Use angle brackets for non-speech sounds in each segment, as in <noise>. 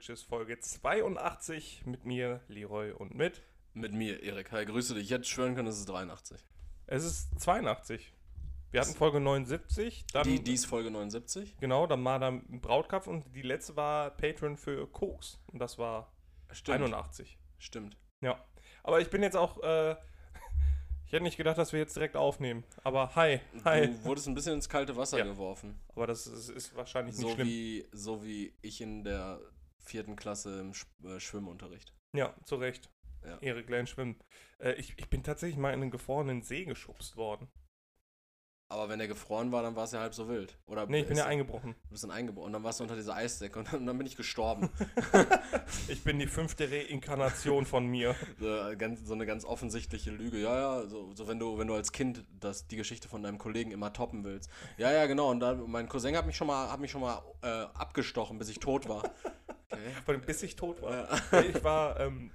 Bitches Folge 82 mit mir, Leroy und mit. Mit mir, Erik. Hi, grüße dich. Ich hätte schwören können, es ist 83. Es ist 82. Wir hatten Folge 79. Dann, Die, die ist Folge 79. Genau, dann war da ein Brautkopf und die letzte war Patreon für Koks. Und das war Stimmt. 81. Stimmt. Ja. Aber ich bin jetzt auch. Äh, <laughs> ich hätte nicht gedacht, dass wir jetzt direkt aufnehmen. Aber hi, hi. Du wurdest ein bisschen ins kalte Wasser Ja. geworfen. Aber das ist, ist wahrscheinlich nicht So schlimm. wie, so wie ich in der vierten Klasse im Sch äh, Schwimmunterricht. Ja, zu Recht. Ja. Erik Lane schwimmen. Äh, ich, ich bin tatsächlich mal in einen gefrorenen See geschubst worden. Aber wenn er gefroren war, dann war es ja halb so wild. Oder Nee, ich bin ja eingebrochen. Du bist dann eingebrochen. Und dann warst du unter dieser Eisdecke und dann, dann bin ich gestorben. <laughs> Ich bin die fünfte Reinkarnation von mir. so, ganz, so eine ganz offensichtliche Lüge. Ja, ja, so, so wenn du, wenn du als Kind das, die Geschichte von deinem Kollegen immer toppen willst. Ja, ja, genau. Und dann, mein Cousin hat mich schon mal, hat mich schon mal äh, abgestochen, bis ich tot war. Okay. <laughs> Bis ich tot war. Ja. Ich war, ähm,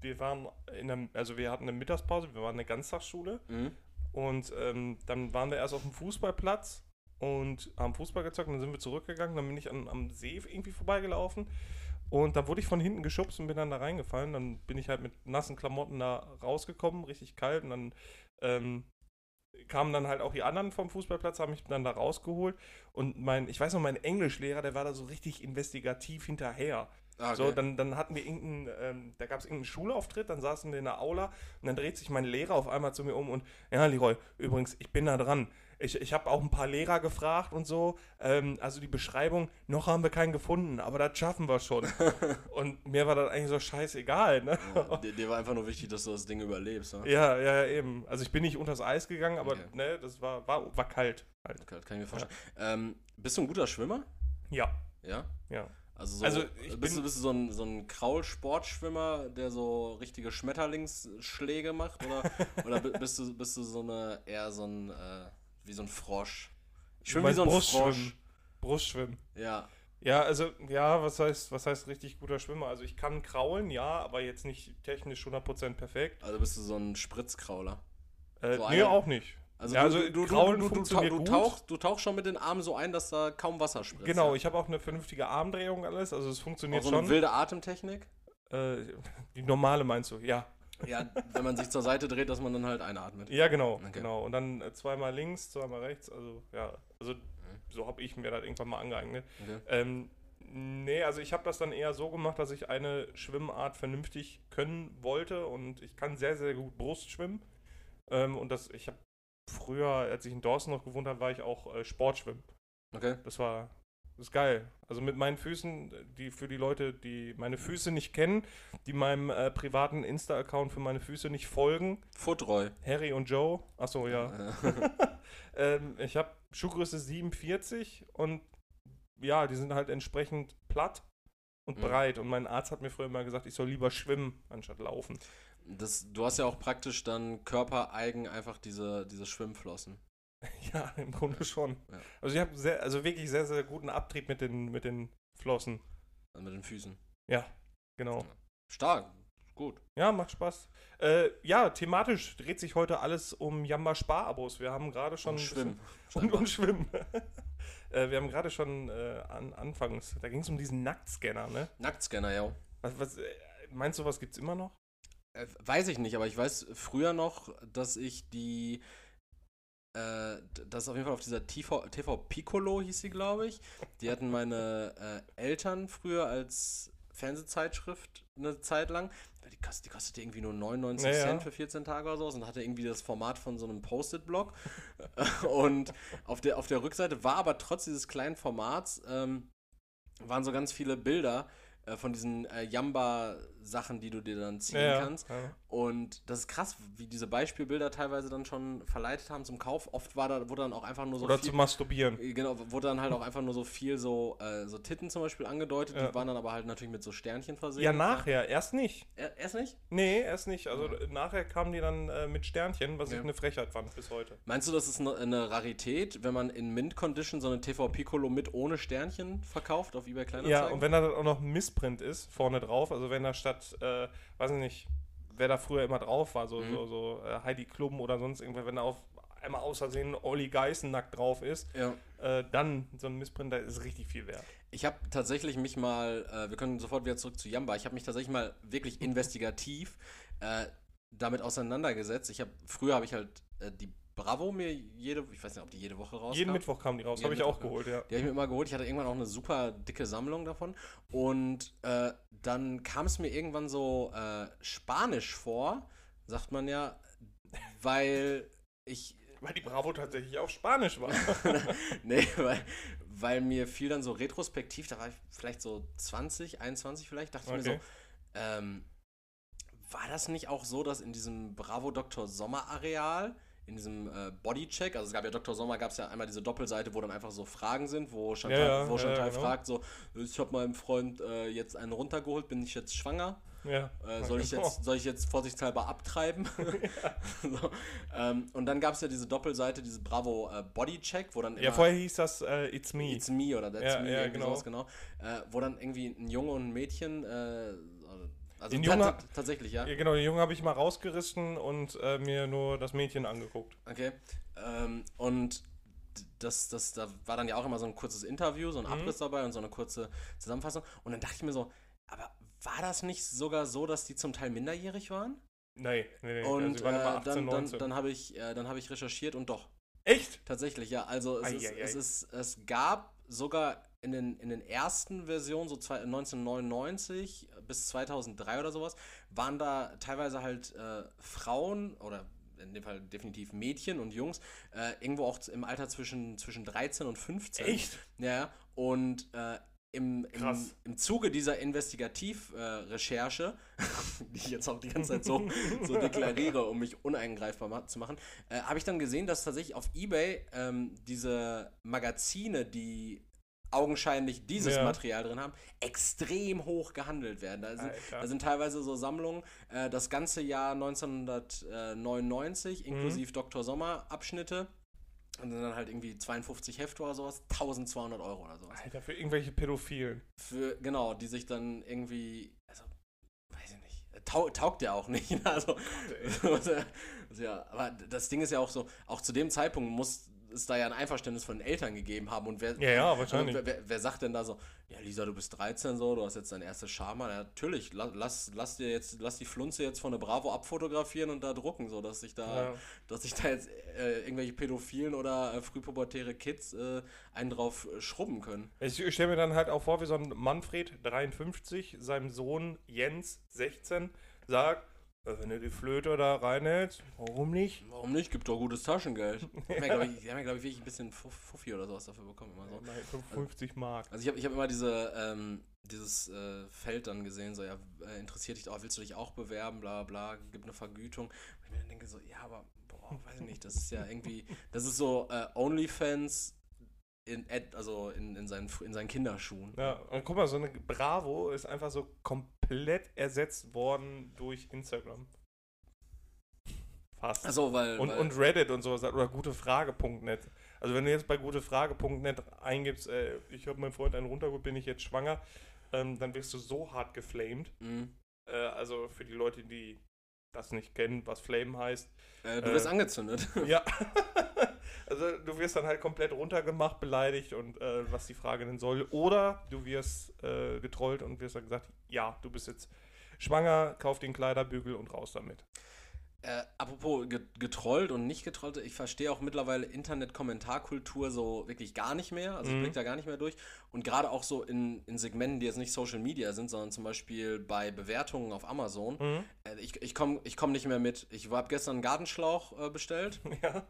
wir waren in einem, also wir hatten eine Mittagspause, wir waren in der Ganztagsschule Mhm. Und ähm, dann waren wir erst auf dem Fußballplatz und haben Fußball gezockt und dann sind wir zurückgegangen, dann bin ich an, am See irgendwie vorbeigelaufen und dann wurde ich von hinten geschubst und bin dann da reingefallen, dann bin ich halt mit nassen Klamotten da rausgekommen, richtig kalt. Und dann ähm, kamen dann halt auch die anderen vom Fußballplatz, haben mich dann da rausgeholt. Und mein, ich weiß noch, mein Englischlehrer, der war da so richtig investigativ hinterher. Ah, So, okay. dann, dann hatten wir irgendeinen, ähm, da gab es irgendeinen Schulauftritt, dann saßen wir in der Aula und dann dreht sich mein Lehrer auf einmal zu mir um und, ja, Leroy, übrigens, ich bin da dran. Ich, ich habe auch ein paar Lehrer gefragt und so. Ähm, also die Beschreibung, noch haben wir keinen gefunden, aber das schaffen wir schon. <laughs> und mir war das eigentlich so scheißegal, ne? Ja, dir, dir war einfach nur wichtig, dass du das Ding überlebst. Ne? Ja, ja, eben. Also ich bin nicht unters Eis gegangen, aber Okay. ne, das war, war, war kalt halt. Das kann ich mir vorstellen. Ähm, bist du ein guter Schwimmer? Ja, Ja. ja. Also, so, Also, ich bist, du, bist du so ein, so ein Kraulsportschwimmer, der so richtige Schmetterlingsschläge macht? Oder, <laughs> oder bi- bist, du, bist du so eine eher so ein, äh, wie so ein Frosch? Ich schwimme wie so ein Brustschwimmen. Frosch. Brustschwimmen. Ja. Ja, also, ja, was heißt, was heißt richtig guter Schwimmer? Also ich kann kraulen, ja, aber jetzt nicht technisch 100% perfekt. Also bist du so ein Spritzkrauler. Äh, So nee, einer- auch nicht. Also, Ja, du, also du, du, Kraulen du, du, du, gut. tauchst, du tauchst schon mit den Armen so ein, dass da kaum Wasser spritzt. Genau, ja. ich habe auch eine vernünftige Armdrehung alles, also es Auch funktioniert so eine schon. wilde Atemtechnik. Äh, die normale meinst du? Ja. Ja, wenn man sich zur Seite dreht, dass man dann halt einatmet. Ja, genau, Okay. genau. Und dann äh, zweimal links, zweimal rechts, also ja, also so habe ich mir das irgendwann mal angeeignet. Okay. Ähm, nee, also ich habe das dann eher so gemacht, dass ich eine Schwimmart vernünftig können wollte und ich kann sehr, sehr gut Brust schwimmen. Ähm, und das, ich habe früher, als ich in Dawson noch gewohnt habe, war ich auch äh, Sportschwimmen. Okay. Das war, das ist geil. Also mit meinen Füßen, die für die Leute, die meine Füße nicht kennen, die meinem äh, privaten Insta-Account für meine Füße nicht folgen, Footroy. Harry und Joe, achso, ja. Äh, <laughs> Ähm, ich habe Schuhgröße 47 und ja, die sind halt entsprechend platt und Mhm. breit. Und mein Arzt hat mir früher mal gesagt, ich soll lieber schwimmen, anstatt laufen. Das, du hast ja auch praktisch dann körpereigen einfach diese, diese Schwimmflossen. <laughs> ja, im Grunde schon. Ja. Also ich habe sehr, also wirklich sehr, sehr guten Abtrieb mit den, mit den Flossen. Also mit den Füßen. Ja, genau. Stark. Gut. Ja, macht Spaß. Äh, ja, thematisch dreht sich heute alles um Jamba Sparabos. Wir haben gerade schon. Und Schwimmen. <laughs> Und, und Schwimmen. <laughs> äh, wir haben gerade schon äh, an, anfangs, da ging es um diesen Nacktscanner, ne? Nacktscanner, ja. Was, was, äh, meinst du, was gibt's immer noch? Äh, weiß ich nicht, aber ich weiß früher noch, dass ich die. Äh, das ist auf jeden Fall auf dieser TV, TV Piccolo hieß sie, glaube ich. Die hatten meine äh, Eltern früher als Fernsehzeitschrift eine Zeit lang. Die kostete, die kostete irgendwie nur 99 Ja, ja. Cent für 14 Tage oder so und hatte irgendwie das Format von so einem Post-it-Block. <laughs> und auf der, auf der Rückseite war aber trotz dieses kleinen Formats, ähm, waren so ganz viele Bilder äh, von diesen äh, Jamba-Sachen, die du dir dann ziehen kannst. ja. Und das ist krass, wie diese Beispielbilder teilweise dann schon verleitet haben zum Kauf. Oft war da, wurde dann auch einfach nur so Oder viel, zu masturbieren. äh, Genau, wurde dann halt auch einfach nur so viel so, äh, so Titten zum Beispiel angedeutet. Ja. Die waren dann aber halt natürlich mit so Sternchen versehen. Ja, nachher, erst nicht. Er, erst nicht? Nee, erst nicht. Also nachher kamen die dann äh, mit Sternchen, was Ja. ich eine Frechheit fand bis heute. Meinst du, das ist eine, eine Rarität, wenn man in Mint Condition so eine TV Piccolo mit ohne Sternchen verkauft auf eBay Kleinanzeigen? Ja, und wenn da dann auch noch ein Missprint ist, vorne drauf, also wenn da statt, äh, weiß ich nicht, wer da früher immer drauf war, so, Mhm. so, so äh, Heidi Klum oder sonst irgendwer, wenn da auf einmal außersehen Olli Geißen nackt drauf ist, Ja. äh, dann so ein Missprinter ist richtig viel wert. Ich habe tatsächlich mich mal, äh, wir können sofort wieder zurück zu Jamba, ich habe mich tatsächlich mal wirklich <laughs> investigativ äh, damit auseinandergesetzt. Ich habe, früher habe ich halt äh, die Bravo mir jede, ich weiß nicht, ob die jede Woche rauskam. Jeden Mittwoch kam die raus, habe ich auch geholt, ja. Die habe ich mir immer geholt. Ich hatte irgendwann auch eine super dicke Sammlung davon. Und äh, dann kam es mir irgendwann so äh, spanisch vor, sagt man ja, weil ich Weil die Bravo tatsächlich auch Spanisch war. <laughs> nee, weil, weil mir fiel dann so retrospektiv, da war ich vielleicht so 20, 21 vielleicht, dachte ich mir Okay. so, ähm, war das nicht auch so, dass in diesem Bravo Dr. Sommer Areal, in diesem äh, Bodycheck, also es gab ja Dr. Sommer, gab es ja einmal diese Doppelseite, wo dann einfach so Fragen sind, wo Chantal, Ja, ja, wo ja, Chantal genau. fragt so, ich habe meinem Freund äh, jetzt einen runtergeholt, bin ich jetzt schwanger? ja. Äh, soll, ich jetzt, <laughs> soll ich jetzt vorsichtshalber abtreiben? <laughs> so, ähm, und dann gab es ja diese Doppelseite, diese Bravo äh, Bodycheck, wo dann Ja, vorher hieß das äh, It's Me. It's Me oder That's Ja, Me, ja, genau. sowas, genau. Äh, wo dann irgendwie ein Junge und ein Mädchen, äh, also Den ta- Junge- ta- tatsächlich, ja. Ja, genau, den Jungen habe ich mal rausgerissen und äh, mir nur das Mädchen angeguckt. Okay. Ähm, und das, das, da war dann ja auch immer so ein kurzes Interview, so ein Mhm. Abriss dabei und so eine kurze Zusammenfassung. Und dann dachte ich mir so, aber war das nicht sogar so, dass die zum Teil minderjährig waren? Nee, nee, nee. Und sie waren immer äh, 18, dann, dann, 19. dann habe ich, äh, dann hab ich recherchiert und doch, Echt? Tatsächlich, ja. Also es, ist, Eieiei. es, ist, es gab sogar in den, in den ersten Versionen, so zwei, 1999 bis 2003 oder sowas, waren da teilweise halt äh, Frauen oder in dem Fall definitiv Mädchen und Jungs, äh, irgendwo auch im Alter zwischen, zwischen 13 und 15. Echt? Ja. Und äh, im, im, im Zuge dieser Investigativrecherche, <laughs> die ich jetzt auch die ganze Zeit so, so deklariere, um mich uneingreifbar ma zu machen, äh, habe ich dann gesehen, dass tatsächlich auf Ebay ähm, diese Magazine, die augenscheinlich dieses Ja. Material drin haben, extrem hoch gehandelt werden. Da sind, da sind teilweise so Sammlungen, äh, das ganze Jahr 1999, inklusive Dr. Sommer Abschnitte. Und dann halt irgendwie 52 Hefte oder sowas, 1200 Euro oder sowas. Alter, für irgendwelche Pädophilen. Für, genau, die sich dann irgendwie, also, weiß ich nicht, tau taugt ja auch nicht. <laughs> Also, also, <laughs> ja, aber das Ding ist ja auch so, auch zu dem Zeitpunkt muss es da ja ein Einverständnis von den Eltern gegeben haben. Und wer, Ja, ja, wahrscheinlich. Also, wer, wer sagt denn da so, ja, Lisa, du bist 13 so, du hast jetzt dein erstes Schama. Ja, natürlich, lass, lass, lass dir jetzt, lass die Flunze jetzt von der Bravo abfotografieren und da drucken, so dass sich da, Ja. dass sich da jetzt äh, irgendwelche Pädophilen oder äh, frühpubertäre Kids äh, einen drauf schrubben können. Ich stelle mir dann halt auch vor, wie so ein Manfred, 53, seinem Sohn Jens, 16, sagt, "Äh, wenn du die Flöte da reinhältst, warum nicht? Warum nicht? Gibt doch gutes Taschengeld. <laughs> Die haben ja, glaube ich, ja, glaub ich, wirklich ein bisschen Fuff- Fuffi oder sowas dafür bekommen. Immer so. Immerhin 55 Mark. Also ich habe ich hab immer diese, ähm, dieses äh, Feld dann gesehen, so, ja, äh, interessiert dich auch, willst du dich auch bewerben, bla bla, gib eine Vergütung. Und ich mir dann denke so, ja, aber, boah, weiß ich nicht, das ist ja irgendwie, das ist so äh, Onlyfans in, also in, in, seinen, in seinen Kinderschuhen. Ja, und guck mal, so eine Bravo ist einfach so komplett ersetzt worden durch Instagram. Fast. Also, weil, und, weil und Reddit und sowas oder gutefrage.net. Also wenn du jetzt bei gutefrage.net eingibst, äh, ich habe meinen Freund einen runtergeholt, bin ich jetzt schwanger, ähm, dann wirst du so hart geflamed. mh, Äh, also für die Leute, die das nicht kennen, was Flame heißt. äh, du äh, wirst angezündet. <laughs> Ja. <laughs> also du wirst dann halt komplett runtergemacht, beleidigt und äh, was die Frage denn soll. Oder du wirst äh, getrollt und wirst dann gesagt, ja, du bist jetzt schwanger, kauf den Kleiderbügel und raus damit. Äh, apropos ge getrollt und nicht getrollt, ich verstehe auch mittlerweile Internet-Kommentarkultur so wirklich gar nicht mehr. Also ich Mhm. blick da gar nicht mehr durch. Und gerade auch so in, in Segmenten, die jetzt nicht Social Media sind, sondern zum Beispiel bei Bewertungen auf Amazon. Mhm. Äh, ich ich komme ich komm nicht mehr mit. Ich habe gestern einen Gartenschlauch äh, bestellt <laughs> Ja.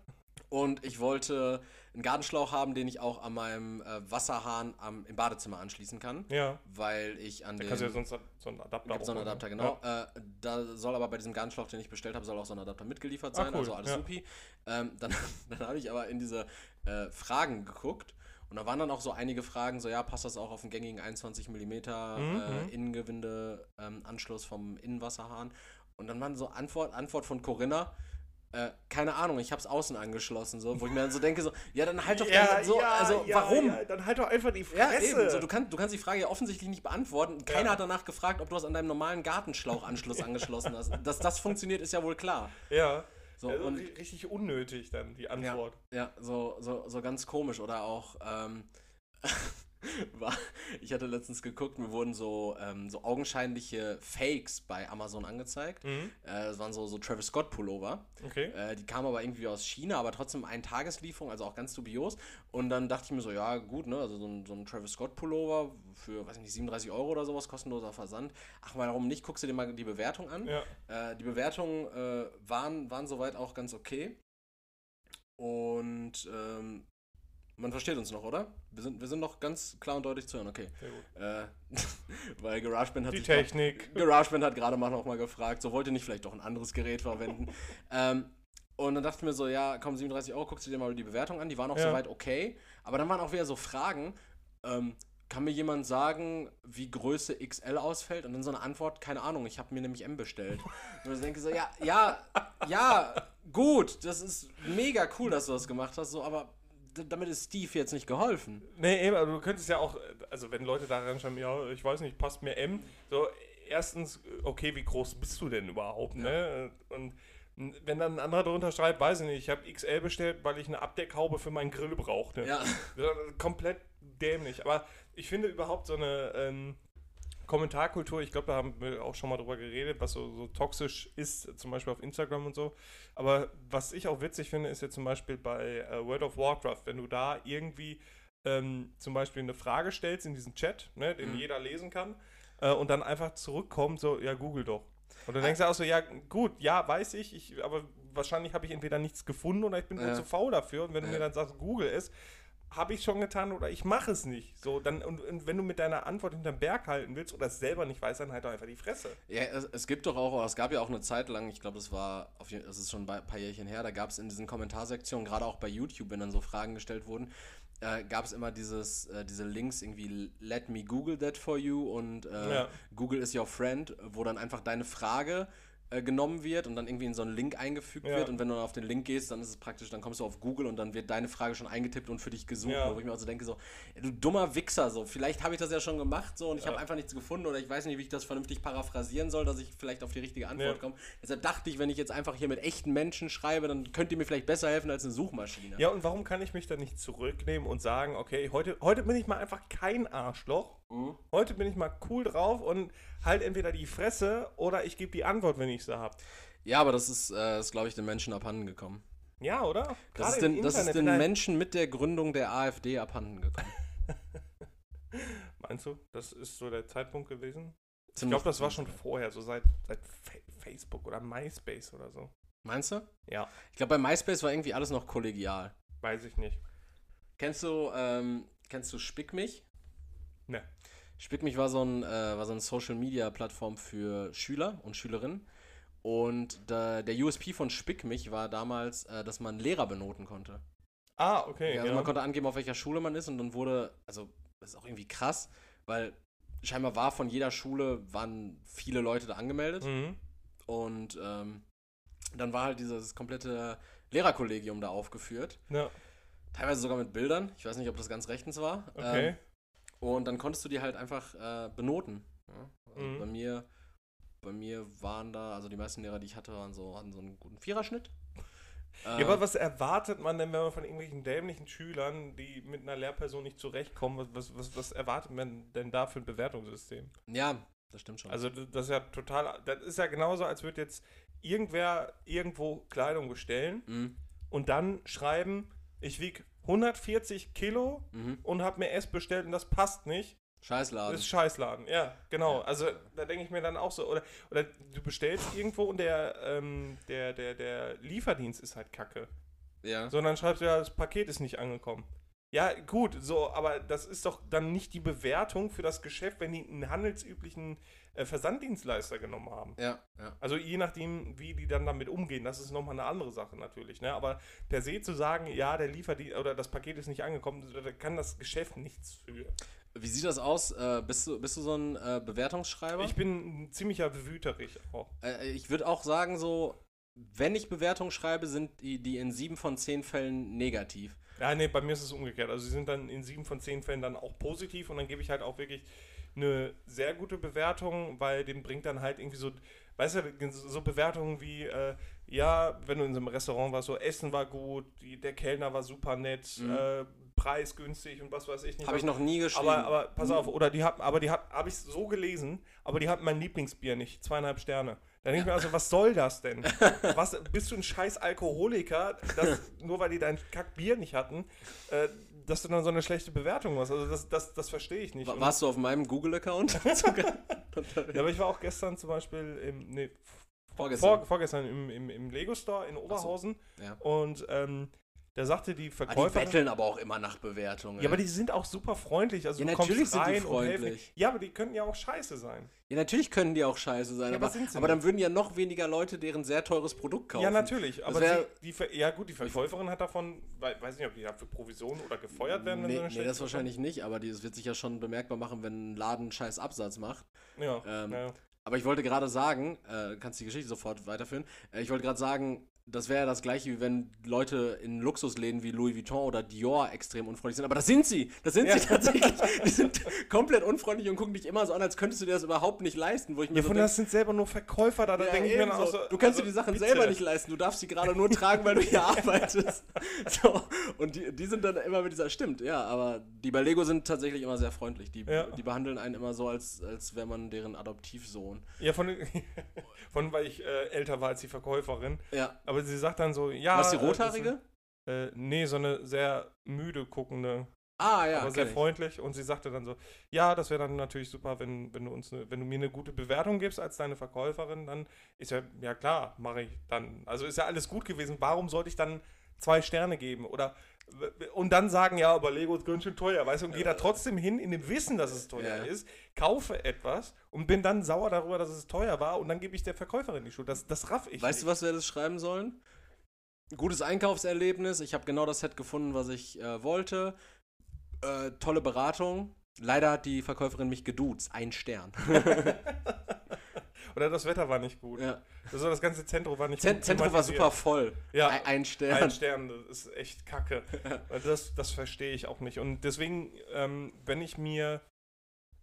und ich wollte einen Gartenschlauch haben, den ich auch an meinem äh, Wasserhahn am, im Badezimmer anschließen kann. Ja. Weil ich an Da kannst du ja sonst so einen Adapter Gibt so einen auch Adapter, genau. Äh, da soll aber bei diesem Garnschlauch, den ich bestellt habe, soll auch so ein Adapter mitgeliefert Ah, sein, cool, also alles ja. supi. Ähm, dann <laughs> dann habe ich aber in diese äh, Fragen geguckt und da waren dann auch so einige Fragen, so ja, passt das auch auf einen gängigen 21 mm Mhm, äh, mhm. Innengewinde-Anschluss vom Innenwasserhahn. Und dann waren so Antwort, Antwort von Corinna, äh, keine Ahnung, ich habe es außen angeschlossen, so, wo ich mir dann so denke, so, ja, dann halt doch dann so, also warum? ja, dann halt doch einfach die Ja, Fresse. eben. So, du, kannst, du kannst die Frage ja offensichtlich nicht beantworten. Keiner hat danach gefragt, ob du das an deinem normalen Gartenschlauchanschluss <laughs> angeschlossen hast. Dass das funktioniert, ist ja wohl klar. Ja. So, Also und ri- richtig unnötig dann die Antwort. Ja, so, so, so ganz komisch. Oder auch, ähm, <laughs> <laughs> war, ich hatte letztens geguckt, mir wurden so, ähm, so augenscheinliche Fakes bei Amazon angezeigt. Mhm. Äh, das waren so, so Travis Scott Pullover. Okay. Äh, die kamen aber irgendwie aus China, aber trotzdem ein Tageslieferung, also auch ganz dubios. Und dann dachte ich mir so, ja gut, ne, also so ein, so ein Travis Scott Pullover für, weiß ich nicht, 37 Euro oder sowas, kostenloser Versand. Ach, warum nicht? Guckst du dir mal die Bewertung an. Ja. Äh, die Bewertungen äh, waren, waren soweit auch ganz okay. Und ähm, man versteht uns noch, oder? Wir sind, wir sind noch ganz klar und deutlich zu hören, okay. Äh, <laughs> weil GarageBand hat Die Technik. GarageBand hat gerade mal noch mal gefragt, so wollt ihr nicht vielleicht doch ein anderes Gerät verwenden. <laughs> ähm, und dann dachte ich mir so, ja, komm, 37 Euro, guckst du dir mal die Bewertung an, die waren auch Ja. soweit okay. Aber dann waren auch wieder so Fragen, ähm, kann mir jemand sagen, wie Größe XL ausfällt? Und dann so eine Antwort, keine Ahnung, ich habe mir nämlich M bestellt. Und ich denke so, ja, ja, ja, gut, das ist mega cool, dass du das gemacht hast, so, aber damit ist Steve jetzt nicht geholfen. Nee, eben, aber du könntest ja auch, also wenn Leute da reinschreiben, ja, ich weiß nicht, passt mir M, so, erstens, okay, wie groß bist du denn überhaupt, ne? Und wenn dann ein anderer drunter schreibt, weiß ich nicht, ich habe XL bestellt, weil ich eine Abdeckhaube für meinen Grill brauchte. Ja. Ja, Komplett dämlich. Aber ich finde überhaupt so eine ähm, Kommentarkultur, ich glaube, da haben wir auch schon mal drüber geredet, was so, so toxisch ist, zum Beispiel auf Instagram und so. Aber was ich auch witzig finde, ist jetzt zum Beispiel bei äh, World of Warcraft, wenn du da irgendwie ähm, zum Beispiel eine Frage stellst in diesen Chat, ne, den Mhm. jeder lesen kann, äh, und dann einfach zurückkommt, so, ja, google doch. Und dann denkst du auch so, ja, gut, ja, weiß ich, ich aber wahrscheinlich habe ich entweder nichts gefunden oder ich bin Ja. zu faul dafür. Und wenn du Ja. mir dann sagst, google es, habe ich schon getan oder ich mache es nicht. So, dann, und, und wenn du mit deiner Antwort hinterm Berg halten willst oder es selber nicht weißt, dann halt doch einfach die Fresse. Ja, es, es gibt doch auch, es gab ja auch eine Zeit lang, ich glaube, das war, auf, das ist schon ein paar Jährchen her, da gab es in diesen Kommentarsektionen, gerade auch bei YouTube, wenn dann so Fragen gestellt wurden, äh, gab es immer dieses, äh, diese Links irgendwie, let me Google that for you und äh, Ja. Google is your friend, wo dann einfach deine Frage äh, genommen wird und dann irgendwie in so einen Link eingefügt Ja. wird und wenn du dann auf den Link gehst, dann ist es praktisch, dann kommst du auf Google und dann wird deine Frage schon eingetippt und für dich gesucht, Ja. wo ich mir also denke so, du dummer Wichser, so, vielleicht habe ich das ja schon gemacht so und ich habe einfach nichts gefunden oder ich weiß nicht, wie ich das vernünftig paraphrasieren soll, dass ich vielleicht auf die richtige Antwort komme. Deshalb dachte ich, wenn ich jetzt einfach hier mit echten Menschen schreibe, dann könnt ihr mir vielleicht besser helfen als eine Suchmaschine. Ja, und warum kann ich mich dann nicht zurücknehmen und sagen, okay, heute, heute bin ich mal einfach kein Arschloch. Mhm. Heute bin ich mal cool drauf und halt entweder die Fresse oder ich gebe die Antwort, wenn ich sie habe. Ja, aber das ist, äh, ist glaube ich, den Menschen abhanden gekommen. Ja, oder? Das ist, den, das ist den Menschen mit der Gründung der AfD abhanden gekommen. <laughs> Meinst du, das ist so der Zeitpunkt gewesen? Ich Ziemlich- glaube, das war schon vorher, so seit, seit Fa Facebook oder MySpace oder so. Meinst du? Ja, Ich glaube, bei MySpace war irgendwie alles noch kollegial. weiß ich nicht. Kennst du, ähm, kennst du Spick mich? Ne. Spick mich war so ein, äh, war so eine Social Media Plattform für Schüler und Schülerinnen. Und der, der USP von Spick mich war damals, äh, dass man Lehrer benoten konnte. Ah, okay. also man konnte angeben, auf welcher Schule man ist und dann wurde, also das ist auch irgendwie krass, weil scheinbar war von jeder Schule, waren viele Leute da angemeldet. mhm. Und ähm, dann war halt dieses komplette Lehrerkollegium da aufgeführt. Ja, Teilweise sogar mit Bildern. Ich weiß nicht, ob das ganz rechtens war. okay. Ähm, und dann konntest du die halt einfach äh, benoten. Ja? Also Mhm. bei mir, bei mir waren da, also die meisten Lehrer, die ich hatte, waren so, hatten so einen guten Viererschnitt. Ja, aber was erwartet man denn, wenn man von irgendwelchen dämlichen Schülern, die mit einer Lehrperson nicht zurechtkommen, was, was, was, erwartet man denn da für ein Bewertungssystem? ja, das stimmt schon. Also das ist ja total, das ist ja genauso, als würde jetzt irgendwer irgendwo Kleidung bestellen mhm. und dann schreiben, ich wiege 140 Kilo Mhm. und habe mir S bestellt und das passt nicht. Scheißladen. Das ist Scheißladen, ja, genau. Ja. Also da denke ich mir dann auch so, oder, oder du bestellst irgendwo und der, ähm, der, der, der Lieferdienst ist halt kacke. ja. Sondern schreibst du ja, das Paket ist nicht angekommen. Ja, gut, so, aber das ist doch dann nicht die Bewertung für das Geschäft, wenn die einen handelsüblichen äh, Versanddienstleister genommen haben. ja, ja. Also je nachdem, wie die dann damit umgehen, das ist nochmal eine andere Sache natürlich. Ne? Aber per se zu sagen, ja, der Lieferdienst oder das Paket ist nicht angekommen, da kann das Geschäft nichts für. Wie sieht das aus? Äh, bist, du, bist du so ein äh, Bewertungsschreiber? Ich bin ein ziemlicher Wüterich auch. Äh, ich würde auch sagen, so, wenn ich Bewertungen schreibe, sind die, die in sieben von zehn Fällen negativ. Ja, nee, bei mir ist es umgekehrt. Also sie sind dann in sieben von zehn Fällen dann auch positiv und dann gebe ich halt auch wirklich eine sehr gute Bewertung, weil dem bringt dann halt irgendwie so, weißt du, so Bewertungen wie, äh, ja, wenn du in so einem Restaurant warst, so Essen war gut, die, der Kellner war super nett, Mhm. äh, preisgünstig und was weiß ich nicht. Habe ich noch nie geschrieben. aber, aber pass auf, oder die hatten, aber die hatten, habe ich so gelesen, aber die hatten mein Lieblingsbier nicht, zweieinhalb Sterne. Da denke ich mir also, was soll das denn? Was, bist du ein scheiß Alkoholiker, dass, <laughs> nur weil die dein Kackbier nicht hatten, äh, dass du dann so eine schlechte Bewertung hast? Also das, das, das verstehe ich nicht. Wa- Und- Warst du auf meinem Google-Account? <laughs> <laughs> ja, aber ich war auch gestern zum Beispiel im, nee, Vorgestern. vor, vorgestern im, im, im Lego Store in Oberhausen ja. und ähm, da sagte die Ah, die Verkäuferin. betteln aber auch immer nach Bewertungen. ja, aber die sind auch super freundlich. Also Ja, natürlich sind die freundlich. Ja, aber die könnten ja auch scheiße sein. ja, natürlich können die auch scheiße sein, Ja, aber, aber sind sie aber dann würden ja noch weniger Leute deren sehr teures Produkt kaufen. Ja, natürlich. Aber wär- die, Ver- ja gut, die Verkäuferin hat davon, wei- weiß nicht, ob die dafür Provision oder gefeuert werden. Nee, eine nee das wahrscheinlich nicht, aber die- es wird sich ja schon bemerkbar machen, wenn ein Laden einen scheiß Absatz macht. Ja, Ähm, ja. Aber ich wollte gerade sagen, äh, kannst die Geschichte sofort weiterführen. Äh, ich wollte gerade sagen, das wäre ja das gleiche, wie wenn Leute in Luxusläden wie Louis Vuitton oder Dior extrem unfreundlich sind. Aber das sind sie. Das sind Ja. sie tatsächlich. Die sind <laughs> komplett unfreundlich und gucken dich immer so an, als könntest du dir das überhaupt nicht leisten. Wo ich mir Ja, so von denk, das sind selber nur Verkäufer, da, da ja, denke ich mir auch so. du kannst also, dir die Sachen bitte. selber nicht leisten. Du darfst sie gerade nur tragen, weil du hier arbeitest. <laughs> So. Und die, die sind dann immer mit dieser, stimmt, ja, aber die bei Lego sind tatsächlich immer sehr freundlich. Die, Ja. die behandeln einen immer so, als, als wäre man deren Adoptivsohn. Ja, von, <laughs> von weil ich äh, älter war als die Verkäuferin. Ja. Aber sie sagt dann so, ja. Was die äh, rothaarige? Äh, nee, so eine sehr müde guckende, Ah, ja. aber sehr ich. freundlich. Und sie sagte dann so, ja, das wäre dann natürlich super, wenn, wenn du uns, ne, wenn du mir eine gute Bewertung gibst als deine Verkäuferin, dann ist ja, ja klar, mache ich dann. Also ist ja alles gut gewesen. Warum sollte ich dann zwei Sterne geben? Oder und dann sagen, ja, aber Lego ist ganz schön teuer, weißt du, und gehe da trotzdem hin in dem Wissen, dass es teuer Ja. ist, kaufe etwas und bin dann sauer darüber, dass es teuer war und dann gebe ich der Verkäuferin die Schuld. Das, das raff ich Weißt du, nicht. was wir das schreiben sollen? Gutes Einkaufserlebnis. Ich habe genau das Set gefunden, was ich äh, wollte. Äh, tolle Beratung. Leider hat die Verkäuferin mich geduzt. Ein Stern. <laughs> <laughs> Oder das Wetter war nicht gut. ja. Also das ganze Zentrum war nicht Zent gut Zentrum war super voll. Ja, Ein, ein Stern. Ein Stern, das ist echt kacke. <laughs> Weil Das, das verstehe ich auch nicht. Und deswegen, ähm, wenn ich mir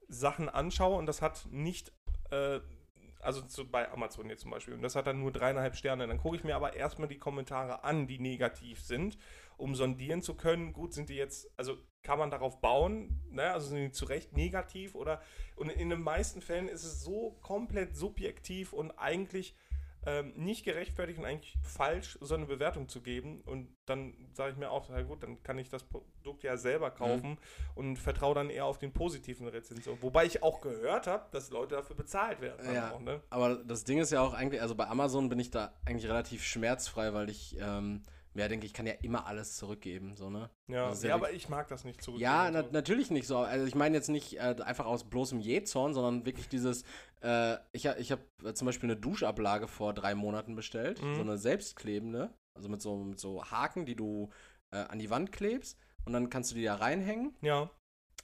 Sachen anschaue und das hat nicht, äh, also zu, bei Amazon jetzt zum Beispiel, und das hat dann nur dreieinhalb Sterne, dann gucke ich mir aber erstmal die Kommentare an, die negativ sind, um sondieren zu können, gut, sind die jetzt, also kann man darauf bauen, ne? also sind die zu Recht negativ oder, und in den meisten Fällen ist es so komplett subjektiv und eigentlich ähm, nicht gerechtfertigt und eigentlich falsch, so eine Bewertung zu geben. Und dann sage ich mir auch, na gut, dann kann ich das Produkt ja selber kaufen und vertraue dann eher auf den positiven Rezensionen. Wobei ich auch gehört habe, dass Leute dafür bezahlt werden. Ja. Auch, ne? Aber das Ding ist ja auch eigentlich, also bei Amazon bin ich da eigentlich relativ schmerzfrei, weil ich ähm, mir denke, ich kann ja immer alles zurückgeben. So, ne? ja. Ist ja ja, aber ich mag das nicht zurück. Ja, na, natürlich nicht so. Also ich meine jetzt nicht äh, einfach aus bloßem Jähzorn, sondern wirklich dieses, äh, ich, ich habe äh, zum Beispiel eine Duschablage vor drei Monaten bestellt, Mhm. so eine selbstklebende, also mit so, mit so Haken, die du äh, an die Wand klebst und dann kannst du die da reinhängen Ja,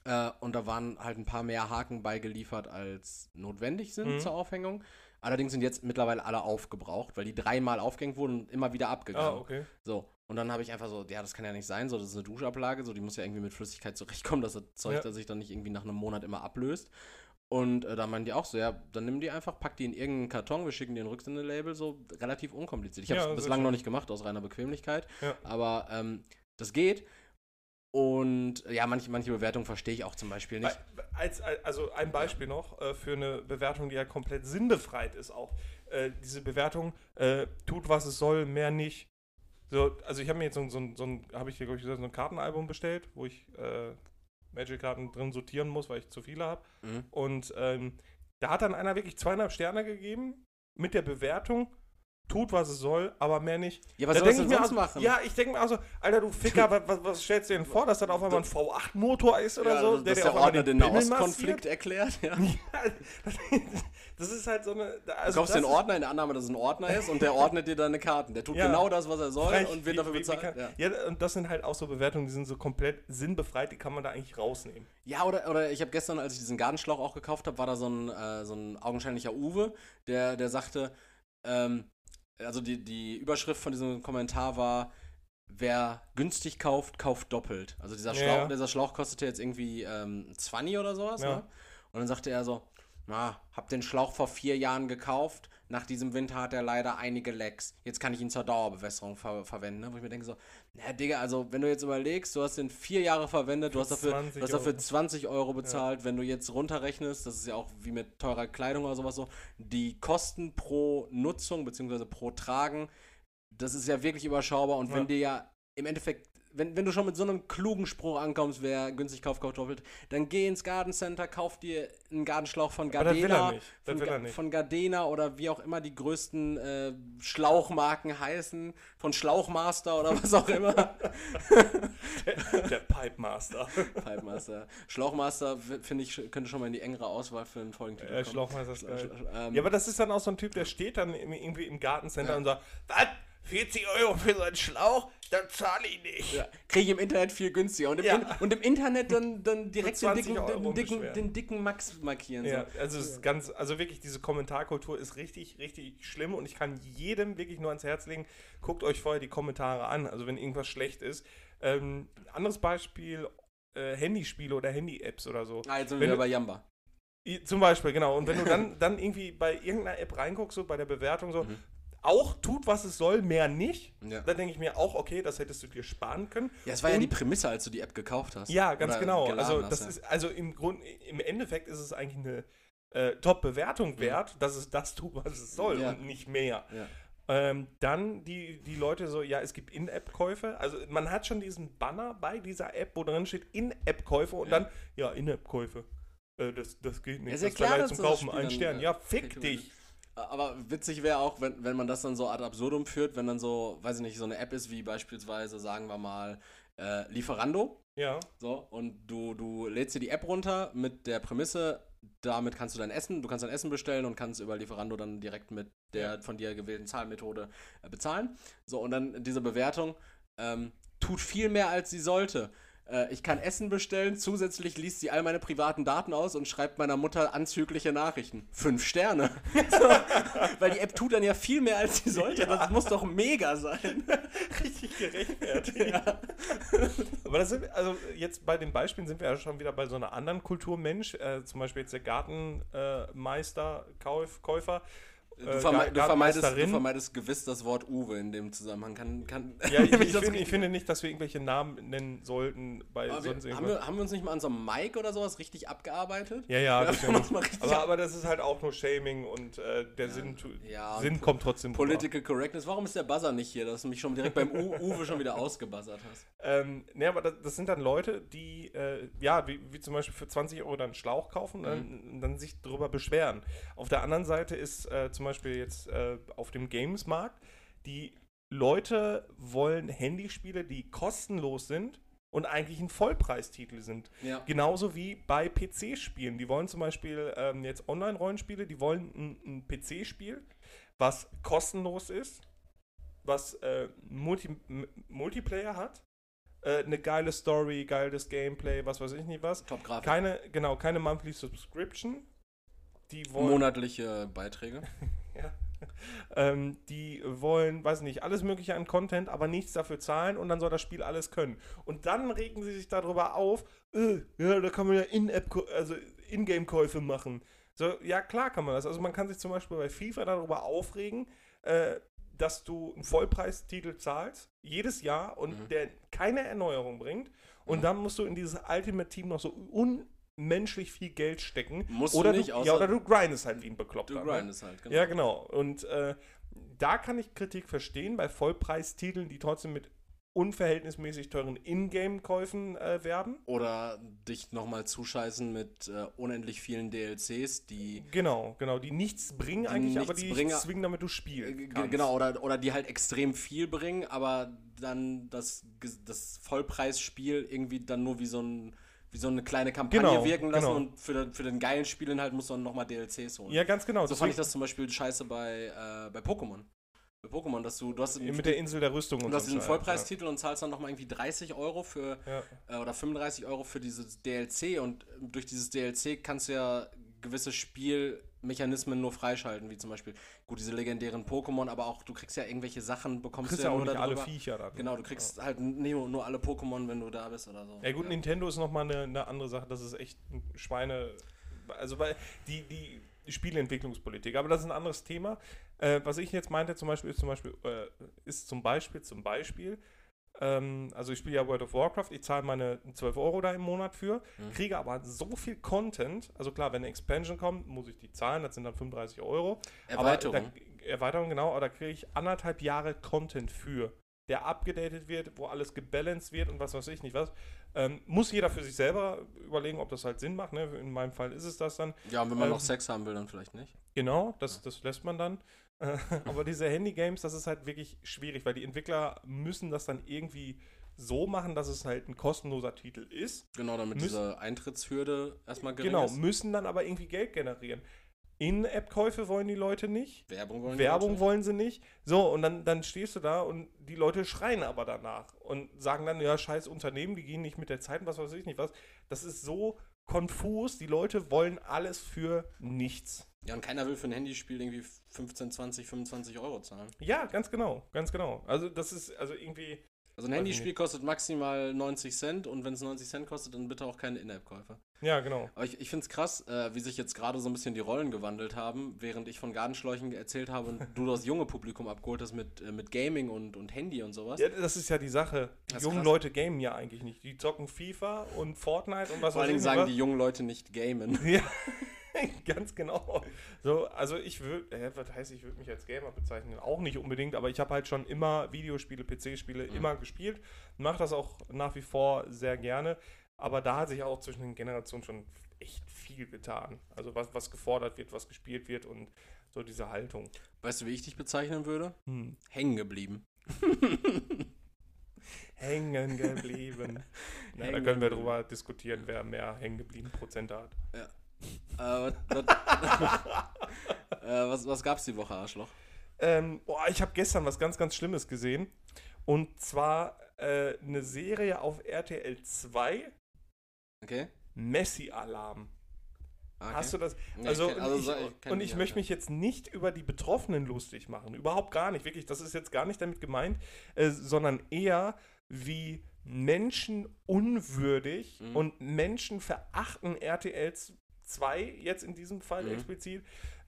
äh, und da waren halt ein paar mehr Haken beigeliefert, als notwendig sind Mhm. zur Aufhängung. Allerdings sind jetzt mittlerweile alle aufgebraucht, weil die dreimal aufgehängt wurden und immer wieder abgegangen. ah, okay. So, und dann habe ich einfach so, ja, das kann ja nicht sein, so, das ist eine Duschablage, so, die muss ja irgendwie mit Flüssigkeit zurechtkommen, dass das Zeug Ja. da sich dann nicht irgendwie nach einem Monat immer ablöst. Und äh, da meinen die auch so, ja, dann nimm die einfach, pack die in irgendeinen Karton, wir schicken dir ein Rücksendelabel, so relativ unkompliziert. Ich habe es Ja, bislang noch nicht gemacht, aus reiner Bequemlichkeit, Ja. aber ähm, das geht. Und ja, manche, manche Bewertungen verstehe ich auch zum Beispiel nicht. Als, als, also ein Beispiel noch äh, für eine Bewertung, die ja komplett sinnbefreit ist auch. Äh, diese Bewertung äh, tut, was es soll, mehr nicht. So, also ich habe mir jetzt so, so, so ein, habe ich dir, glaube ich, gesagt, so ein Kartenalbum bestellt, wo ich äh, Magic-Karten drin sortieren muss, weil ich zu viele habe. Mhm. Und ähm, da hat dann einer wirklich zweieinhalb Sterne gegeben mit der Bewertung, tut, was es soll, aber mehr nicht. Ja, was Da soll denk denn ich mir sonst also, machen? Ja, ich denke mir also, Alter, du Ficker, was, was, stellst du dir denn vor, dass das auf einmal ein V8-Motor ist oder Ja, so? dass der, dir auf einmal Ordner den Nahostkonflikt erklärt. Ja. <laughs> das ist halt so eine. Du Also kaufst das den Ordner in der Annahme, dass es ein Ordner ist und der <laughs> ordnet dir deine Karten. Der tut Ja. genau das, was er soll frech, und wird dafür bezahlt. ja, und das sind halt auch so Bewertungen, die sind so komplett sinnbefreit, die kann man da eigentlich rausnehmen. Ja, oder, oder ich habe gestern, als ich diesen Gartenschlauch auch gekauft habe, war da so ein, äh, so ein augenscheinlicher Uwe, der, der sagte, ähm, also die, die Überschrift von diesem Kommentar war, wer günstig kauft, kauft doppelt. Also dieser Schlauch, ja. dieser Schlauch kostete jetzt irgendwie ähm, 20 oder sowas, Ja. ne? Und dann sagte er so, na, hab den Schlauch vor vier Jahren gekauft, nach diesem Winter hat er leider einige Lecks. Jetzt kann ich ihn zur Dauerbewässerung ver verwenden. Ne? Wo ich mir denke so, na Digga, also wenn du jetzt überlegst, du hast den vier Jahre verwendet, du hast dafür, 20 du hast dafür Euro. 20 Euro bezahlt. Wenn du jetzt runterrechnest, das ist ja auch wie mit teurer Kleidung oder sowas so, die Kosten pro Nutzung bzw. pro Tragen, das ist ja wirklich überschaubar. Und Ja. wenn dir ja im Endeffekt wenn, wenn du schon mit so einem klugen Spruch ankommst, wer günstig kauft, kauft doppelt, dann geh ins Gartencenter, kauf dir einen Gartenschlauch von er Gardena, von, Ga- er nicht. von Gardena oder wie auch immer die größten äh, Schlauchmarken heißen, von Schlauchmaster oder was auch immer. Der Pipe Master. Pipemaster. Schlauchmaster w- finde ich könnte schon mal in die engere Auswahl für einen Folgentitel Äh, kommen. Schlauchmeister ist geil. Ähm, Ja, aber das ist dann auch so ein Typ, der steht dann irgendwie im Gartencenter und sagt, was? 40 Euro für so einen Schlauch? Das zahle ich nicht. Ja, kriege ich im Internet viel günstiger. Und im, Ja. In, und im Internet dann, dann direkt den 20 dicken, den, dicken, den dicken Max markieren. Ja, So. also ist ganz, also wirklich diese Kommentarkultur ist richtig, richtig schlimm und ich kann jedem wirklich nur ans Herz legen, guckt euch vorher die Kommentare an, also wenn irgendwas schlecht ist. Ähm, anderes Beispiel, äh, Handyspiele oder Handy-Apps oder so. Ah, jetzt sind wir Wenn wieder du- bei Jamba. Zum Beispiel, genau. Und wenn du <laughs> dann, dann irgendwie bei irgendeiner App reinguckst, so bei der Bewertung so, Mhm. Auch tut, was es soll, mehr nicht, Ja. dann denke ich mir auch, okay, das hättest du dir sparen können. Ja, es war ja Und- die Prämisse, als du die App gekauft hast. Ja, ganz genau. Also hast, das ja. ist, also im Grund, im Endeffekt ist es eigentlich eine äh, Top-Bewertung wert, dass es das tut, was es soll Mhm. Ja. und nicht mehr. Ja. Ähm, dann die, die Leute so, ja, es gibt In-App-Käufe. Also man hat schon diesen Banner bei dieser App, wo drin steht In-App-Käufe und Ja. dann, ja, In-App-Käufe. Äh, das, das geht nicht. ist ja das klar, verleiht dass zum Kaufen einen Stern. äh, Ja, fick dich. Aber witzig wäre auch, wenn, wenn man das dann so ad absurdum führt, wenn dann so, weiß ich nicht, so eine App ist wie beispielsweise, sagen wir mal, äh, Lieferando. Ja, So, und du, du lädst dir die App runter mit der Prämisse, damit kannst du dein Essen, du kannst dein Essen bestellen und kannst über Lieferando dann direkt mit der von dir gewählten Zahlmethode äh, bezahlen. So, und dann diese Bewertung ähm, tut viel mehr, als sie sollte. Äh, ich kann Essen bestellen, zusätzlich liest sie all meine privaten Daten aus und schreibt meiner Mutter anzügliche Nachrichten. Fünf Sterne. <laughs> so, weil die App tut dann ja viel mehr, als sie sollte. Das muss doch mega sein. <laughs> richtig gerechtfertigt. ja. Aber das sind, also jetzt bei den Beispielen sind wir ja schon wieder bei so einer anderen Kulturmensch, äh, zum Beispiel jetzt der Gartenmeister, Kauf, Käufer. Du, äh, verme du, vermeidest, du vermeidest gewiss das Wort Uwe in dem Zusammenhang. Kann, kann, Ja, <laughs> ich, ich, finde, ich finde nicht, dass wir irgendwelche Namen nennen sollten bei Aber sonst wir, haben, wir, haben wir uns nicht mal an so einem Mic oder sowas richtig abgearbeitet? Ja, ja, <laughs> Ja, aber, ab- aber das ist halt auch nur Shaming und äh, der Sinn, tu- ja, Sinn kommt trotzdem rüber. Political Correctness. Warum ist der Buzzer nicht hier, dass du mich schon direkt beim U Uwe schon wieder ausgebuzzert hast? <laughs> Ähm, ne, aber das, das sind dann Leute, die, äh, ja, wie, wie zum Beispiel für 20 Euro dann einen Schlauch kaufen und dann, Mhm. dann sich darüber beschweren. Auf der anderen Seite ist äh, zum Beispiel jetzt äh, auf dem Games-Markt, die Leute wollen Handyspiele, die kostenlos sind und eigentlich ein Vollpreistitel sind. Ja. Genauso wie bei PC-Spielen. Die wollen zum Beispiel ähm, jetzt Online-Rollenspiele, die wollen ein, ein PC-Spiel, was kostenlos ist, was äh, Multi Multiplayer hat, äh, eine geile Story, geiles Gameplay, was weiß ich nicht was. Top-Grafik. Keine, genau, keine Monthly Subscription. Die wollen, Monatliche Beiträge. <laughs> ja. ähm, die wollen, weiß nicht, alles mögliche an Content, aber nichts dafür zahlen und dann soll das Spiel alles können. Und dann regen sie sich darüber auf, äh, ja, da kann man ja In-App, also In-Game-Käufe machen. So, ja, klar kann man das. Also man kann sich zum Beispiel bei FIFA darüber aufregen, äh, dass du einen Vollpreistitel zahlst, jedes Jahr, und Mhm. der keine Erneuerung bringt. Und Mhm. dann musst du in dieses Ultimate Team noch so unmenschlich viel Geld stecken. Musst oder du nicht, du, ja, oder du grindest halt wie ein Bekloppter. du ne? grindest halt. Genau. Ja, genau. Und äh, da kann ich Kritik verstehen bei Vollpreistiteln, die trotzdem mit unverhältnismäßig teuren Ingame-Käufen äh, werben. Oder dich nochmal zuscheißen mit äh, unendlich vielen DLCs, die Genau, genau, die nichts bringen Die eigentlich, aber nichts die bringen. dich zwingen, damit du Äh, g- kannst. Genau, oder, oder die halt extrem viel bringen, aber dann das, das Vollpreisspiel irgendwie dann nur wie so, ein, wie so eine kleine Kampagne Genau, wirken lassen genau. und für, den- für den geilen Spielen halt musst du dann nochmal DLCs holen. Ja, ganz genau. so fand ich Deswegen- das zum Beispiel scheiße bei, äh, bei Pokémon. Bei Pokémon, dass du, du hast, mit der Insel der Rüstung und du hast so diesen ein Scheiß, Vollpreistitel und zahlst dann nochmal irgendwie 30 Euro für Ja. äh, oder 35 Euro für dieses DLC und durch dieses DLC kannst du ja gewisse Spielmechanismen nur freischalten, wie zum Beispiel, gut, diese legendären Pokémon, aber auch du kriegst ja irgendwelche Sachen, Du bekommst kriegst du ja auch nur nicht alle. Viecher dann. Genau, du kriegst halt nicht nur, alle Pokémon, wenn du da bist oder so. Ja gut, Nintendo ist nochmal eine, eine andere Sache. Das ist echt ein Schweine... Also weil die, die Spieleentwicklungspolitik. Aber das ist ein anderes Thema. Äh, was ich jetzt meinte, zum Beispiel, ist zum Beispiel, äh, ist zum Beispiel, zum Beispiel, ähm, also ich spiele ja World of Warcraft, ich zahle meine 12 Euro da im Monat für, Mhm. kriege aber so viel Content, also klar, wenn eine Expansion kommt, muss ich die zahlen, das sind dann 35 Euro. Erweiterung. Aber da, Erweiterung, genau, aber da kriege ich anderthalb Jahre Content für, der abgedatet wird, wo alles gebalanced wird und was weiß ich nicht was. Ähm, muss jeder für sich selber überlegen, ob das halt Sinn macht. Ne? In meinem Fall ist es das dann. ja, und wenn man ähm, noch Sex haben will, dann vielleicht nicht. Genau, das, das lässt man dann. Äh, aber diese Handy-Games, das ist halt wirklich schwierig, weil die Entwickler müssen das dann irgendwie so machen, dass es halt ein kostenloser Titel ist. Genau, damit müssen- diese Eintrittshürde erstmal gering Genau, ist. müssen dann aber irgendwie Geld generieren. In-App-Käufe wollen die Leute nicht. Werbung wollen Werbung Leute. wollen sie nicht. So, und dann, dann stehst du da und die Leute schreien aber danach und sagen dann, ja, scheiß Unternehmen, die gehen nicht mit der Zeit und was weiß ich nicht was. Das ist so konfus. Die Leute wollen alles für nichts. Ja, und keiner will für ein Handyspiel irgendwie 15, 20, 25 Euro zahlen. Ja, ganz genau, ganz genau. Also das ist also irgendwie, Also ein Handyspiel kostet maximal 90 Cent und wenn es 90 Cent kostet, dann bitte auch keine In-App-Käufe. ja, genau. Aber ich, ich finde es krass, äh, wie sich jetzt gerade so ein bisschen die Rollen gewandelt haben, während ich von Gartenschläuchen erzählt habe und du das junge Publikum abgeholt hast mit, äh, mit Gaming und, und Handy und sowas. Ja, das ist ja die Sache. Die jungen krass. Leute gamen ja eigentlich nicht. Die zocken FIFA und Fortnite und was Vor allen Dingen ich sagen nicht die jungen Leute nicht gamen. was. <laughs> Ja, <laughs> ganz genau. So, also ich würde, äh, was heißt, ich würde mich als Gamer bezeichnen? Auch nicht unbedingt, aber ich habe halt schon immer Videospiele, PC-Spiele Mhm. immer gespielt. Mache das auch nach wie vor sehr gerne. Aber da hat sich auch zwischen den Generationen schon echt viel getan. Also was, was gefordert wird, was gespielt wird und so diese Haltung. Weißt du, wie ich dich bezeichnen würde? Hm. Hängen geblieben. <laughs> Hängen geblieben. <laughs> Na, da Hängen können wir drüber diskutieren, wer mehr hängen geblieben Prozente hat. Äh, was, was, <laughs> äh, was, was gab's die Woche, Arschloch? Ähm, boah, ich habe gestern was ganz, ganz Schlimmes gesehen. Und zwar äh, eine Serie auf RTL 2, Okay? Messi-Alarm. Ah, okay. Hast du das? Nee, Also, ich kenn- und ich, kenn und ich möchte ja. mich jetzt nicht über die Betroffenen lustig machen. Überhaupt gar nicht. Wirklich, das ist jetzt gar nicht damit gemeint, äh, sondern eher wie menschenunwürdig Mhm. und menschenverachten RTL 2 jetzt in diesem Fall Mhm. explizit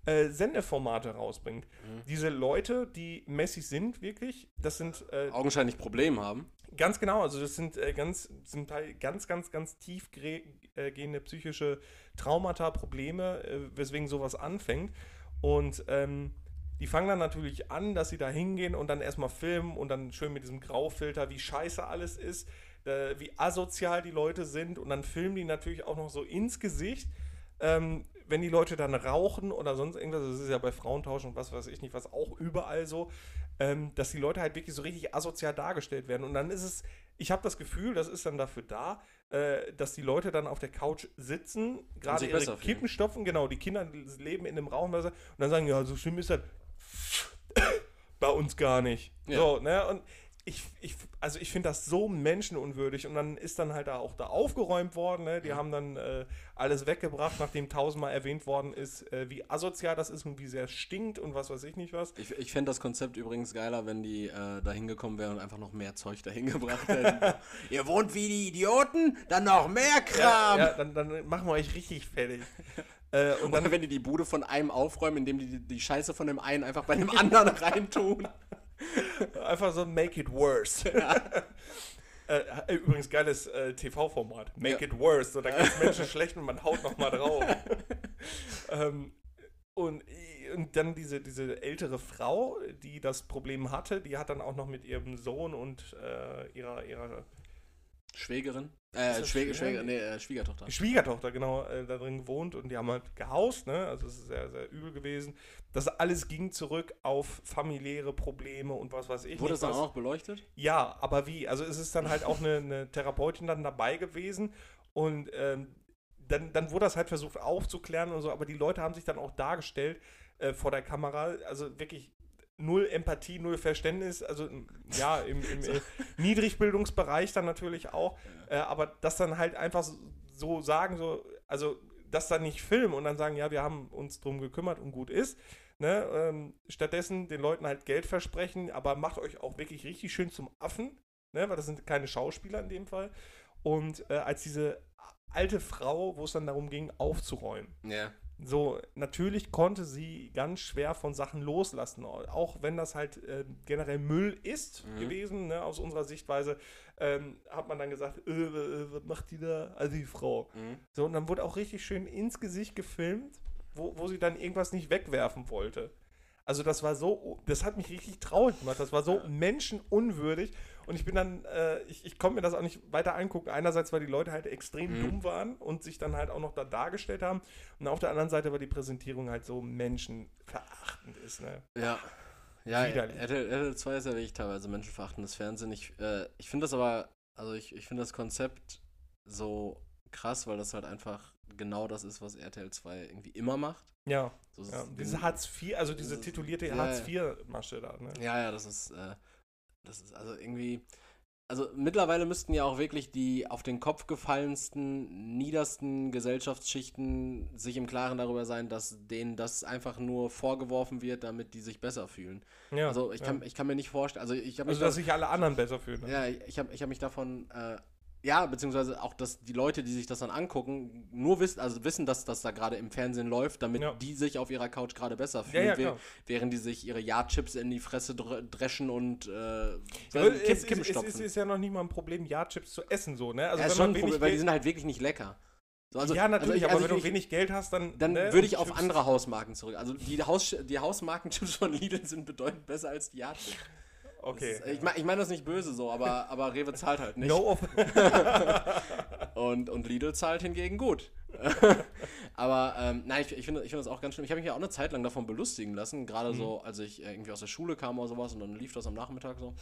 äh, Sendeformate rausbringt. Mhm. Diese Leute, die Messi sind, wirklich, das sind äh, Augenscheinlich Problem haben. Ganz genau, also das sind äh, ganz, zum Teil ganz, ganz, ganz tief gre- äh, psychische Traumata, Probleme, äh, weswegen sowas anfängt. Und ähm, die fangen dann natürlich an, dass sie da hingehen und dann erstmal filmen und dann schön mit diesem Graufilter, wie scheiße alles ist, äh, wie asozial die Leute sind und dann filmen die natürlich auch noch so ins Gesicht. Ähm, wenn die Leute dann rauchen oder sonst irgendwas, das ist ja bei Frauentausch und was weiß ich nicht, was auch überall so, ähm, dass die Leute halt wirklich so richtig asozial dargestellt werden. Und dann ist es, ich habe das Gefühl, das ist dann dafür da, äh, dass die Leute dann auf der Couch sitzen, gerade ihre besser fühlen. Kippen stopfen, genau, die Kinder leben in einem Raum und dann sagen, ja, so schlimm ist das <laughs> bei uns gar nicht. Ja. So, ne? Und ich, ich, also ich finde das so menschenunwürdig und dann ist dann halt da auch da aufgeräumt worden, ne? Die haben dann äh, alles weggebracht, nachdem tausendmal erwähnt worden ist, äh, wie asozial das ist und wie sehr stinkt und was weiß ich nicht was. Ich, ich fände das Konzept übrigens geiler, wenn die äh, da hingekommen wären und einfach noch mehr Zeug dahin gebracht hätten. <laughs> Ihr wohnt wie die Idioten, dann noch mehr Kram. Ja, dann, dann machen wir euch richtig fertig. <laughs> äh, und dann, dann, wenn die die Bude von einem aufräumen, indem die, die Scheiße von dem einen einfach bei dem anderen <laughs> reintun. Einfach so Make It Worse. <laughs> äh, übrigens geiles äh, TV-Format. Make Ja. It Worse. So, da geht es Menschen schlecht und man haut noch mal drauf. <laughs> ähm, und, und dann diese, diese ältere Frau, die das Problem hatte, die hat dann auch noch mit ihrem Sohn und äh, ihrer, ihrer Schwägerin? Äh, Schwäger? Schwäger, nee, äh, Schwiegertochter. Schwiegertochter genau äh, da drin gewohnt und die haben halt gehaust, ne? Also es ist sehr, sehr übel gewesen. Das alles ging zurück auf familiäre Probleme und was weiß ich. Wurde das dann was. auch beleuchtet? Ja, aber wie? Also es ist dann halt auch eine, eine Therapeutin dann dabei gewesen und ähm, dann, dann wurde das halt versucht aufzuklären und so, aber die Leute haben sich dann auch dargestellt äh, vor der Kamera, also wirklich null Empathie, null Verständnis, also ja, im, im äh, Niedrigbildungsbereich dann natürlich auch, äh, aber das dann halt einfach so, so sagen, so, also das dann nicht filmen und dann sagen, ja, wir haben uns drum gekümmert und gut ist. Ne? Ähm, stattdessen den Leuten halt Geld versprechen, aber macht euch auch wirklich richtig schön zum Affen, ne? weil das sind keine Schauspieler in dem Fall. Und äh, als diese alte Frau, wo es dann darum ging, aufzuräumen, Ja. So, natürlich konnte sie ganz schwer von Sachen loslassen, auch wenn das halt äh, generell Müll ist Mhm. gewesen, ne, aus unserer Sichtweise, ähm, hat man dann gesagt, äh, äh, was macht die da? Also die Frau. Mhm. So, und dann wurde auch richtig schön ins Gesicht gefilmt, wo, wo sie dann irgendwas nicht wegwerfen wollte. Also das war so, das hat mich richtig traurig gemacht. Das war so menschenunwürdig. Und ich bin dann, äh, ich, ich konnte mir das auch nicht weiter angucken. Einerseits, weil die Leute halt extrem Mhm. dumm waren und sich dann halt auch noch da dargestellt haben. Und auf der anderen Seite, weil die Präsentierung halt so menschenverachtend ist. Ne? Ja. Ja. RTL, RTL 2 ist ja wirklich teilweise menschenverachtendes Fernsehen. Ich, äh, ich finde das aber, also ich, ich finde das Konzept so krass, weil das halt einfach genau das ist, was RTL 2 irgendwie immer macht. Ja, So ja. es- diese Hartz IV, also diese titulierte ja, Hartz IV-Masche da. Ne? Ja, ja, das ist, äh, das ist also irgendwie. Also mittlerweile müssten ja auch wirklich die auf den Kopf gefallensten, niedersten Gesellschaftsschichten sich im Klaren darüber sein, dass denen das einfach nur vorgeworfen wird, damit die sich besser fühlen. Ja, also ich ja. kann, ich kann mir nicht vorstellen, also ich habe Also, dass sich alle anderen besser fühlen. Ne? ja, ich habe ich hab mich davon, äh, ja, beziehungsweise auch, dass die Leute, die sich das dann angucken, nur wissen, also wissen, dass das da gerade im Fernsehen läuft, damit Ja. die sich auf ihrer Couch gerade besser Ja, fühlen, ja, klar. während die sich ihre Ja-Chips in die Fresse dr dreschen und äh, Kippen, es, Kippen ist, es, stopfen. ist, ist ja noch nicht mal ein Problem, Ja-Chips zu essen, so, ne? Also, ja, ist wenn schon ein Problem, weil die sind halt wirklich nicht lecker. So, also- ja, natürlich, also ich- aber also wenn du wenig Geld hast, dann. Dann ne, würde ich auf Chips- andere Hausmarken zurück. Also die, Haus die Hausmarkenchips von <laughs> Lidl sind bedeutend besser als die Ja-Chips. Okay. ist- Ich meine ich mein das nicht böse so, aber, aber Rewe zahlt halt nicht. No <laughs> Und, und Lidl zahlt hingegen gut. <laughs> aber ähm, nein, ich, ich finde ich find das auch ganz schlimm. Ich habe mich ja auch eine Zeit lang davon belustigen lassen, gerade Mhm. so, als ich äh, irgendwie aus der Schule kam oder sowas und dann lief das am Nachmittag so.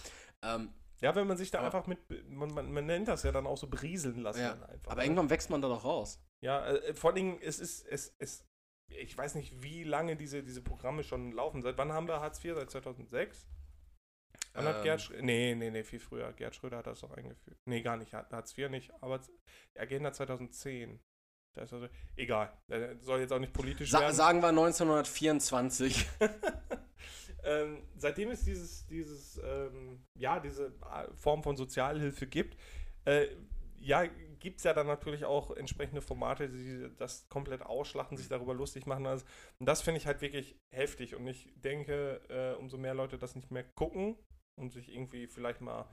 Ähm, Ja, wenn man sich da Aber- einfach mit, man, man, man nennt das ja dann auch so berieseln lassen. ja. einfach, Aber ne? irgendwann wächst man da doch raus. Ja, äh, vor allen Dingen, es ist, es, es, ich weiß nicht, wie lange diese, diese Programme schon laufen. Seit wann haben wir Hartz IV? Seit 2006? Wann hat Ähm. Gerd Schröder, nee, nee, nee, viel früher. Gerd Schröder hat das doch eingeführt. Nee, gar nicht, Har- Hartz IV nicht, aber Agenda 2010. Da ist also, egal, äh, soll jetzt auch nicht politisch Sa werden. sagen wir 1924. <laughs> ähm, seitdem es dieses, dieses ähm, ja, diese äh, Form von Sozialhilfe gibt, äh, ja, gibt es ja dann natürlich auch entsprechende Formate, die das komplett ausschlachten, sich darüber lustig machen. Also, und das finde ich halt wirklich heftig. Und ich denke, äh, umso mehr Leute das nicht mehr gucken und sich irgendwie vielleicht mal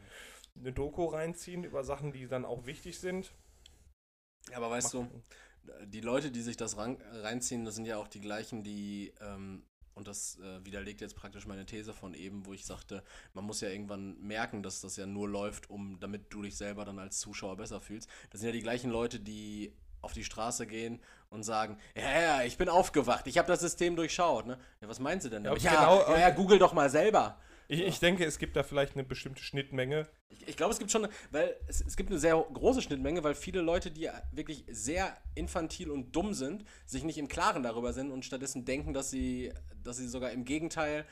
eine Doku reinziehen über Sachen, die dann auch wichtig sind. Aber weißt du, machen. die Leute, die sich das reinziehen, das sind ja auch die gleichen, die, ähm, und das äh, widerlegt jetzt praktisch meine These von eben, wo ich sagte, man muss ja irgendwann merken, dass das ja nur läuft, um, damit du dich selber dann als Zuschauer besser fühlst. Das sind ja die gleichen Leute, die auf die Straße gehen und sagen, ja, ja, ich bin aufgewacht, ich habe das System durchschaut. Ne? Ja, was meinst du denn Ja, damit? genau, ja, ja, google doch mal selber. Ich, ich denke, es gibt da vielleicht eine bestimmte Schnittmenge. Ich, ich glaube, es gibt schon, weil es, es gibt eine sehr große Schnittmenge, weil viele Leute, die wirklich sehr infantil und dumm sind, sich nicht im Klaren darüber sind und stattdessen denken, dass sie, dass sie sogar im Gegenteil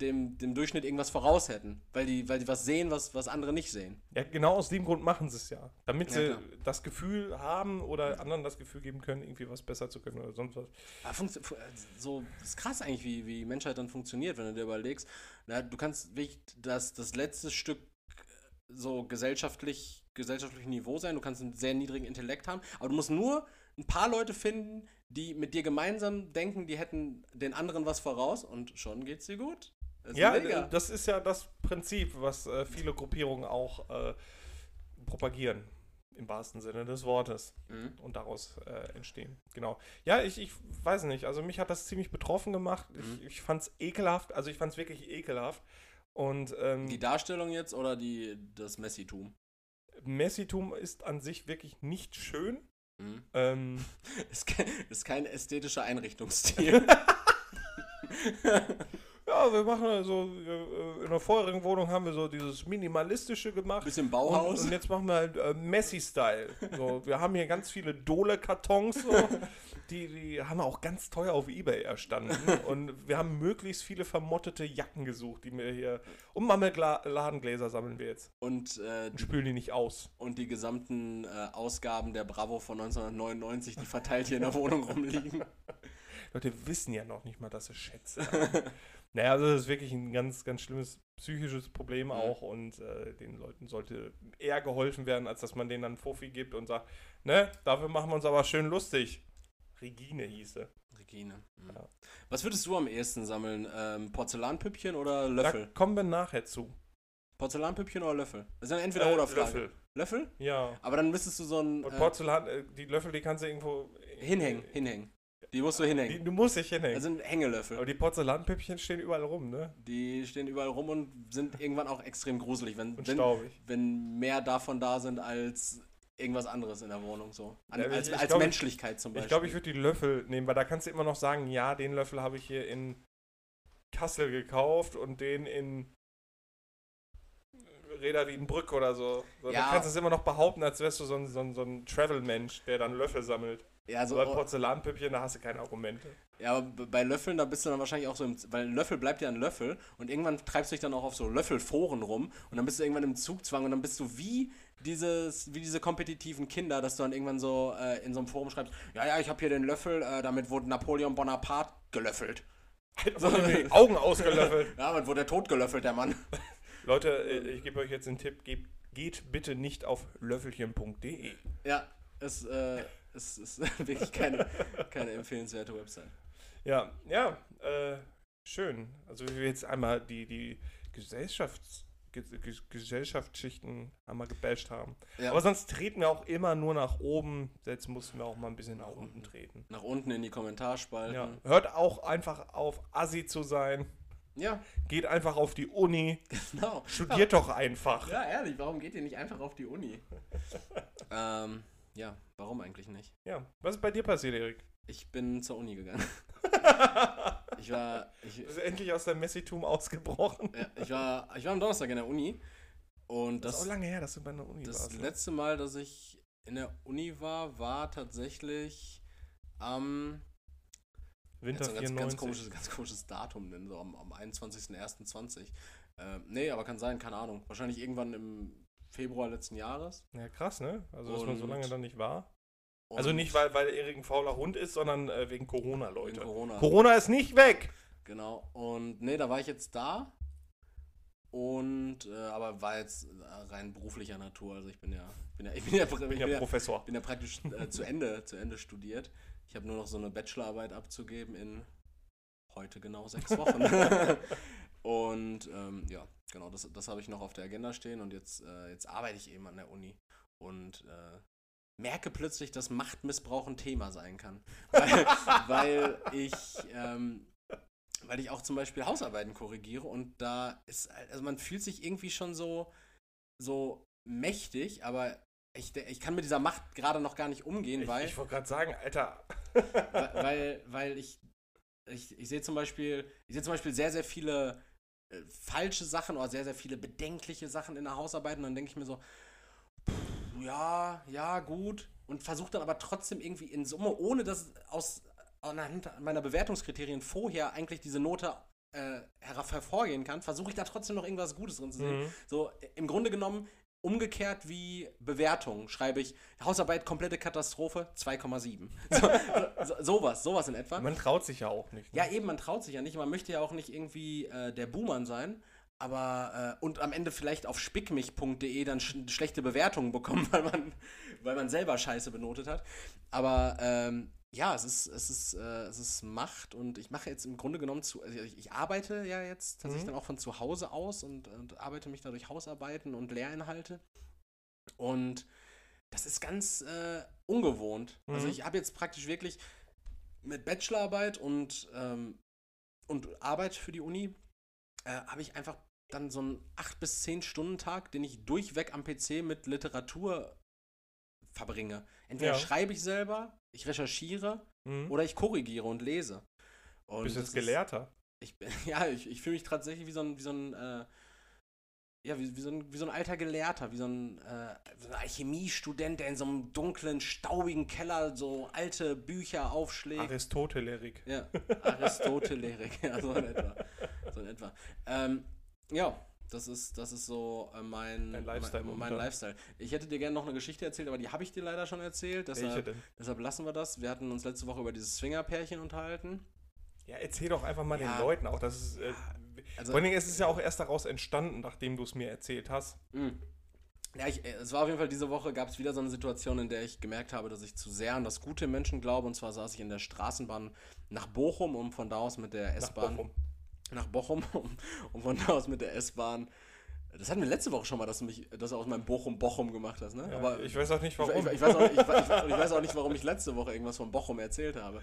dem, dem Durchschnitt irgendwas voraus hätten, weil die, weil die was sehen, was, was andere nicht sehen. Ja, genau aus dem Grund machen sie es ja. Damit Ja, sie klar. das Gefühl haben oder anderen das Gefühl geben können, irgendwie was besser zu können oder sonst was. Fu- äh, so ist krass eigentlich, wie, wie Menschheit dann funktioniert, wenn du dir überlegst. Na, du kannst wirklich das, das letzte Stück äh, so gesellschaftlich, gesellschaftlich Niveau sein, du kannst einen sehr niedrigen Intellekt haben, aber du musst nur ein paar Leute finden, die mit dir gemeinsam denken, die hätten den anderen was voraus und schon geht's dir gut. Das Ja, mega. das ist ja das Prinzip, was äh, viele Gruppierungen auch äh, propagieren. Im wahrsten Sinne des Wortes. Mhm. Und daraus äh, entstehen. Genau. Ja, ich, ich weiß nicht. Also mich hat das ziemlich betroffen gemacht. Mhm. Ich, ich fand es ekelhaft. Also ich fand es wirklich ekelhaft. Und ähm, Die Darstellung jetzt oder die, das Messitum? Messitum ist an sich wirklich nicht schön. Mhm. Ähm, <laughs> Ist, kein, ist kein ästhetischer Einrichtungsstil. <laughs> Ja, wir machen also, äh, in der vorherigen Wohnung haben wir so dieses Minimalistische gemacht. Bisschen Bauhaus. Und, und jetzt machen wir halt äh, Messi-Style. So, <laughs> wir haben hier ganz viele Dole-Kartons, so, die, die haben wir auch ganz teuer auf Ebay erstanden. <laughs> Und wir haben möglichst viele vermottete Jacken gesucht, die wir hier. Und Marmeladengläser sammeln wir jetzt. Und, äh, Und spülen die nicht aus. und die gesamten äh, Ausgaben der Bravo von 1999, die verteilt hier in der Wohnung <laughs> rumliegen. Leute wissen ja noch nicht mal, dass sie Schätze haben. <laughs> naja, also das ist wirklich ein ganz, ganz schlimmes psychisches Problem auch und äh, den Leuten sollte eher geholfen werden, als dass man denen dann Fuffi gibt und sagt, ne, dafür machen wir uns aber schön lustig. Regine hieß sie. Regine. Mhm. Ja. Was würdest du am ehesten sammeln? Ähm, Porzellanpüppchen oder Da Löffel? kommen wir nachher zu. Porzellanpüppchen oder Löffel? Das ist entweder Äh, oder Frage. Löffel. Löffel? Ja. Aber dann müsstest du so ein Und äh, Porzellan, äh, die Löffel, die kannst du irgendwo. hinhängen, hinhängen. Die musst du Die, hinhängen. du musst dich hinhängen. Das sind Hängelöffel. Aber die Porzellanpüppchen stehen überall rum, ne? Die stehen überall rum und sind irgendwann auch extrem gruselig, wenn, Und wenn, staubig. wenn mehr davon da sind als irgendwas anderes in der Wohnung so. An, Ja, ich- als ich als glaub, ich- Menschlichkeit zum Beispiel. Ich glaube, ich würde die Löffel nehmen, weil da kannst du immer noch sagen, ja, den Löffel habe ich hier in Kassel gekauft und den in Reda Wiedenbrück oder so. so Ja. Da kannst du es immer noch behaupten, als wärst du so ein, so ein, so ein Travel-Mensch, der dann Löffel sammelt. Ja, so, So, bei Porzellanpüppchen, da hast du keine Argumente. ja, aber bei Löffeln, da bist du dann wahrscheinlich auch so im, weil ein Löffel bleibt ja ein Löffel und irgendwann treibst du dich dann auch auf so Löffelforen rum und dann bist du irgendwann im Zugzwang und dann bist du wie dieses, wie diese kompetitiven Kinder, dass du dann irgendwann so äh, in so einem Forum schreibst, ja, ja, ich habe hier den Löffel, äh, damit wurde Napoleon Bonaparte gelöffelt. So, die Augen ausgelöffelt. <laughs> Ja, damit wurde er totgelöffelt, der Mann. Leute, äh, ich gebe euch jetzt den Tipp, geht, geht bitte nicht auf löffelchen.de. Ja, es, äh, es ist <laughs> wirklich keine, keine empfehlenswerte Website. Ja, ja, äh, schön. Also wie wir jetzt einmal die, die Gesellschafts, Ge Ge Gesellschaftsschichten einmal gebasht haben. Ja. Aber sonst treten wir auch immer nur nach oben. Jetzt mussten wir auch mal ein bisschen nach unten treten. Nach unten in die Kommentarspalten. Ja. Hört auch einfach auf, Assi zu sein. Ja, Geht einfach auf die Uni. genau. Studiert doch einfach. Ja, ehrlich, warum geht ihr nicht einfach auf die Uni? <laughs> ähm, ja, warum eigentlich nicht? Ja. Was ist bei dir passiert, Erik? Ich bin zur Uni gegangen. <laughs> Ich war, ich, Du bist endlich aus deinem Messitum ausgebrochen. ja, ich war, ich war am Donnerstag in der Uni und Das ist das, auch lange her, dass du bei einer Uni das warst. ne? letzte Mal, dass ich in der Uni war, war tatsächlich am Winter Jetzt so ein ganz, 94. ganz, komisches, ganz komisches Datum nennen, so am, am 21.01.20. Ähm, nee, aber kann sein, keine Ahnung. Wahrscheinlich irgendwann im Februar letzten Jahres. Ja, krass, ne? Also, dass man so Und- lange dann nicht war. Also Und nicht, weil, weil Erik ein fauler Hund ist, sondern äh, wegen Corona, wegen Leute. Corona. Corona ist nicht weg! Genau. Und nee, da war ich jetzt da. Und, äh, aber war jetzt äh, rein beruflicher Natur. Also ich bin ja, bin ja, <laughs> ich bin ja, ich bin bin ja ja, Professor. bin ja praktisch äh, zu Ende, <laughs> zu Ende studiert. Ich habe nur noch so eine Bachelorarbeit abzugeben in heute genau sechs Wochen. <laughs> und ähm, ja, genau, das, das habe ich noch auf der Agenda stehen und jetzt, äh, jetzt arbeite ich eben an der Uni und äh, merke plötzlich, dass Machtmissbrauch ein Thema sein kann. <laughs> Weil, weil ich ähm, weil ich auch zum Beispiel Hausarbeiten korrigiere und da ist, also man fühlt sich irgendwie schon so, so mächtig, aber ich, ich kann mit dieser Macht gerade noch gar nicht umgehen, Ich, weil, ich wollte gerade sagen, Alter. weil, weil, ich, ich, ich sehe zum Beispiel, ich sehe zum Beispiel sehr, sehr viele äh, falsche Sachen oder sehr, sehr viele bedenkliche Sachen in der Hausarbeit und dann denke ich mir so, pff, ja, ja, gut. Und versuche dann aber trotzdem irgendwie in Summe, ohne dass aus anhand meiner Bewertungskriterien vorher eigentlich diese Note äh, hervor- hervorgehen kann, versuche ich da trotzdem noch irgendwas Gutes drin zu sehen. Mhm. So, im Grunde genommen, umgekehrt wie Bewertung, schreibe ich Hausarbeit, komplette Katastrophe, 2,7. <laughs> So, so, sowas, sowas in etwa. Man traut sich ja auch nicht. ne? Ja, eben, man traut sich ja nicht. Man möchte ja auch nicht irgendwie äh, der Buhmann sein. Aber, äh, und am Ende vielleicht auf spickmich.de dann sch schlechte Bewertungen bekommen, <laughs> weil man, weil man selber Scheiße benotet hat. Aber, ähm, ja, es ist, es ist, äh, es ist Macht und ich mache jetzt im Grunde genommen zu, also ich, ich arbeite ja jetzt tatsächlich Mhm. dann auch von zu Hause aus und, und arbeite mich dadurch Hausarbeiten und Lehrinhalte. Und das ist ganz äh, ungewohnt. Also Mhm. ich habe jetzt praktisch wirklich mit Bachelorarbeit und, ähm, und Arbeit für die Uni äh, habe ich einfach dann so einen 8 bis 10 Stunden Tag, den ich durchweg am PC mit Literatur verbringe. Entweder Ja. schreibe ich selber, ich recherchiere Mhm. oder ich korrigiere und lese. Und Bist jetzt ist- Gelehrter. ich bin, <laughs> ja, ich, ich fühle mich tatsächlich wie so ein, wie so ein, äh, ja, wie, wie, so ein, wie so ein alter Gelehrter, wie so ein, äh, so ein Alchemiestudent, der in so einem dunklen, staubigen Keller so alte Bücher aufschlägt. Aristotelerik. Ja, Aristotelerik, <laughs> ja, so in etwa. So in etwa. Ähm, ja, das ist, das ist so äh, mein, Dein Lifestyle mein, mein. Lifestyle. Ich hätte dir gerne noch eine Geschichte erzählt, aber die habe ich dir leider schon erzählt. Deshalb, deshalb lassen wir das. Wir hatten uns letzte Woche über dieses Swingerpärchen unterhalten. Ja, erzähl doch einfach mal Ja. den Leuten auch. Das ist, äh, Also, vor allen Dingen ist es ja auch erst daraus entstanden, nachdem du es mir erzählt hast. mh. Ja, ich, äh, es war auf jeden Fall diese Woche, gab es wieder so eine Situation, in der ich gemerkt habe, dass ich zu sehr an das gute Menschen glaube. Und zwar saß ich in der Straßenbahn nach Bochum, um von da aus mit der S-Bahn. Nach Bochum, <laughs> um, um von da aus mit der S-Bahn. Das hatten wir letzte Woche schon mal, dass du mich, dass du aus meinem Bochum Bochum gemacht hast, ne? Ja, Aber ich weiß auch nicht ich, warum. ich, ich, weiß auch, <laughs> ich, weiß auch nicht, warum ich letzte Woche irgendwas von Bochum erzählt habe.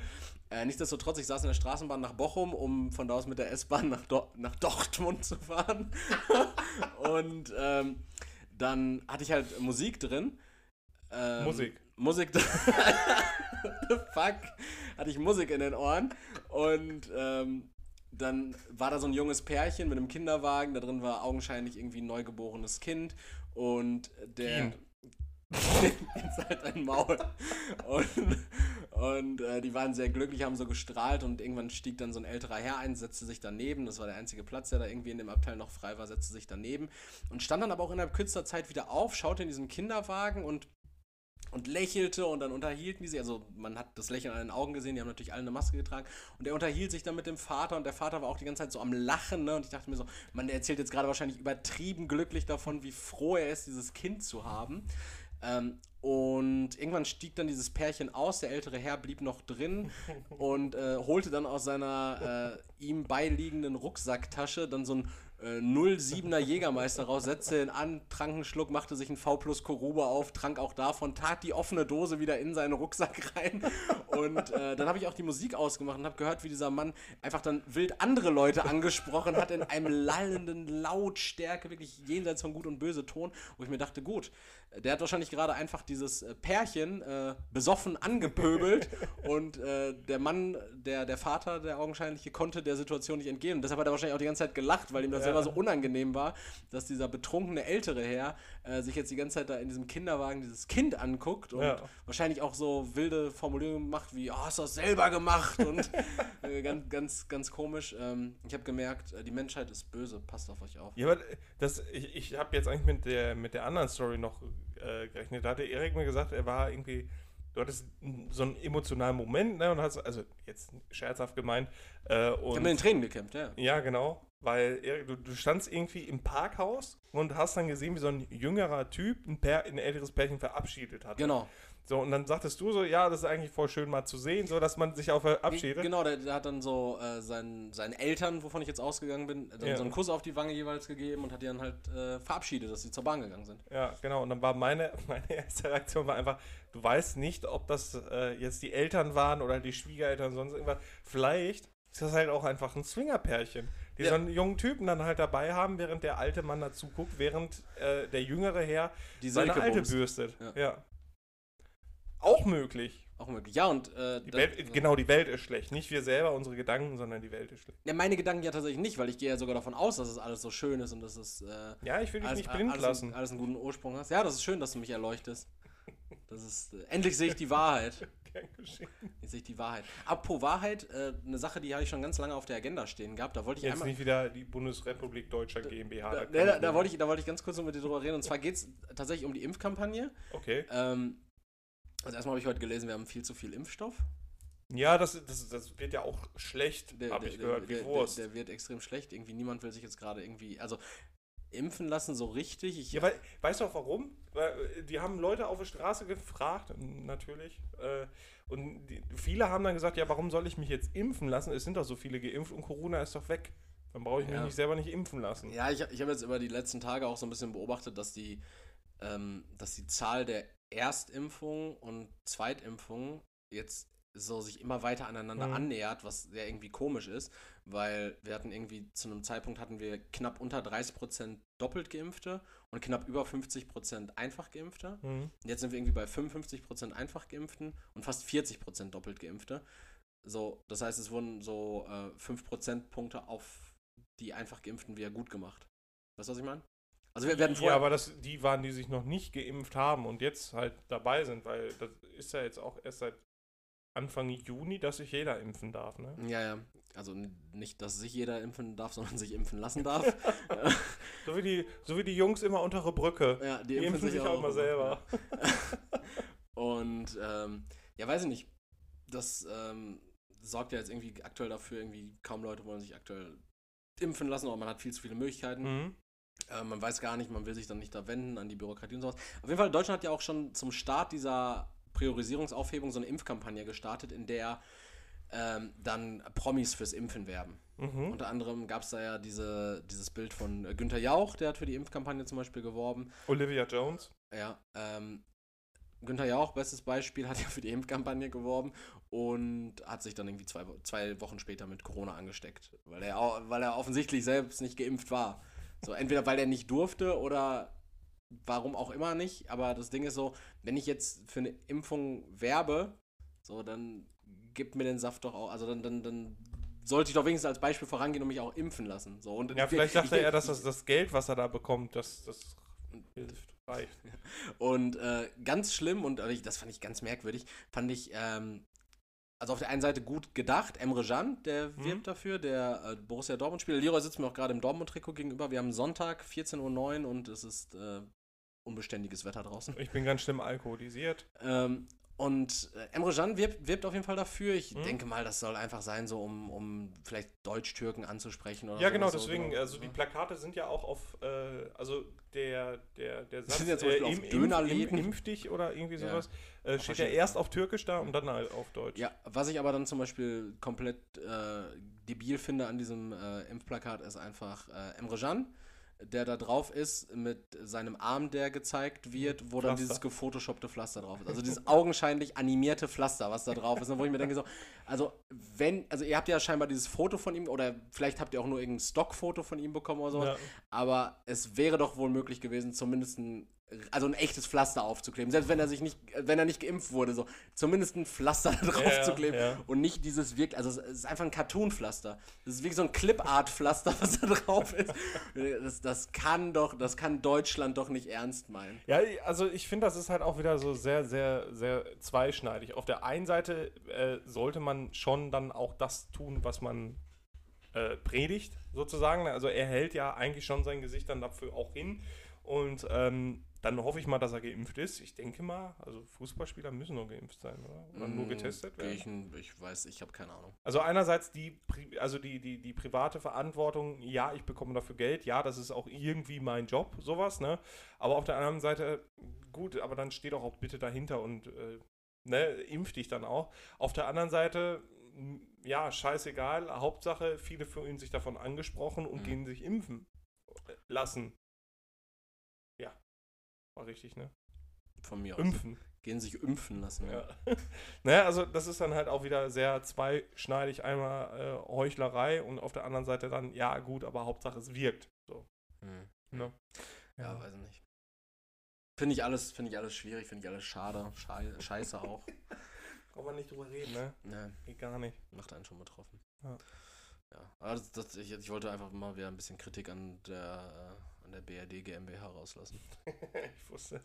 Äh, nichtsdestotrotz, ich saß in der Straßenbahn nach Bochum, um von da aus mit der S-Bahn nach, Do nach Dortmund zu fahren. <laughs> Und ähm, dann hatte ich halt Musik drin. Ähm, Musik. Musik. The fuck? Hatte ich Musik in den Ohren. Und ähm, dann war da so ein junges Pärchen mit einem Kinderwagen. Da drin war augenscheinlich irgendwie ein neugeborenes Kind. Und der. <laughs> Jetzt halt ein Maul. Und, und äh, die waren sehr glücklich, haben so gestrahlt und irgendwann stieg dann so ein älterer Herr ein, setzte sich daneben. Das war der einzige Platz, der da irgendwie in dem Abteil noch frei war, setzte sich daneben und stand dann aber auch innerhalb kürzester Zeit wieder auf, schaute in diesen Kinderwagen und und lächelte und dann unterhielten die sich. Also man hat das Lächeln an den Augen gesehen, die haben natürlich alle eine Maske getragen. Und er unterhielt sich dann mit dem Vater und der Vater war auch die ganze Zeit so am Lachen. Ne? Und ich dachte mir so, man, der erzählt jetzt gerade wahrscheinlich übertrieben glücklich davon, wie froh er ist, dieses Kind zu haben. Ähm, und irgendwann stieg dann dieses Pärchen aus, der ältere Herr blieb noch drin <laughs> und äh, holte dann aus seiner äh, ihm beiliegenden Rucksacktasche dann so ein äh, 07er Jägermeister raus, setzte ihn an, trank einen Schluck, machte sich ein V plus Koruba auf, trank auch davon, tat die offene Dose wieder in seinen Rucksack rein und äh, dann habe ich auch die Musik ausgemacht und habe gehört, wie dieser Mann einfach dann wild andere Leute angesprochen hat in einem lallenden Lautstärke, wirklich jenseits von Gut und Böse Ton, wo ich mir dachte, gut, der hat wahrscheinlich gerade einfach dieses äh, Pärchen äh, besoffen angepöbelt und äh, der Mann, der, der Vater, der augenscheinliche, konnte der Situation nicht entgehen. Und deshalb hat er wahrscheinlich auch die ganze Zeit gelacht, weil ihm das Ja. So unangenehm war, dass dieser betrunkene ältere Herr äh, sich jetzt die ganze Zeit da in diesem Kinderwagen dieses Kind anguckt und Ja. wahrscheinlich auch so wilde Formulierungen macht wie, oh, hast du das selber gemacht? Und <laughs> äh, ganz, ganz, ganz komisch. Ähm, ich habe gemerkt, äh, die Menschheit ist böse, passt auf euch auf. Ja, aber das, ich, ich habe jetzt eigentlich mit der, mit der anderen Story noch äh, gerechnet. Da hatte Erik mir gesagt, er war irgendwie, du hattest so einen emotionalen Moment, ne? Und hast, also jetzt scherzhaft gemeint. Äh, Ich und habe mit den Tränen gekämpft, ja. Ja, genau. Weil Erik, du, du standst irgendwie im Parkhaus und hast dann gesehen, wie so ein jüngerer Typ ein, Pär, ein älteres Pärchen verabschiedet hat. Genau. So, und dann sagtest du so, ja, das ist eigentlich voll schön mal zu sehen, so dass man sich auch verabschiedet. Genau, der, der hat dann so äh, seinen, seinen Eltern, wovon ich jetzt ausgegangen bin, dann Ja. so einen Kuss auf die Wange jeweils gegeben und hat die dann halt äh, verabschiedet, dass sie zur Bahn gegangen sind. Ja, genau. Und dann war meine, <laughs> meine erste Reaktion war einfach, du weißt nicht, ob das äh, jetzt die Eltern waren oder die Schwiegereltern, sonst irgendwas. Vielleicht ist das halt auch einfach ein Swingerpärchen, die Ja. so einen jungen Typen dann halt dabei haben, während der alte Mann dazu guckt, während äh, der jüngere Herr Die seine Silke alte bumst. bürstet. Ja. Ja. Auch möglich. Auch möglich. Ja, und äh, Die Welt, genau, die Welt ist schlecht. Nicht wir selber, unsere Gedanken, sondern die Welt ist schlecht. Ja, meine Gedanken ja tatsächlich nicht, weil ich gehe ja sogar davon aus, dass es alles so schön ist und dass es äh, Ja, ich will dich alles, nicht blind alles, lassen. alles einen guten Ursprung hast. Ja, das ist schön, dass du mich erleuchtest. Das ist, äh, endlich sehe ich die Wahrheit. Gern geschehen. Jetzt sehe ich die Wahrheit. Apropos Wahrheit, äh, eine Sache, die habe ich schon ganz lange auf der Agenda stehen gehabt. Da wollte ich Jetzt einmal. nicht wieder die Bundesrepublik Deutscher GmbH. Da, da, da, nicht. wollte ich, da wollte ich ganz kurz noch mit dir drüber reden. Und zwar geht es tatsächlich um die Impfkampagne. Okay. Ähm, also erstmal habe ich heute gelesen, wir haben viel zu viel Impfstoff. Ja, das, das, das wird ja auch schlecht, Der, habe ich gehört, der, wie Wurst. der, der wird extrem schlecht. Irgendwie niemand will sich jetzt gerade irgendwie, also impfen lassen so richtig. Ich, Ja, weil, weißt du auch warum? Weil, äh, die haben Leute auf der Straße gefragt, natürlich. Äh, und die, viele haben dann gesagt, ja, warum soll ich mich jetzt impfen lassen? Es sind doch so viele geimpft und Corona ist doch weg. Dann brauche ich mich Ja. nicht selber nicht impfen lassen. Ja, ich, ich habe jetzt über die letzten Tage auch so ein bisschen beobachtet, dass die, ähm, dass die Zahl der Erstimpfungen und Zweitimpfungen jetzt so sich immer weiter aneinander Mhm. annähert, was sehr irgendwie komisch ist, weil wir hatten irgendwie zu einem Zeitpunkt hatten wir knapp unter 30% doppelt Geimpfte und knapp über 50% einfach Geimpfte. Mhm. Und jetzt sind wir irgendwie bei 55% einfach Geimpften und fast 40% doppelt Geimpfte. So, das heißt, es wurden so äh, 5 Prozentpunkte auf die einfach Geimpften wieder gut gemacht. Weißt du, was ich meine? Also wir werden Ja, vorher. aber das, die waren, die sich noch nicht geimpft haben und jetzt halt dabei sind, weil das ist ja jetzt auch erst seit Anfang Juni, dass sich jeder impfen darf. Ne? ja, ja. Also nicht, dass sich jeder impfen darf, <laughs> sondern sich impfen lassen darf. <laughs> So wie die, so wie die Jungs immer untere Brücke. ja, Die impfen sich auch mal selber. <laughs> Und ähm, ja, weiß ich nicht. Das ähm, sorgt ja jetzt irgendwie aktuell dafür, irgendwie kaum Leute wollen sich aktuell impfen lassen, aber man hat viel zu viele Möglichkeiten. Mhm. Äh, man weiß gar nicht, man will sich dann nicht da wenden an die Bürokratie und sowas. Auf jeden Fall, Deutschland hat ja auch schon zum Start dieser Priorisierungsaufhebung so eine Impfkampagne gestartet, in der ähm, dann Promis fürs Impfen werben. Mhm. Unter anderem gab es da ja diese, dieses Bild von äh, Günther Jauch, der hat für die Impfkampagne zum Beispiel geworben. Olivia Jones. Ja, ähm, Günther Jauch, bestes Beispiel, hat ja für die Impfkampagne geworben und hat sich dann irgendwie zwei, zwei Wochen später mit Corona angesteckt, weil er, weil er offensichtlich selbst nicht geimpft war. So, entweder weil er nicht durfte oder warum auch immer nicht, aber das Ding ist so, wenn ich jetzt für eine Impfung werbe, so, dann gibt mir den Saft doch auch, also dann, dann, dann sollte ich doch wenigstens als Beispiel vorangehen und mich auch impfen lassen. So, und Ja, ich- vielleicht dachte er, dass das, das Geld, was er da bekommt, das, das hilft. Reicht. <laughs> Und äh, ganz schlimm, und ich- das fand ich ganz merkwürdig, fand ich, ähm, also auf der einen Seite gut gedacht, Emre Can, der Mhm. wirbt dafür, der äh, Borussia Dortmund-Spieler. Leroy sitzt mir auch gerade im Dortmund-Trikot gegenüber. Wir haben Sonntag, 14.09 Uhr und es ist äh, unbeständiges Wetter draußen. Ich bin ganz schlimm alkoholisiert. Ähm, und äh, Emre Can wirbt, wirbt auf jeden Fall dafür. Ich Mhm. denke mal, das soll einfach sein, so um, um vielleicht Deutsch-Türken anzusprechen oder Ja, genau, so, deswegen, genau. also die Plakate sind ja auch auf, äh, also der, der, der Satz, sind ja zum Beispiel auf im- Dönerläden. Im, impf dich oder irgendwie Ja. sowas, äh, steht ja erst auf Türkisch da und dann halt auf Deutsch. Ja, was ich aber dann zum Beispiel komplett äh, debil finde an diesem äh, Impfplakat ist einfach äh, Emre Can, der da drauf ist mit seinem Arm, der gezeigt wird, wo dann Pflaster. dieses gefotoshoppte Pflaster drauf ist. Also dieses augenscheinlich animierte Pflaster, was da drauf ist, wo ich mir denke so, also wenn, also ihr habt ja scheinbar dieses Foto von ihm oder vielleicht habt ihr auch nur irgendein Stockfoto von ihm bekommen oder sowas, Ja. aber es wäre doch wohl möglich gewesen, zumindest ein, also ein echtes Pflaster aufzukleben. Selbst wenn er sich nicht, wenn er nicht geimpft wurde, so zumindest ein Pflaster <laughs> da drauf Ja, zu kleben. ja. Und nicht dieses wirklich, also es ist einfach ein Cartoon-Pflaster. Das ist wie so ein Clip-Art-Pflaster, <laughs> was da drauf ist. Das, das kann doch, das kann Deutschland doch nicht ernst meinen. Ja, also ich finde, das ist halt auch wieder so sehr, sehr, sehr zweischneidig. Auf der einen Seite äh, sollte man schon dann auch das tun, was man äh, predigt, sozusagen. Also er hält ja eigentlich schon sein Gesicht dann dafür auch hin. Und ähm, dann hoffe ich mal, dass er geimpft ist. Ich denke mal, also Fußballspieler müssen nur geimpft sein, oder? Oder nur Mm, getestet werden. Ich, ich weiß, ich habe keine Ahnung. Also einerseits die, also die, die, die private Verantwortung, ja, ich bekomme dafür Geld, ja, das ist auch irgendwie mein Job, sowas, ne? Aber auf der anderen Seite, gut, aber dann steh doch auch bitte dahinter und äh, ne, impf dich dann auch. Auf der anderen Seite, ja, scheißegal, Hauptsache, viele fühlen sich davon angesprochen und Mhm. gehen sich impfen lassen. Ja, war richtig, ne? Von mir aus. Impfen. Gehen sich impfen lassen. Ja. <laughs> naja, also das ist dann halt auch wieder sehr zweischneidig. Einmal äh, Heuchlerei und auf der anderen Seite dann, ja gut, aber Hauptsache es wirkt. So. Hm. Ne? Ja, weiß ich nicht. Finde ich alles, finde ich alles schwierig, finde ich alles schade, schei scheiße auch. <laughs> Kann man nicht drüber reden, ne? Ne, Geht gar nicht. macht einen schon betroffen. Ja. Ja, aber das, das, ich, ich wollte einfach mal wieder ein bisschen Kritik an der, äh, an der BRD GmbH rauslassen. <laughs> ich wusste es.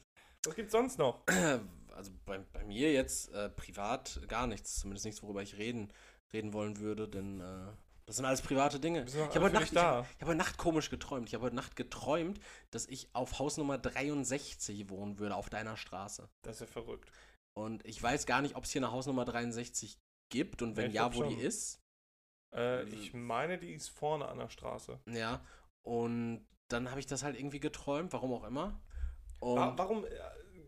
Was gibt's sonst noch? <clears throat> Also bei, bei mir jetzt äh, privat gar nichts, zumindest nichts, worüber ich reden, reden wollen würde, denn äh, das sind alles private Dinge. Ich habe heute, Nacht- ich hab heute Nacht komisch geträumt. Ich habe heute Nacht geträumt, dass ich auf Hausnummer 63 wohnen würde, auf deiner Straße. Das ist ja verrückt. Und ich weiß gar nicht, ob es hier eine Hausnummer 63 gibt und wenn ich ja, wo die schon. ist. Äh, ich meine, die ist vorne an der Straße. Ja. Und dann habe ich das halt irgendwie geträumt, warum auch immer. Und Wa- warum, äh,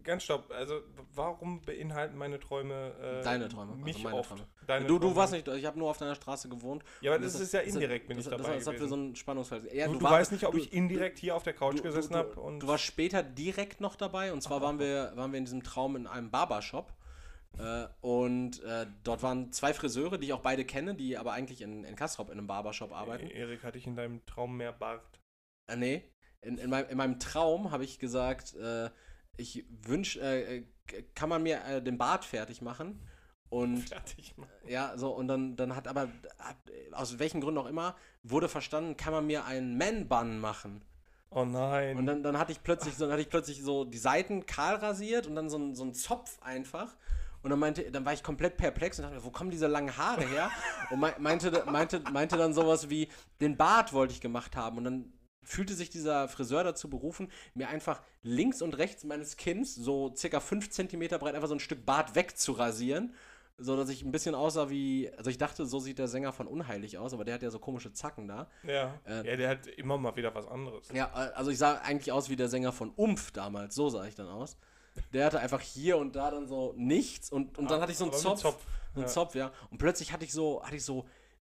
ganz stopp, also warum beinhalten meine Träume äh, Deine Träume, also mich meine oft? Träume. Deine du, du warst nicht, ich habe nur auf deiner Straße gewohnt. Ja, aber Und das, ist ja das- indirekt, bin das, ich das, dabei Das hat für so gewesen. ein Spannungsfeld. Ja, du, du war- weißt nicht, ob du- ich indirekt hier auf der Couch gesessen habe Du warst später direkt noch dabei und zwar waren wir, waren wir in diesem Traum in einem Barbershop. Äh, und äh, dort waren zwei Friseure, die ich auch beide kenne, die aber eigentlich in, in Kastrop in einem Barbershop arbeiten. Erik, hatte ich in deinem Traum mehr Bart? Äh, nee, in, in, meinem, in meinem Traum habe ich gesagt, äh, ich wünsche, äh, äh, kann man mir äh, den Bart fertig machen? Und <laughs> Fertig, Mann. ja, so, und dann, dann hat aber, hat, aus welchen Gründen auch immer, wurde verstanden, kann man mir einen Man-Bun machen? Oh nein. Und dann, dann hatte ich plötzlich so, dann hatte ich plötzlich so die Seiten kahl rasiert und dann so ein, so ein Zopf einfach. Und dann meinte, dann war ich komplett perplex und dachte mir, wo kommen diese langen Haare her? Und mei- meinte, meinte, meinte dann sowas wie, den Bart wollte ich gemacht haben. Und dann fühlte sich dieser Friseur dazu berufen, mir einfach links und rechts meines Kinns, so circa 5 Zentimeter breit, einfach so ein Stück Bart wegzurasieren. so dass ich ein bisschen aussah wie, also ich dachte, so sieht der Sänger von Unheilig aus, aber der hat ja so komische Zacken da. Ja. Äh, ja, der hat immer mal wieder was anderes. Ja, äh, also ich sah eigentlich aus wie der Sänger von Umf damals, so sah ich dann aus. Der hatte einfach hier und da dann so nichts und, und dann hatte ich so einen mit Zopf. Einen Ja. Zopf, ja. Und plötzlich hatte ich so, hatte ich so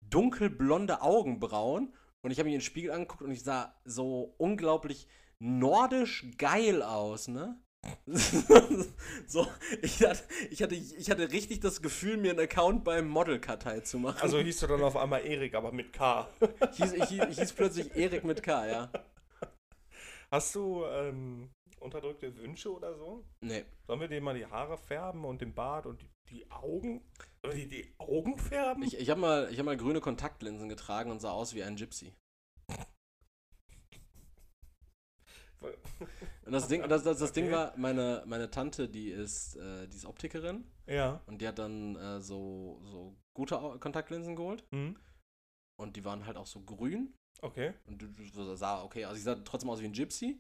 dunkelblonde Augenbrauen und ich habe mich in den Spiegel angeguckt und ich sah so unglaublich nordisch geil aus, ne? <laughs> so, ich hatte, ich, hatte, ich hatte richtig das Gefühl, mir einen Account beim Modelkartei zu machen. Also hieß du dann auf einmal Erik, aber mit K. ich, hieß, ich, hieß, ich hieß plötzlich Erik mit K, ja. Hast du ähm, unterdrückte Wünsche oder so? Nee. Sollen wir dir mal die Haare färben und den Bart und die, die Augen? Sollen wir die Augen färben? Ich, ich habe mal, ich hab mal grüne Kontaktlinsen getragen und sah aus wie ein Gypsy. Und das Ding, das, das, das Ding Okay. war, meine, meine Tante, die ist, äh, die ist Optikerin ja. und die hat dann äh, so, so gute Kontaktlinsen geholt Hm. und die waren halt auch so grün Okay. und du, sah, okay, also ich sah trotzdem aus wie ein Gypsy,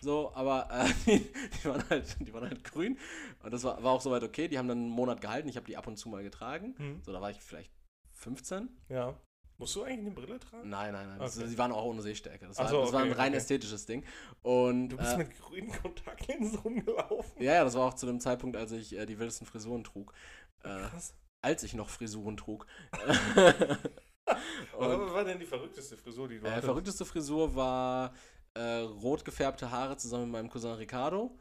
so, aber äh, <laughs> die, die, waren halt, die waren halt grün und das war, war auch soweit okay, die haben dann einen Monat gehalten, ich habe die ab und zu mal getragen, Hm. so, da war ich vielleicht 15 Ja. Musst du eigentlich eine Brille tragen? Nein, nein, nein. Okay. Sie waren auch ohne Sehstärke. Das, war, so, das war ein okay, rein okay. ästhetisches Ding. Und Du bist äh, mit grünen Kontaktlinsen rumgelaufen. ja, ja, das war auch zu dem Zeitpunkt, als ich äh, die wildesten Frisuren trug. Äh, Krass. als ich noch Frisuren trug. <laughs> Was war denn die verrückteste Frisur, die du äh, hattest? verrückteste Frisur war äh, rot gefärbte Haare zusammen mit meinem Cousin Ricardo.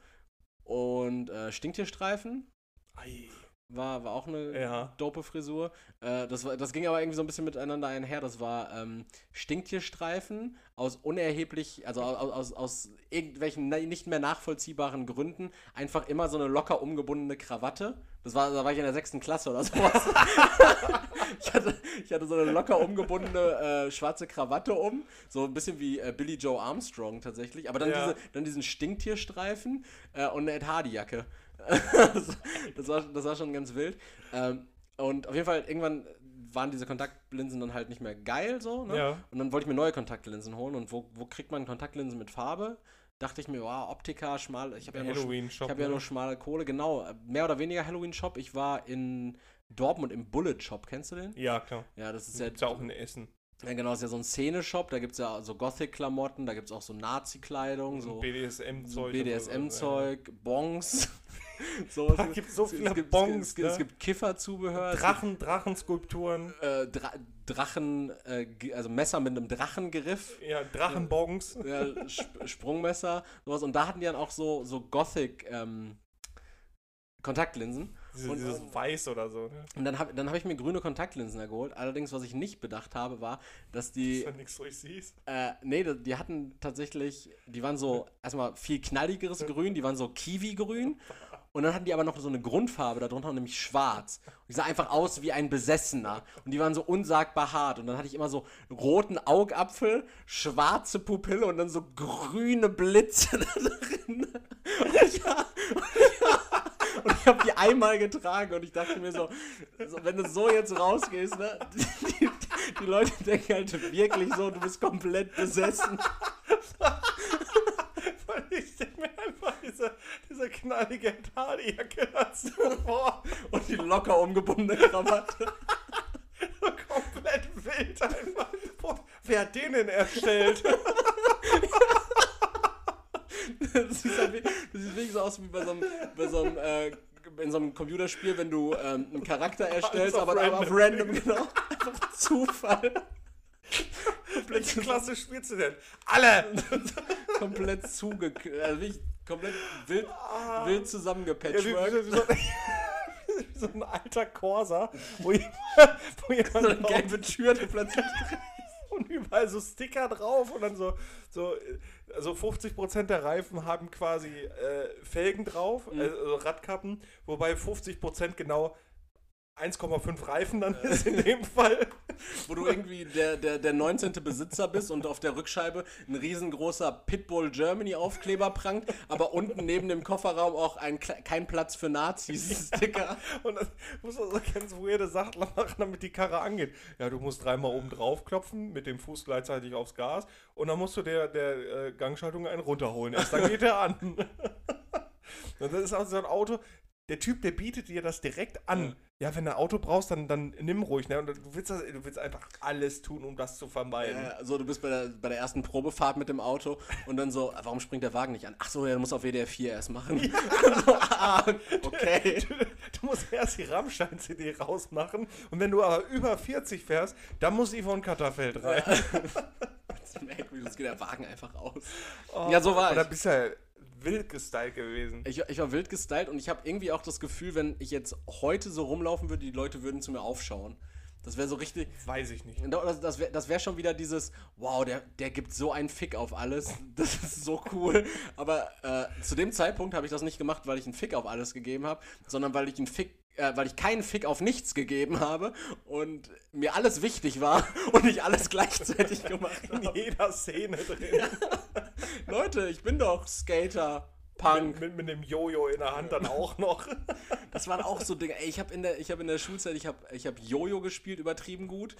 Und äh, Stinktierstreifen Ei. War, war auch eine Ja. dope Frisur. Äh, das, war, das ging aber irgendwie so ein bisschen miteinander einher. Das war ähm, Stinktierstreifen aus unerheblich, also aus, aus, aus irgendwelchen nicht mehr nachvollziehbaren Gründen. Einfach immer so eine locker umgebundene Krawatte. Das war, da war ich in der sechsten Klasse oder <laughs> sowas. ich, hatte, ich hatte so eine locker umgebundene äh, schwarze Krawatte um. So ein bisschen wie äh, Billy Joe Armstrong tatsächlich. Aber dann, Ja. diese, dann diesen Stinktierstreifen äh, und eine Ed Hardy-Jacke. <laughs> das, war, das war schon ganz wild. Ähm, und auf jeden Fall, irgendwann waren diese Kontaktlinsen dann halt nicht mehr geil so. Ne? Ja. Und dann wollte ich mir neue Kontaktlinsen holen. Und wo, wo kriegt man Kontaktlinsen mit Farbe? Dachte ich mir, wow, Optika, schmal. Ich habe ja, nur, ich hab ja ne? nur schmale Kohle. Genau, mehr oder weniger Halloween-Shop. Ich war in Dortmund im Bullet Shop. Kennst du den? Ja, klar. Ja, das ist ja, gibt's ja auch in Essen. Ja genau, ist ja so ein Szene-Shop. Da gibt es ja so Gothic-Klamotten, da gibt es auch so Nazi-Kleidung, so, so BDSM-Zeug. BDSM-Zeug, Bongs. <laughs> sowas. Da gibt's so Es- viele es gibt, Bongs, Es, gibt- es ne? gibt Kifferzubehör. es Drachen, Drachenskulpturen. gibt, Äh, Dra Drachen, äh, also Messer mit einem Drachengriff. Ja, Drachenbongs. Ja, Sp Sprungmesser, sowas. Und da hatten die dann auch so, so Gothic ähm, Kontaktlinsen. Diese, Und- dieses Weiß oder so. Ne? Und dann habe dann hab ich mir grüne Kontaktlinsen geholt. Allerdings, was ich nicht bedacht habe, war, dass die. Ist ja nichts durchsiehst. Äh, nee, die, hatten tatsächlich, die waren so <laughs> erstmal viel knalligeres Grün, die waren so Kiwi-Grün. Und dann hatten die aber noch so eine Grundfarbe darunter, nämlich schwarz. Und die sah einfach aus wie ein Besessener. Und die waren so unsagbar hart. Und dann hatte ich immer so roten Augapfel, schwarze Pupille und dann so grüne Blitze <laughs> da drin. Und ja, und ich habe die einmal getragen und ich dachte mir so, so, wenn du so jetzt rausgehst, ne, <laughs> die, die Leute denken halt wirklich so, du bist komplett besessen. Ich stelle mir einfach diese, diese knallige Hardy-Jacke dazu vor. Und die locker umgebundene Krawatte. So komplett wild einfach. Boah, wer hat den denn erstellt? Das sieht, halt wie, das sieht wirklich so aus wie bei so einem, bei so einem äh, in so einem Computerspiel, wenn du ähm, einen Charakter <laughs> erstellst, aber aber auf random. random, genau. Einfach Zufall. Welche <laughs> Klasse spielst du denn? Alle! <laughs> komplett zuge... Also wirklich komplett wild, wild Ja, wie, so, ein alter Corsa, wo jemand, wo jemand So eine gelbe Tür, die plötzlich und überall so Sticker drauf und dann so, so also 50% der Reifen haben quasi äh, Felgen drauf, Mhm. also Radkappen, wobei 50% genau 1,5 Reifen dann <laughs> ist in dem Fall. wo du irgendwie der, der, der 19. Besitzer bist und auf der Rückscheibe ein riesengroßer Pitbull Germany Aufkleber prangt, aber unten neben dem Kofferraum auch ein, kein Platz für Nazis Sticker. Und dann musst du so ganz weirde Sachen machen, damit die Karre angeht. Ja, du musst dreimal oben drauf klopfen, mit dem Fuß gleichzeitig aufs Gas und dann musst du der, der äh, Gangschaltung einen runterholen. Erst dann geht er an. <laughs> und das ist auch so ein Auto, der Typ, der bietet dir das direkt an. Ja, wenn du ein Auto brauchst, dann, dann nimm ruhig. Ne? Und du willst, das, du willst einfach alles tun, um das zu vermeiden. Ja, so, du bist bei der, bei der ersten Probefahrt mit dem Auto und dann so, warum springt der Wagen nicht an? Ach so, der muss auf WDR 4 erst machen. Ja. <laughs> so, ah, okay. <laughs> Du, du, musst erst die Rammstein-CD rausmachen und wenn du aber über 40 fährst, dann muss Yvonne Katterfeld rein. Ja. <laughs> das merkwürdig, das geht der Wagen einfach aus. Oh, ja, so war oder ich. Oder bist ja wild gestylt gewesen. Ich, ich war wild gestylt und ich habe irgendwie auch das Gefühl, wenn ich jetzt heute so rumlaufen würde, die Leute würden zu mir aufschauen. Das wäre so richtig. Weiß ich nicht. Das, das wäre das wär schon wieder dieses, wow, der, der gibt so einen Fick auf alles. <laughs> Das ist so cool. Aber äh, zu dem Zeitpunkt habe ich das nicht gemacht, weil ich einen Fick auf alles gegeben habe, sondern weil ich einen Fick äh, weil ich keinen Fick auf nichts gegeben habe und mir alles wichtig war <laughs> und ich alles gleichzeitig <laughs> gemacht habe. In jeder Szene drin. <laughs> Leute, ich bin doch Skater. Punk. Mit, mit, mit dem Jojo in der Hand dann auch noch. Das waren auch so Dinge. Ey, ich habe in, der, hab in der Schulzeit, ich habe ich hab Jojo gespielt, übertrieben gut.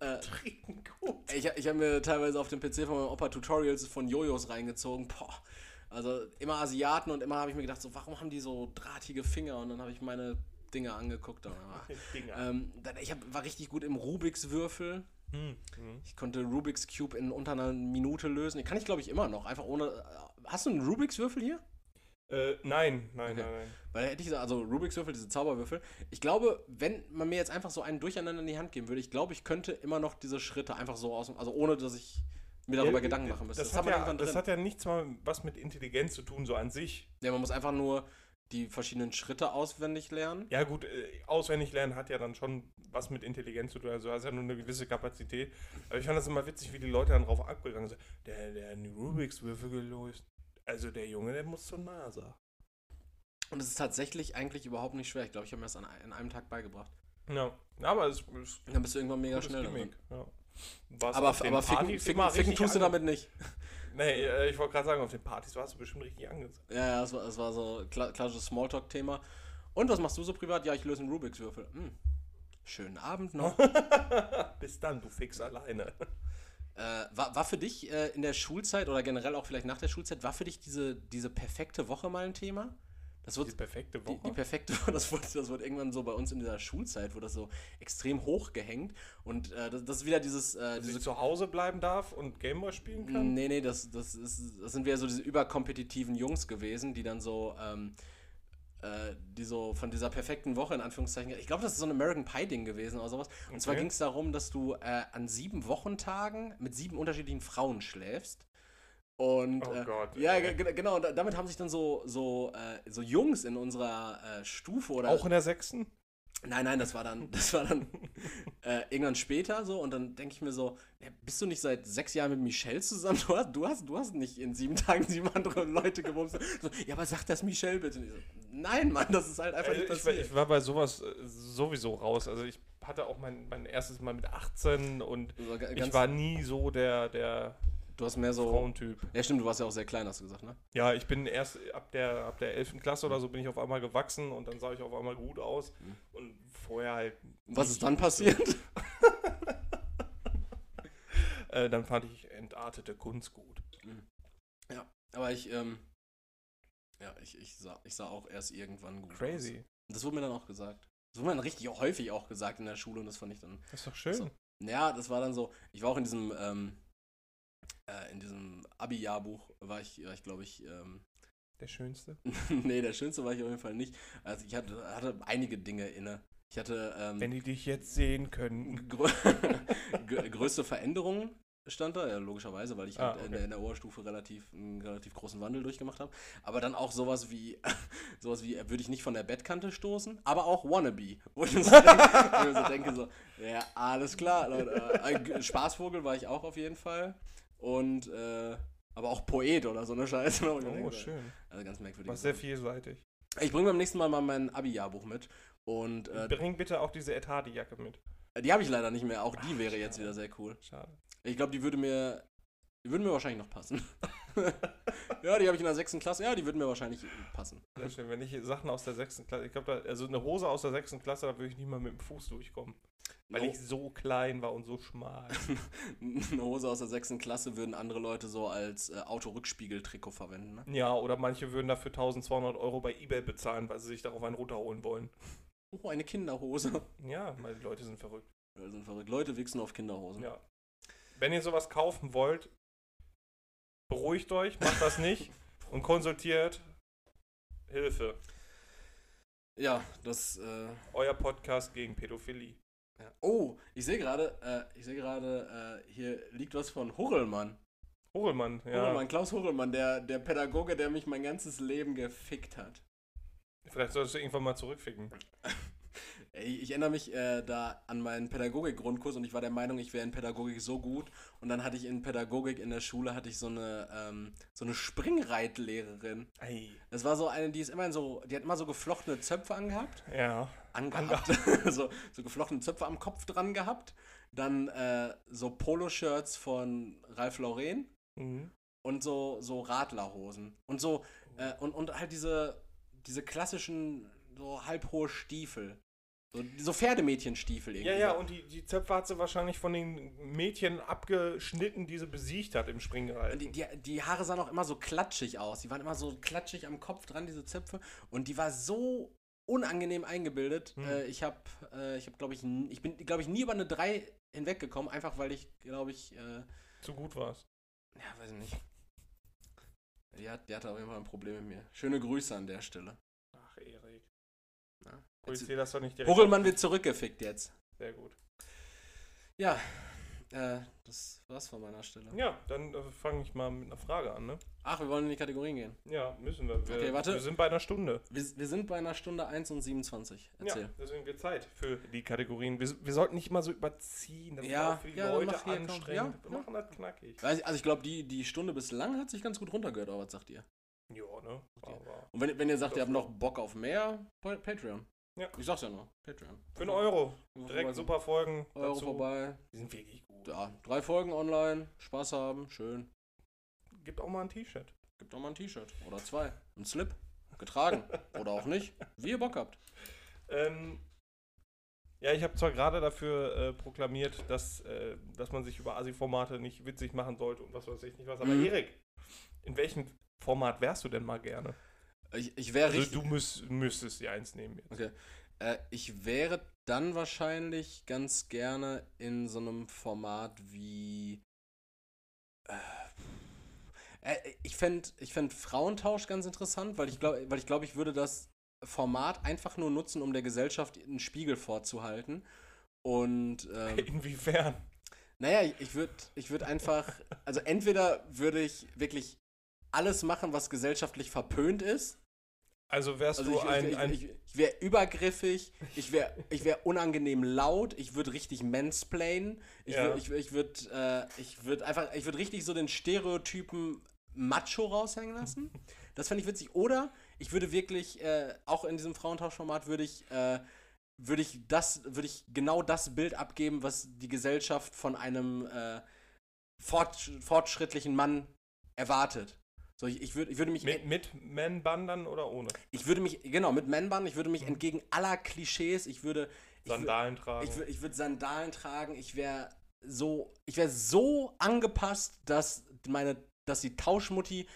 Äh, übertrieben gut. Ich, ich habe mir teilweise auf dem PC von meinem Opa Tutorials von Jojos reingezogen. Boah. Also immer Asiaten und immer habe ich mir gedacht, so, warum haben die so drahtige Finger? Und dann habe ich meine Dinge angeguckt. <laughs> ähm, ich hab, war richtig gut im Rubiks Würfel. Hm. Ich konnte Rubiks Cube in unter einer Minute lösen. Kann ich glaube ich immer noch. Einfach ohne. Äh, hast du einen Rubiks Würfel hier? Äh, nein, nein, okay. nein, nein. Weil hätte ich gesagt, also Rubiks Würfel, diese Zauberwürfel. Ich glaube, wenn man mir jetzt einfach so einen Durcheinander in die Hand geben würde, ich glaube, ich könnte immer noch diese Schritte einfach so aus, also ohne dass ich mir darüber ja, Gedanken machen müsste. Das, das, hat, ja, das hat ja nichts mal was mit Intelligenz zu tun, so an sich. Ja, man muss einfach nur die verschiedenen Schritte auswendig lernen. Ja, gut, äh, auswendig lernen hat ja dann schon was mit Intelligenz zu tun. Also, du hast ja nur eine gewisse Kapazität. Aber ich fand das immer witzig, wie die Leute dann drauf abgegangen sind. Der, der hat Rubik's Würfel gelöst. Also, der Junge, der muss zur NASA. Und es ist tatsächlich eigentlich überhaupt nicht schwer. Ich glaube, ich habe mir das an, in einem Tag beigebracht. Ja, aber es ist. Dann bist du irgendwann mega schnell. Ja. aber aber ficken, ficken, ficken tust du damit nicht. Nee, äh, ich wollte gerade sagen, auf den Partys warst du bestimmt richtig angezogen. Ja, ja, es war, es war so ein klassisches Smalltalk-Thema. Und was machst du so privat? Ja, ich löse einen Rubiks-Würfel. Hm. Schönen Abend noch. <laughs> Bis dann, du fix alleine. Äh, war, war für dich äh, in der Schulzeit oder generell auch vielleicht nach der Schulzeit, war für dich diese, diese perfekte Woche mal ein Thema? Das wird, die perfekte Woche? Die, die perfekte Woche, <laughs> das wird, das wird irgendwann so bei uns in dieser Schulzeit, wo das so extrem hoch gehängt. Und äh, das, das, ist wieder dieses. Äh, diese, zu Hause bleiben darf und Gameboy spielen kann? Nee, nee, das, das, ist, das sind wieder so diese überkompetitiven Jungs gewesen, die dann so. Ähm, äh, die so von dieser perfekten Woche in Anführungszeichen. Ich glaube, das ist so ein American Pie-Ding gewesen oder sowas. Und okay. zwar ging es darum, dass du äh, an sieben Wochentagen mit sieben unterschiedlichen Frauen schläfst. Und oh äh, Gott, ja, genau, und damit haben sich dann so, so, äh, so Jungs in unserer äh, Stufe oder. Auch in der sechsten? Nein, nein, das war dann, <laughs> das war dann äh, irgendwann später so und dann denke ich mir so, bist du nicht seit sechs Jahren mit Michelle zusammen? Du hast, du hast, du hast nicht in sieben Tagen sieben andere Leute gewumst. So, ja, aber sag das Michelle bitte. So, nein, Mann, das ist halt einfach nicht passiert. Ich, ich war bei sowas äh, sowieso raus. Also ich hatte auch mein, mein erstes Mal mit 18 und also ich war nie so der, der Du hast mehr so. Frauentyp. Ja, stimmt, du warst ja auch sehr klein, hast du gesagt, ne? Ja, ich bin erst ab der, ab der 11. Klasse oder so bin ich auf einmal gewachsen und dann sah ich auf einmal gut aus. Mhm. Und vorher halt. Was ist dann passiert? <laughs> äh, dann fand ich entartete Kunst gut. Mhm. Ja, aber ich, ähm, ja, ich, ich, sah, ich sah auch erst irgendwann gut Crazy. Aus. Das wurde mir dann auch gesagt. Das wurde mir dann richtig häufig auch gesagt in der Schule und das fand ich dann. Das ist doch schön. So, ja, das war dann so. Ich war auch in diesem, ähm, äh, in diesem Abi-Jahrbuch war ich, war ich glaube ich. Ähm, der Schönste? <laughs> nee, der Schönste war ich auf jeden Fall nicht. Also ich hatte, hatte einige Dinge inne. Ich hatte. Ähm, Wenn die dich jetzt sehen können. <laughs> <laughs> Grö größte Veränderungen stand da, ja, logischerweise, weil ich ah, halt okay. in, der, in, der, Oberstufe relativ einen relativ großen Wandel durchgemacht habe. Aber dann auch sowas wie, sowas wie, würde ich nicht von der Bettkante stoßen, aber auch Wannabe. Wo ich so denke, so, denke, so ja, alles klar, Leute. Äh, Spaßvogel war ich auch auf jeden Fall. Und, äh, aber auch Poet oder so eine Scheiße. Oh, denke, schön. Also ganz merkwürdig. Was sehr vielseitig. Ich bringe beim nächsten Mal mal mein Abi-Jahrbuch mit. Und, äh, Bring bitte auch diese Ed Hardy-Jacke mit. Die habe ich leider nicht mehr. Auch die Ach, wäre schade. jetzt wieder sehr cool. Schade. Ich glaube, die würde mir. Die würden mir wahrscheinlich noch passen. <laughs> ja, die habe ich in der sechsten Klasse. Ja, die würden mir wahrscheinlich passen. Sehr schön. Wenn ich Sachen aus der sechsten Klasse. Ich glaube, also eine Hose aus der sechsten Klasse, da würde ich nicht mal mit dem Fuß durchkommen. Weil No. ich so klein war und so schmal. <laughs> Eine Hose aus der sechsten Klasse würden andere Leute so als äh, Autorückspiegel-Trikot verwenden. Ne? ja, oder manche würden dafür 1200 Euro bei Ebay bezahlen, weil sie sich darauf einen runterholen wollen. Oh, eine Kinderhose. Ja, weil die Leute sind verrückt. Wir sind verrückt. Leute wichsen auf Kinderhosen. Ja. Wenn ihr sowas kaufen wollt, beruhigt euch, macht das nicht <laughs> und konsultiert Hilfe. Ja, das. Äh, Euer Podcast gegen Pädophilie. Ja. Oh, ich sehe gerade, äh, ich sehe gerade, äh, hier liegt was von Hurrellmann. Hurlmann, ja. Hurrellmann, Klaus Hurrellmann, der, der Pädagoge, der mich mein ganzes Leben gefickt hat. Vielleicht solltest du irgendwann mal zurückficken. <laughs> Ey, Ich erinnere mich äh, da an meinen Pädagogik-Grundkurs und ich war der Meinung, ich wäre in Pädagogik so gut. Und dann hatte ich in Pädagogik in der Schule hatte ich so eine, ähm, so eine Springreitlehrerin. Ei. Das war so eine, die ist immer so, die hat immer so geflochtene Zöpfe angehabt. Ja. Angehabt. <laughs> <laughs> so, so geflochtene Zöpfe am Kopf dran gehabt. Dann äh, so Poloshirts von Ralph Lauren Mhm. und so, so Radlerhosen. Und so, äh, und, und halt diese, diese klassischen, so halbhohe Stiefel. So, so Pferdemädchenstiefel irgendwie. Ja, ja, und die, die Zöpfe hat sie wahrscheinlich von den Mädchen abgeschnitten, die sie besiegt hat im Springreiten. Die, die, die Haare sahen auch immer so klatschig aus. Die waren immer so klatschig am Kopf dran, diese Zöpfe. Und die war so unangenehm eingebildet. Hm. Äh, ich habe, äh, ich habe, glaube ich, ich bin, glaube ich, nie über eine 3 hinweggekommen, einfach weil ich, glaube ich, äh, Zu gut war's. ja, weiß ich nicht. Die, hat, die hatte auf jeden Fall ein Problem mit mir. Schöne Grüße an der Stelle. Ach, Erik. Ja. Projizier das doch nicht direkt. Hurrellmann wird zurückgefickt jetzt. Sehr gut. Ja, äh, das war's von meiner Stelle. Ja, dann äh, fange ich mal mit einer Frage an, ne? Ach, wir wollen in die Kategorien gehen. Ja, müssen wir. wir Okay, warte. Wir sind bei einer Stunde. Wir, wir sind bei einer Stunde 1 und 27. Erzähl. Ja, deswegen wird Zeit für die Kategorien. Wir, wir sollten nicht immer so überziehen. Das Ja, für die ja, Leute anstrengend. Ja, wir machen das knackig. Ich- Also ich glaube, die, die Stunde bislang hat sich ganz gut runtergehört, aber was sagt ihr? Ja, ne? Und wenn, wenn ihr sagt, ihr habt noch Bock auf mehr, Pa- Patreon. Ja. Ich sag's ja noch, Patreon. für einen Euro. Direkt super Folgen. Euro dazu. vorbei. Die sind wirklich gut. Ja, drei Folgen online, Spaß haben, schön. Gibt auch mal ein T-Shirt. Gibt auch mal ein T-Shirt oder zwei. Ein Slip. Getragen. <laughs> oder auch nicht. Wie ihr Bock habt. Ähm, ja, ich habe zwar gerade dafür äh, proklamiert, dass, äh, dass man sich über Asi-Formate nicht witzig machen sollte und was weiß ich nicht was. Aber Mhm. Erik, in welchem Format wärst du denn mal gerne? Ich, ich wäre Also richtig. du müsst, müsstest die eins nehmen jetzt. Okay. Äh, ich wäre dann wahrscheinlich ganz gerne in so einem Format wie. Äh, äh, ich fände ich fänd Frauentausch ganz interessant, weil ich glaube, weil ich, glaub, ich würde das Format einfach nur nutzen, um der Gesellschaft einen Spiegel vorzuhalten. Und ähm, <laughs> Inwiefern? naja, ich- ich würde ich würd einfach, also entweder würde ich wirklich alles machen, was gesellschaftlich verpönt ist. Also wärst Also du ich, ein, ich, ein ich, ich, wäre übergriffig, ich wäre ich wär unangenehm laut, ich würde richtig mansplainen, ich Ja. würde ich, ich würd, äh, ich würd einfach, ich würde richtig so den Stereotypen Macho raushängen lassen. Das fände ich witzig. Oder ich würde wirklich, äh, auch in diesem Frauentauschformat würde ich, äh, würde ich das, würde ich genau das Bild abgeben, was die Gesellschaft von einem äh, fort, fortschrittlichen Mann erwartet. So, ich, ich, würd, ich würde mich mit, mit Man-Bun dann oder ohne? ich würde mich, genau, mit Man-Bun, ich würde mich entgegen aller Klischees, ich würde. Ich, Sandalen tragen. ich, wür- ich würde Sandalen tragen, ich wäre so, ich wäre so angepasst, dass meine, dass die Tauschmutti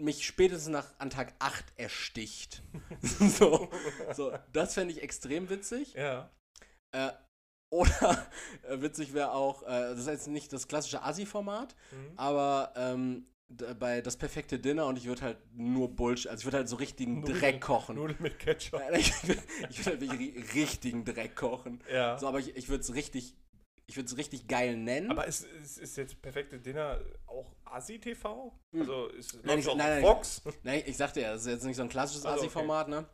mich spätestens nach an Tag 8 ersticht. <laughs> so, so, das fände ich extrem witzig. ja. Äh, oder äh, witzig wäre auch, äh, das ist jetzt nicht das klassische Asi-Format, Mhm. aber ähm, bei das perfekte Dinner und ich würde halt nur Bullshit, also ich würde halt so richtigen Nudeln- Dreck kochen. Nudeln mit Ketchup. Ich würde würd halt wirklich ri- richtigen Dreck kochen. Ja. So, aber ich, ich würde es richtig, ich würde es richtig geil nennen. Aber ist, ist, ist jetzt perfekte Dinner auch Asi-TV? Hm. Also ist Nein, ich- auf nein. Fox? Nein, ich sagte ja, das ist jetzt nicht so ein klassisches Also, okay. Asi-Format, ne?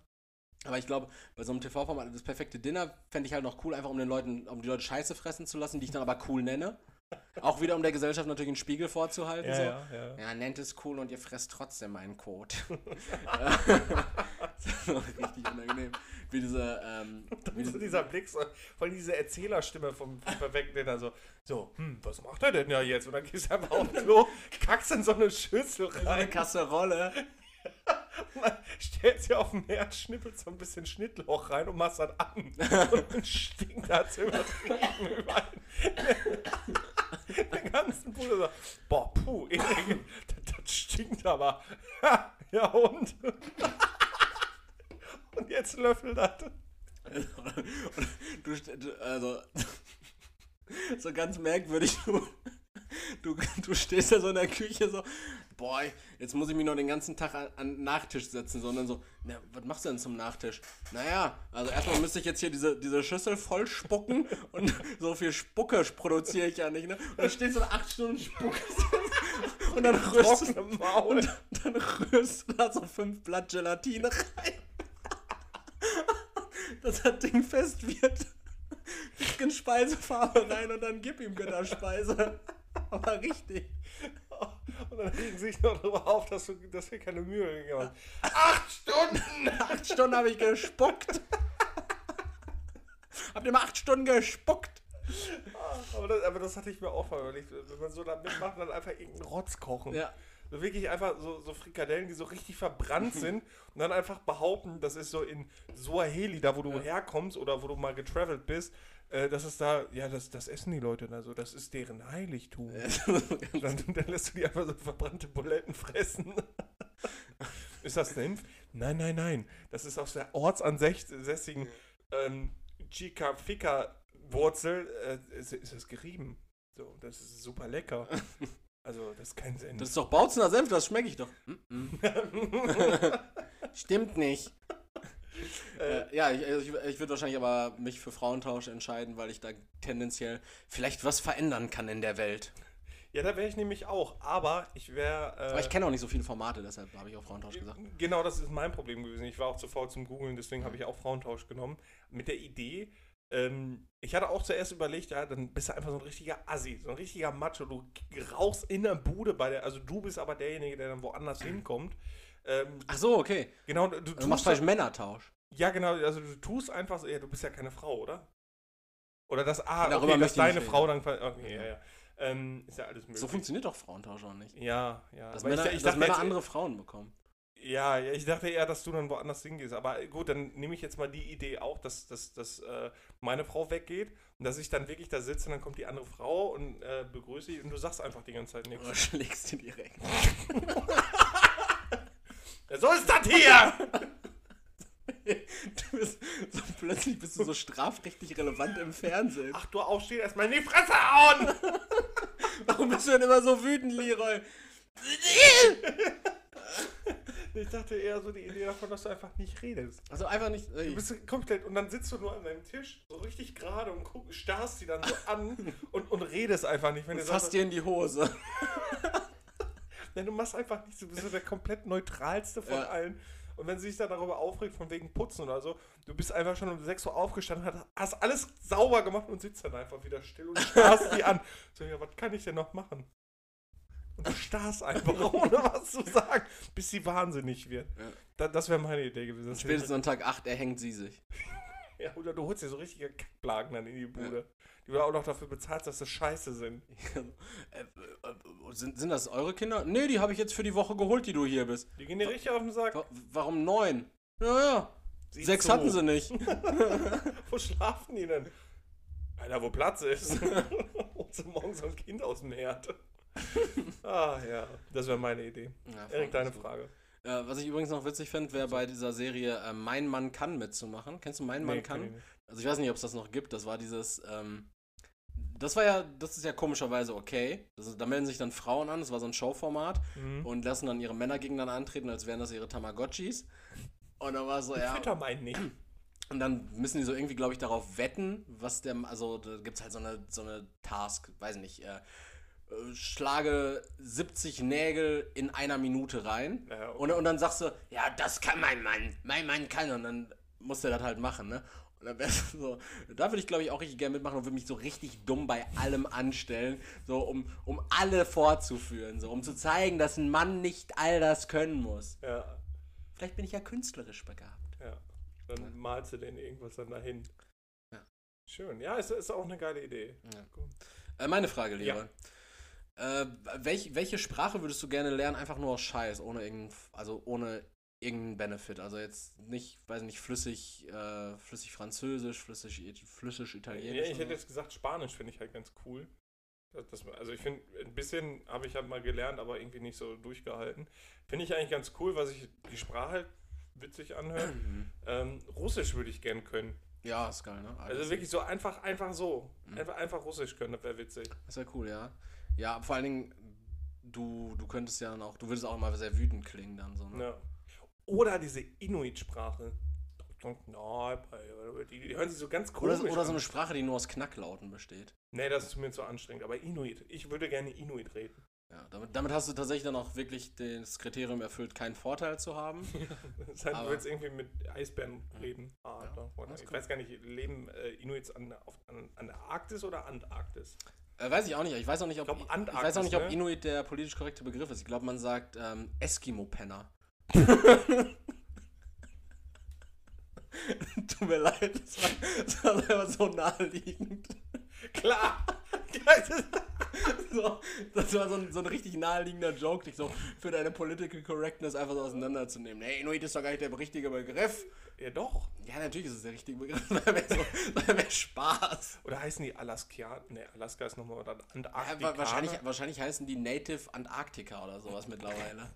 Aber ich glaube, bei so einem TV-Format, das perfekte Dinner fände ich halt noch cool, einfach um den Leuten, um die Leute Scheiße fressen zu lassen, die ich dann aber cool nenne. Auch wieder, um der Gesellschaft natürlich einen Spiegel vorzuhalten. Ja, so. ja, ja. Ja, nennt es cool und ihr fresst trotzdem meinen Kot. das ist noch richtig unangenehm. Wie diese, ähm, <laughs> wie So diese, dieser Blick, so, vor allem diese Erzählerstimme vom Dinner, so, so, hm, was macht er denn ja jetzt? Und dann gehst du einfach auf Klo, kackst in so eine Schüssel so eine rein. Kasserolle. <laughs> Stellst dir auf den Herd, schnippelst so ein bisschen Schnittlauch rein und machst das an. <laughs> Und dann stinkt das übertrieben überall. <laughs> Den ganzen Bude so, boah, puh, <laughs> das, das stinkt aber. <laughs> ja und? und jetzt löffelt das. du, also, so ganz merkwürdig, du, du, du stehst da so in der Küche so, boah, jetzt muss ich mich noch den ganzen Tag an, an den Nachtisch setzen, sondern so, na, was machst du denn zum Nachtisch? Naja, also erstmal müsste ich jetzt hier diese, diese Schüssel voll spucken <laughs> und so viel Spucke produziere ich ja nicht, ne? Und dann stehst du da acht Stunden spuckst <laughs> und dann rührst, du, und dann rührst du da so fünf Blatt Gelatine rein. <laughs> dass das Ding fest wird. in Speisefarbe rein und dann gib ihm Götterspeise. <laughs> Aber richtig. Und dann regen sie sich noch darüber auf, dass, du, dass wir keine Mühe gegeben haben. Acht Stunden! <laughs> acht Stunden habe ich gespuckt. Habt ihr mal acht Stunden gespuckt? Aber das, aber das hatte ich mir auch mal überlegt. Wenn man so da mitmacht, dann einfach irgendeinen Rotz kochen. Ja. So wirklich einfach so, so Frikadellen, die so richtig verbrannt <laughs> sind und dann einfach behaupten, das ist so in Suaheli, da wo du ja. herkommst oder wo du mal getravelt bist, äh, das ist da, ja, das, das essen die Leute da so, das ist deren Heiligtum. Dann, dann lässt du die einfach so verbrannte Buletten fressen. <laughs> ist das Senf? Nein, nein, nein. Das ist aus der ortsansässigen ähm, Chica Fika Wurzel, äh, ist, ist das gerieben. So, das ist super lecker. <laughs> Also, das ist kein Sinn. Das ist doch Bautzener Senf, das schmecke ich doch. <laughs> Stimmt nicht. Äh, ja, ich, ich, ich würde wahrscheinlich aber mich für Frauentausch entscheiden, weil ich da tendenziell vielleicht was verändern kann in der Welt. Ja, da wäre ich nämlich auch, aber ich wäre. Äh, aber ich kenne auch nicht so viele Formate, deshalb habe ich auch Frauentausch gesagt. Genau, das ist mein Problem gewesen. Ich war auch zu faul zum Googeln, deswegen habe ich auch Frauentausch genommen. Mit der Idee, ähm, ich hatte auch zuerst überlegt, ja, dann bist du einfach so ein richtiger Assi, so ein richtiger Macho. Du rauchst in der Bude bei der, also du bist aber derjenige, der dann woanders <clears throat> hinkommt. Ähm, Ach so, okay. Genau, du, du machst vielleicht Männertausch. Ja, genau, also du tust einfach so, ja, du bist ja keine Frau, oder? Oder das, ah, Darüber okay, dass deine Frau dann, okay, ja, ja. Ähm, ist ja alles möglich. So funktioniert doch Frauentausch auch nicht. Ja, ja. Dass Männer, ich, ich dass Männer andere Frauen bekommen. Ja, ja, ich dachte eher, dass du dann woanders hingehst. Aber gut, dann nehme ich jetzt mal die Idee auch, dass, dass, dass äh, meine Frau weggeht und dass ich dann wirklich da sitze und dann kommt die andere Frau und äh, begrüße dich und du sagst einfach die ganze Zeit nichts. Oder <laughs> schlägst du direkt. <laughs> ja, so ist das hier! <laughs> Du bist so plötzlich bist du so strafrechtlich relevant im Fernsehen. Ach du aufstehen, erstmal in die Fresse hauen! <laughs> Warum bist du denn immer so wütend, Leroy? Ich dachte eher so die Idee davon, dass du einfach nicht redest. Also einfach nicht. Ey. Du bist komplett und dann sitzt du nur an deinem Tisch, so richtig gerade und guck, starrst die dann so an <laughs> und, und redest einfach nicht. Wenn du fasst dir in die Hose. Nein, du machst einfach nichts. Du bist so der komplett neutralste von ja. allen. Und wenn sie sich dann darüber aufregt, von wegen Putzen oder so, du bist einfach schon um 6 Uhr aufgestanden, hast alles sauber gemacht und sitzt dann einfach wieder still und starrst die an. So, ja, was kann ich denn noch machen? Und du starrst einfach, <laughs> ohne was zu sagen, bis sie wahnsinnig wird. Ja. Da, das wäre meine Idee gewesen. Spätestens an Tag 8 erhängt sie sich. <laughs> ja, oder du holst dir so richtige Kackblagen dann in die Bude. Ja. Die du auch noch dafür bezahlst, dass das scheiße sind. <laughs> äh, äh, sind. Sind das eure Kinder? Nee, die habe ich jetzt für die Woche geholt, die du hier bist. Die gehen dir richtig auf den Sack. warum neun? Ja, ja. Sieh Sechs zu. hatten sie nicht. <laughs> wo schlafen die denn? Einer, wo Platz ist. Und so morgens so ein Kind aus dem Herd ah ja, das wäre meine Idee. Ja, Erik, deine Frage. Äh, was ich übrigens noch witzig finde, wäre bei dieser Serie äh, Mein Mann kann mitzumachen. Kennst du Mein Mann kann? kann also ich weiß nicht, ob es das noch gibt. Das war dieses, ähm, das war ja, das ist ja komischerweise okay. Ist, da melden sich dann Frauen an, das war so ein Showformat mhm. und lassen dann ihre Männer gegeneinander antreten, als wären das ihre Tamagotchis. Und dann war so, ja. Twitter meint nicht. <clears throat> Und dann müssen die so irgendwie, glaube ich, darauf wetten, was der, also da gibt es halt so eine, so eine Task, weiß nicht, äh, schlage 70 Nägel in einer Minute rein. Ja, okay. und, und dann sagst du, ja, das kann mein Mann, mein Mann kann. Und dann muss der das halt machen, ne? Und dann wär's <laughs> so, da würde ich glaube ich auch richtig gerne mitmachen und würde mich so richtig dumm bei allem anstellen, so um, um alle vorzuführen, so um zu zeigen, dass ein Mann nicht all das können muss. Ja. Vielleicht bin ich ja künstlerisch begabt. Ja. Dann ja. malst du den irgendwas dann dahin. Ja. Schön. Ja, ist, ist auch eine geile Idee. Ja. Äh, meine Frage, Leon. Ja. Äh, welch, welche Sprache würdest du gerne lernen, einfach nur aus Scheiß, ohne irgendein, also ohne irgendeinen Benefit. Also jetzt nicht, weiß nicht, flüssig, äh, flüssig Französisch, flüssig, flüssig Ja, Italienisch. ich oder hätte jetzt gesagt, Spanisch finde ich halt ganz cool. Das, das, also ich finde, ein bisschen habe ich halt mal gelernt, aber irgendwie nicht so durchgehalten. Finde ich eigentlich ganz cool, weil sich die Sprache halt witzig anhört. <clears throat> Mhm. ähm, Russisch würde ich gern können. Ja, ist geil, ne? Also wirklich so einfach, einfach so. Mhm. Einfach, einfach Russisch können, das wäre witzig. Das wäre cool, ja. Ja, vor allen Dingen, du, du könntest ja dann auch, du würdest auch immer sehr wütend klingen dann so, ne? Ja. Oder diese Inuit-Sprache. Die, die hören sich so ganz komisch Oder, oder so eine Sprache, die nur aus Knacklauten besteht. Nee, das ist mir zu anstrengend. Aber Inuit. Ich würde gerne Inuit reden. Ja, damit, damit hast du tatsächlich dann auch wirklich das Kriterium erfüllt, keinen Vorteil zu haben. Das heißt, du Aber- willst irgendwie mit Eisbären reden. Ah, Ja, oder? das ich kann- weiß gar nicht, leben äh, Inuits an, auf, an, an der Arktis oder Antarktis? Äh, weiß ich auch nicht. Ich weiß auch nicht, ob, Ich glaub, ich weiß auch nicht, ob ne? Inuit der politisch korrekte Begriff ist. Ich glaube, man sagt ähm, Eskimo-Penner. <laughs> Tut mir leid, das war, das war selber so naheliegend. <laughs> Klar! <laughs> So, das war so ein, so ein richtig naheliegender Joke, dich so für deine Political Correctness einfach so auseinanderzunehmen. Nee, Inuit ist doch gar nicht der richtige Begriff. ja, doch. Ja, natürlich ist es der richtige Begriff. <laughs> Das wäre so, wär Spaß. Oder heißen die Alaskianer? Ne, Alaska ist nochmal Ja, Antarktika. wa- wahrscheinlich, wahrscheinlich heißen die Native Antarctica oder sowas mittlerweile.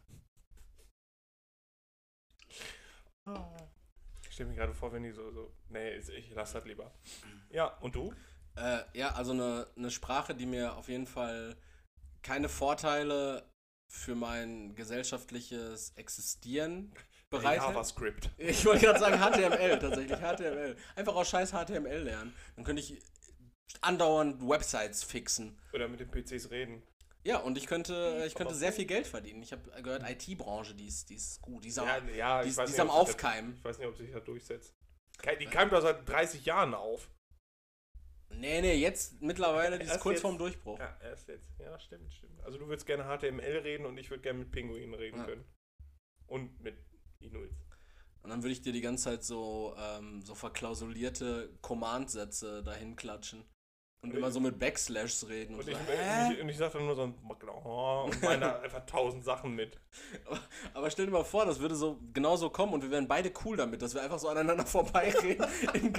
Ich stelle mir gerade vor, wenn die so, so. Nee, ich lasse das lieber. Ja, und du? Äh, ja, also eine, eine Sprache, die mir auf jeden Fall keine Vorteile für mein gesellschaftliches Existieren bereitet. JavaScript. Ich wollte gerade sagen HTML, tatsächlich HTML. Einfach aus scheiß HTML lernen. Dann könnte ich andauernd Websites fixen. Oder mit den PCs reden. Ja, und ich könnte, ich könnte sehr viel Geld verdienen. Ich habe gehört, IT-Branche, die ist, die ist gut. Die ist, am- Ja, ja, die ich ist, weiß die ist nicht, am das- Aufkeimen. Ich weiß nicht, ob sich das durchsetzt. Die keimt doch seit 30 Jahren auf. Nee, nee, jetzt mittlerweile, die ist Erst kurz jetzt. vorm Durchbruch. Ja, erst jetzt. Ja, stimmt, stimmt. Also du würdest gerne HTML reden und ich würde gerne mit Pinguinen reden Ja. können. Und mit Inuits. Und dann würde ich dir die ganze Zeit so, ähm, so verklausulierte Command-Sätze dahin klatschen. Und immer so mit Backslash reden und, Und so. ich, und ich, und ich sag dann nur so ein und meine da <laughs> einfach tausend Sachen mit. Aber stell dir mal vor, das würde so genauso kommen und wir wären beide cool damit, dass wir einfach so aneinander <laughs> vorbeireden in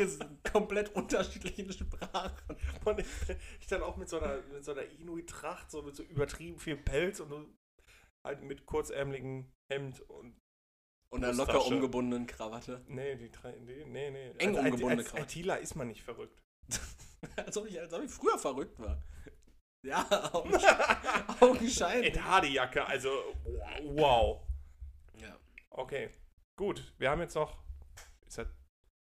komplett unterschiedlichen Sprachen. Und ich, ich dann auch mit so einer, mit so einer Inuit-Tracht, so mit so übertrieben viel Pelz und so halt mit kurzärmeligen Hemd und Und einer locker umgebundenen Krawatte. nee, die drei, nee, nee, nee. Eng als, umgebundene als, Krawatte. als ITler ist man nicht verrückt. <laughs> <laughs> als, ob ich, als ob ich früher verrückt war. Ja, <laughs> augensch- augenscheinlich. Etade-Jacke, also wow. Ja. Okay, gut. Wir haben jetzt noch. Ist das,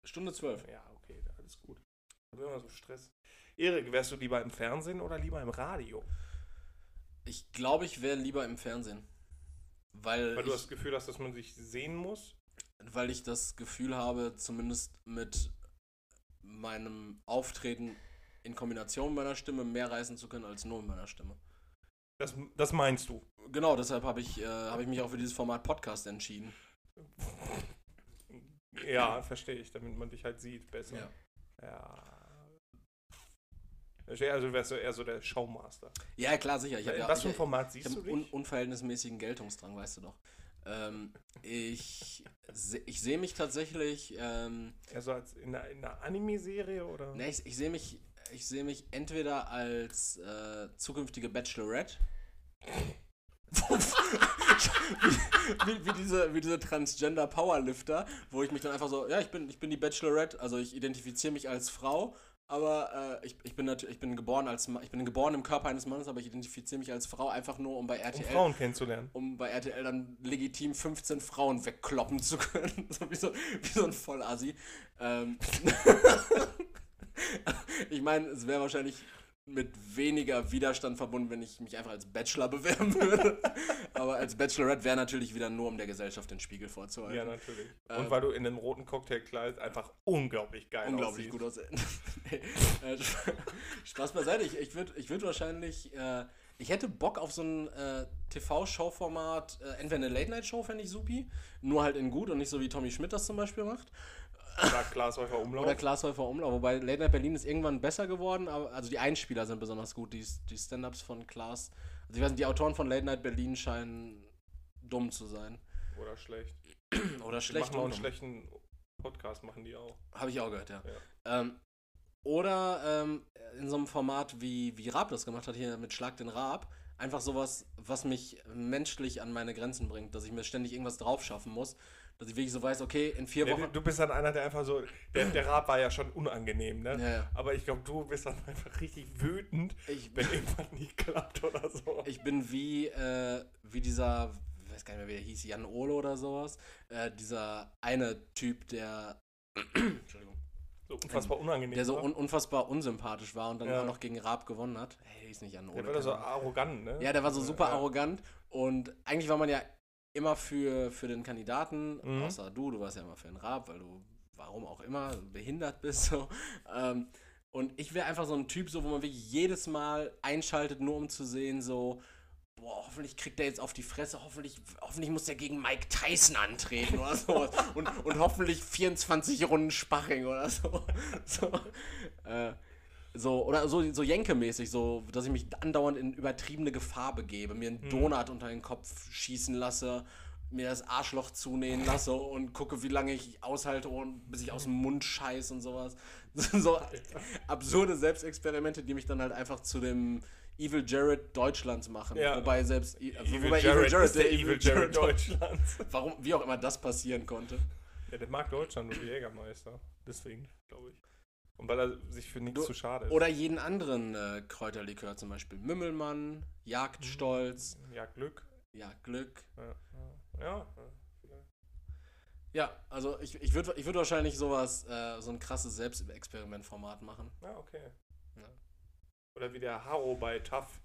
Stunde zwölf. ja, okay, alles gut. Ich habe immer so Stress. Erik, wärst du lieber im Fernsehen oder lieber im Radio? Ich glaube, ich wäre lieber im Fernsehen. Weil, Weil du ich, das Gefühl hast, dass man sich sehen muss. weil ich das Gefühl habe, zumindest mit meinem Auftreten in Kombination mit meiner Stimme mehr reißen zu können als nur mit meiner Stimme. Das, das meinst du. Genau, deshalb habe ich, äh, habe ich mich auch für dieses Format Podcast entschieden. Ja, verstehe ich, damit man dich halt sieht besser. Ja. Ja. Also wärst du eher so der Showmaster. Ja, klar, sicher. Ich habe ja, Was für ein ich, Format ich siehst hab du un dich? unverhältnismäßigen Geltungsdrang, weißt du doch. Ähm, ich se ich sehe mich tatsächlich, ähm, Eher so als in einer, in einer Anime-Serie oder? ne, ich, ich sehe mich, ich sehe mich entweder als äh, zukünftige Bachelorette. <laughs> wie, wie, wie, diese, wie diese Transgender Powerlifter, wo ich mich dann einfach so, ja, ich bin, ich bin die Bachelorette, also ich identifiziere mich als Frau, aber äh, ich, ich bin natürlich, ich bin geboren als ich bin geboren im Körper eines Mannes, aber ich identifiziere mich als Frau einfach nur, um bei Um RTL Frauen kennenzulernen. um bei RTL dann legitim 15 Frauen wegkloppen zu können. <laughs> so wie so, wie so ein Vollassi. Ähm, <laughs> ich meine, es wäre wahrscheinlich mit weniger Widerstand verbunden, wenn ich mich einfach als Bachelor <laughs> bewerben würde. Aber als Bachelorette wäre natürlich wieder nur, um der Gesellschaft den Spiegel vorzuhalten. Ja, natürlich. Ähm, Und weil du in einem roten Cocktailkleid einfach unglaublich geil Unglaublich aussiehst. gut aussehen. <laughs> nee, äh, <laughs> Spaß beiseite. Ich, ich würde ich würd wahrscheinlich. Äh, ich hätte Bock auf so ein äh, TV-Show-Format. Äh, entweder eine Late-Night-Show fände ich supi. Nur halt in gut und nicht so wie Tommy Schmidt das zum Beispiel macht. Oder Klaas Häufer Umlauf. Oder Klaas Häufer Umlauf. Wobei Late Night Berlin ist irgendwann besser geworden. Aber, also die Einspieler sind besonders gut. Die, die Stand-Ups von Klaas. Also ich weiß nicht, die Autoren von Late Night Berlin scheinen dumm zu sein. Oder schlecht. <clears throat> Oder Die schlecht machen auch einen schlechten Podcast, machen die auch. Habe ich auch gehört, ja. Ähm, oder ähm, in so einem Format, wie, wie Raab das gemacht hat, hier mit Schlag den Raab, einfach sowas, was mich menschlich an meine Grenzen bringt, dass ich mir ständig irgendwas drauf schaffen muss, dass ich wirklich so weiß, okay, in vier Ja, Wochen. du, du bist dann einer, der einfach so. Der, der Rat war ja schon unangenehm, ne? Ja, ja. Aber ich glaube, du bist dann einfach richtig wütend, Ich, wenn irgendwas nicht klappt oder so. ich bin wie, äh, wie dieser, ich weiß gar nicht mehr, wie er hieß, Jan Olo oder sowas, äh, dieser eine Typ, der. Entschuldigung. so unfassbar unangenehm. Der so un unfassbar unsympathisch war und dann Ja. auch noch gegen Raab gewonnen hat. Hey, ist nicht Jan Olo. der war so arrogant, ne? Ja, der war so super Ja. arrogant und eigentlich war man ja immer für, für den Kandidaten, Mhm. außer du, du warst ja immer für den Raab, weil du, warum auch immer, behindert bist. So. Ähm, und ich wäre einfach so ein Typ, so, wo man wirklich jedes Mal einschaltet, nur um zu sehen, so, boah, hoffentlich kriegt er jetzt auf die Fresse, hoffentlich, hoffentlich muss er gegen Mike Tyson antreten oder so. <laughs> und, und hoffentlich 24 Runden Sparring oder so. <laughs> so äh, so, oder so, so Jenke-mäßig, so, dass ich mich andauernd in übertriebene Gefahr begebe, mir einen Mhm. Donut unter den Kopf schießen lasse, mir das Arschloch zunähen lasse und gucke, wie lange ich aushalte, und bis ich aus dem Mund scheiß und sowas. <laughs> so absurde Selbstexperimente, die mich dann halt einfach zu dem Evil Jared Deutschlands machen. Ja. Wobei selbst also Evil wobei Jared, ist der Evil Jared Deutsch- Deutschlands. <laughs> Warum, wie auch immer das passieren konnte. Ja, der mag Deutschland und Jägermeister. Deswegen, glaube ich. Und weil er sich für nichts zu schade ist. Oder jeden anderen äh, Kräuterlikör, zum Beispiel Mümmelmann, Jagdstolz, Ja, Glück. Jagdglück. Ja, ja, ja. Ja, also ich, ich würde ich würd wahrscheinlich sowas, äh, so ein krasses Selbstexperimentformat machen. ja okay. Ja. Oder wie der Haro bei TAF.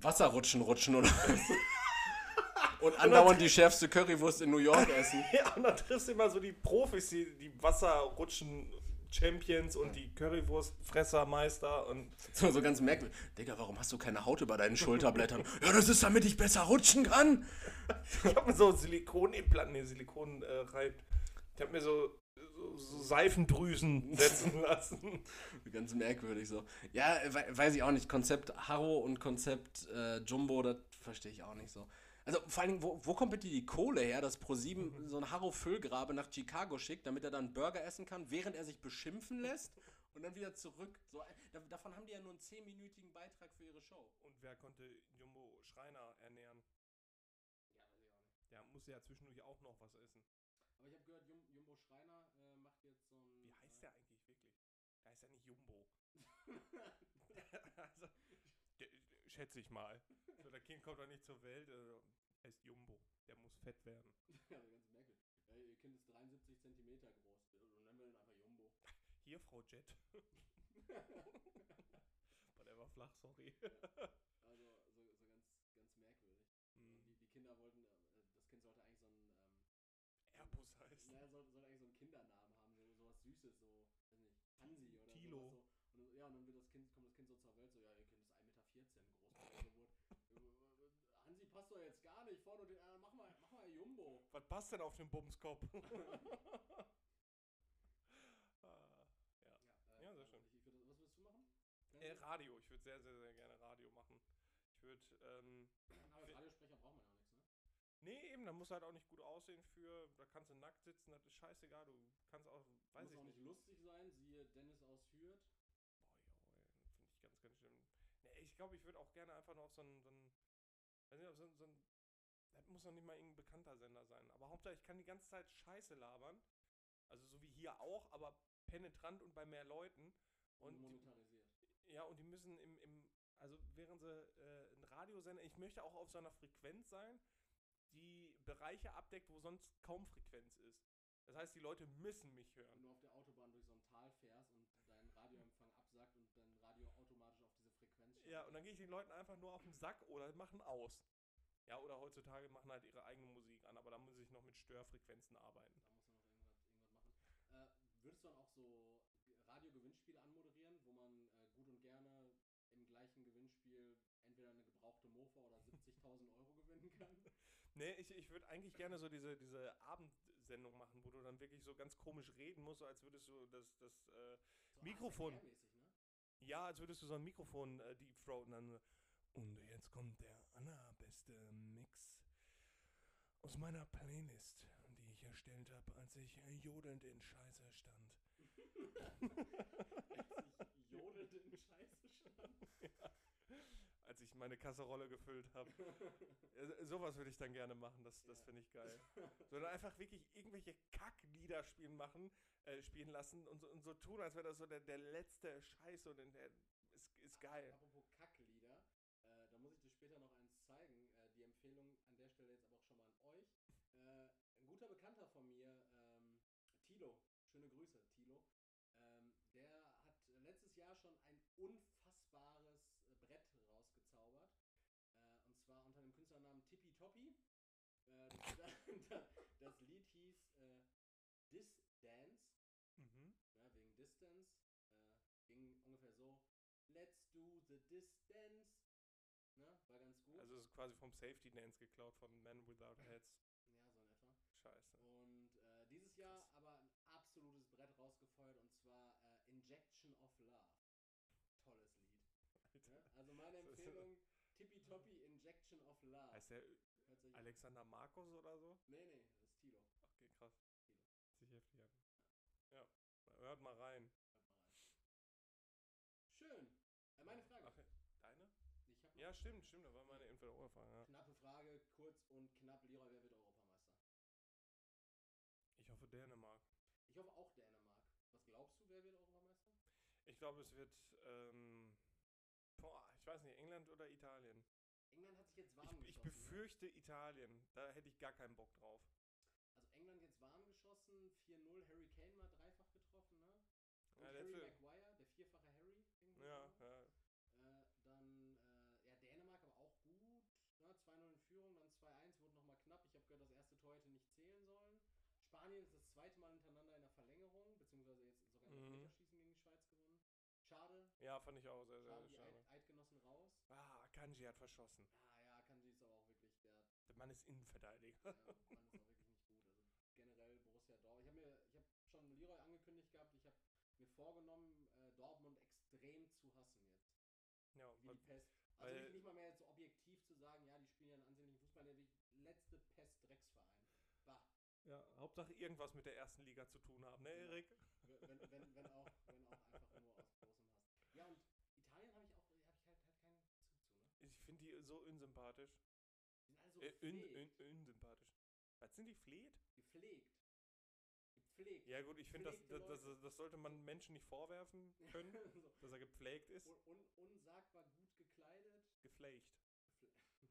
Wasserrutschen rutschen oder <laughs> Und andauernd die schärfste Currywurst in New York <laughs> essen. Ja, und dann triffst du immer so die Profis, die, die Wasserrutschen Champions und die Currywurstfressermeister und So, so ganz merkwürdig. Digga, warum hast du keine Haut über deinen Schulterblättern? <laughs> ja, das ist, damit ich besser rutschen kann. ich habe mir so Silikonimplanten, nee, Silikon äh, reibt. Ich habe mir so, so, so Seifendrüsen <laughs> setzen lassen. Ganz merkwürdig so. Ja, we weiß ich auch nicht. Konzept Harro und Konzept äh, Jumbo, das verstehe ich auch nicht so. Also vor allen Dingen, wo, wo kommt bitte die Kohle her, dass ProSieben so ein Harro Füllgrabe nach Chicago schickt, damit er dann Burger essen kann, während er sich beschimpfen lässt und dann wieder zurück. So, äh, da, davon haben die ja nur einen 10-minütigen Beitrag für ihre Show. Und wer konnte Jumbo Schreiner ernähren? Ja, weiß ich auch nicht. Der muss ja zwischendurch auch noch was essen. Aber ich habe gehört, Jum Jumbo Schreiner äh, macht jetzt so ein. Wie heißt der eigentlich wirklich? Der heißt ja nicht Jumbo. <laughs> <laughs> also, schätze ich mal. So, der Kind kommt doch nicht zur Welt. Äh, heißt Jumbo. Der muss fett werden. <laughs> ja, ganz merkwürdig. Ja, ihr Kind ist 73 Zentimeter groß. Also nennen wir ihn einfach Jumbo. <laughs> Hier, Frau Jet. <laughs> Boah, der war flach, sorry. Also so, so ganz, ganz merkwürdig. Hm, Die, die Kinder wollten, äh, das Kind sollte eigentlich so einen, ähm, Airbus heißt. naja, sollte, sollte eigentlich so einen Kindernamen haben, so sowas Süßes, so, weiß nicht, Hansi oder Tilo. sowas so. Und, ja, und dann wird das Kind, kommt das Kind so zur Welt, so, ja, ihr Kind ist 1,14 Meter groß bei der Geburt. Äh, Hansi passt doch jetzt gar nicht vorne, und den, äh, mach mal, mach mal Jumbo. Was passt denn auf den Bumskopf? <laughs> ah, ja. äh, Ja, sehr schön. Ich, ich würd, was willst du machen? Äh, Radio. Ich würde sehr, sehr, sehr gerne Radio machen. Ich würde, ähm, Aber als Radiosprecher braucht man ja auch nichts, ne? nee, eben, da muss halt auch nicht gut aussehen für, da kannst du nackt sitzen, das ist scheißegal. Du kannst auch, weiß Muss ich auch nicht. lustig sein, siehe Dennis aus Hürth. Boah, ja, finde ich ganz, ganz schlimm. Nee, ich glaube, ich würde auch gerne einfach noch so ein, so ein, muss noch nicht mal irgendein bekannter Sender sein. Aber Hauptsache, ich kann die ganze Zeit Scheiße labern. Also so wie hier auch, aber penetrant und bei mehr Leuten. Und Und die, monetarisiert. ja, und die müssen im, im also während sie äh, ein Radiosender, ich möchte auch auf so einer Frequenz sein, die Bereiche abdeckt, wo sonst kaum Frequenz ist. Das heißt, die Leute müssen mich Wenn hören. du auf der Autobahn durch so ein Tal fährst und dein Radioempfang absackt und dein Radio automatisch auf diese Frequenz schaltet. Ja, und dann gehe ich den Leuten einfach nur auf den Sack oder machen aus. Ja, oder heutzutage machen halt ihre eigene Musik an, aber da muss ich noch mit Störfrequenzen arbeiten. Da muss man noch irgendwas, irgendwas machen. Äh, würdest du dann auch so Radio-Gewinnspiele anmoderieren, wo man äh, gut und gerne im gleichen Gewinnspiel entweder eine gebrauchte Mofa oder <laughs> 70.000 Euro gewinnen kann? Nee, ich, ich würde eigentlich gerne so diese, diese Abendsendung machen, wo du dann wirklich so ganz komisch reden musst, als würdest du das, das äh, So Mikrofon. Ne? Ja, als würdest du so ein Mikrofon äh, deepthroaten dann. Und jetzt kommt der allerbeste Mix aus meiner Playlist. ich erstellt habe, als ich jodelnd in Scheiße stand. Als ich jodelnd in Scheiße stand. Als ich meine Kasserolle gefüllt habe. Sowas würde ich dann gerne machen, das, das Ja. finde ich geil. Sondern einfach wirklich irgendwelche Kacklieder spielen machen, äh, spielen lassen und so, und so tun, als wäre das so der, der letzte Scheiß und der ist, ist geil. Apropos Kacklieder, äh, da muss ich dir später noch eins zeigen. Äh, die Empfehlung an der Stelle jetzt aber auch schon mal an euch. Äh, ein guter Bekannter von mir, ähm, Tilo, schöne Grüße, Tilo. Ähm, der hat letztes Jahr schon ein unfassbares äh, Brett rausgezaubert. Äh, und zwar unter dem Künstlernamen Tippy Toppy. Äh, <laughs> das, Lied hieß äh, Dis Dance Mhm. ja, wegen Distance. Äh, ging ungefähr so: Let's do the distance. Ne? War ganz gut. Also es ist quasi vom Safety Dance geklaut von Men Without Heads. ja, so in etwa. Scheiße. Und äh, dieses Jahr Krass. aber ein absolutes Brett rausgefeuert und zwar äh, Injection of Love. Tolles Lied. Ne? Also meine <laughs> Empfehlung: Tippy Injection of Love. Heißt der Sich- Alexander Markus oder so? Nee, nee, das ist Tilo. Okay, krass. Kilo. Sich heftig an. Ja. Hört mal rein. Hört mal rein. Schön. Äh, meine Frage. Ach, deine? Ja, stimmt, stimmt. Da war meine Entweder-Oder-Frage. Ja. knappe Frage, kurz und knapp. Leroy, wer wird Europameister? Ich hoffe Dänemark. Ich hoffe auch Dänemark. Was glaubst du, wer wird Europameister? Ich glaube, es wird. Ähm, boah, ich weiß nicht, England oder Italien. England hat sich jetzt warm Ich, geschossen. ich ne? befürchte Italien. Da hätte ich gar keinen Bock drauf. Also England jetzt warm geschossen, 4-0, Harry Kane mal dreifach getroffen, ne? Und Ja, der Harry letzte- Maguire, der vierfache Harry. Ja, so. ja. Äh, dann, äh, ja, Dänemark aber auch gut. Ne? 2-0 in Führung, dann 2-1, wurde nochmal knapp. Ich habe gehört, das erste Tor hätte nicht zählen sollen. Spanien ist das zweite Mal hintereinander in der Verlängerung, beziehungsweise jetzt sogar in der Mhm. Elfmeterschießen gegen die Schweiz gewonnen. Schade, ja, fand ich auch sehr, sehr schade, schade. Eid Eidgenossen raus. Ah, Kanji hat verschossen. Ah ja, Kanji ist aber auch wirklich, der Der Mann ist Innenverteidiger. Ja, Mann ist auch wirklich nicht gut. Also generell Borussia Dortmund. Ich habe mir, ich habe schon Leroy angekündigt gehabt, ich habe mir vorgenommen, äh, Dortmund extrem zu hassen jetzt. Ja, Wie weil- die Pest. Also weil- nicht, nicht mal mehr jetzt so objektiv zu sagen, ja, die spielen ja einen ansehnlichen Fußball, der wirklich letzte Pest-Drecksverein. Bah. ja, Hauptsache irgendwas mit der ersten Liga zu tun haben, ne, Ja. Erik? Wenn, wenn, wenn, auch, wenn auch einfach nur aus großem Hass. Ja, und Italien habe ich auch, habe ich halt, halt keinen Bezug zu, ne? So unsympathisch. Die sind alle so Äh, un, gepflegt. un, unsympathisch. Was sind die fleht? gepflegt. Gepflegt. Ja gut, ich finde, das, das, das, das sollte man Menschen nicht vorwerfen können, <laughs> so. dass er gepflegt ist. un, un, unsagbar gut gekleidet. Gefle-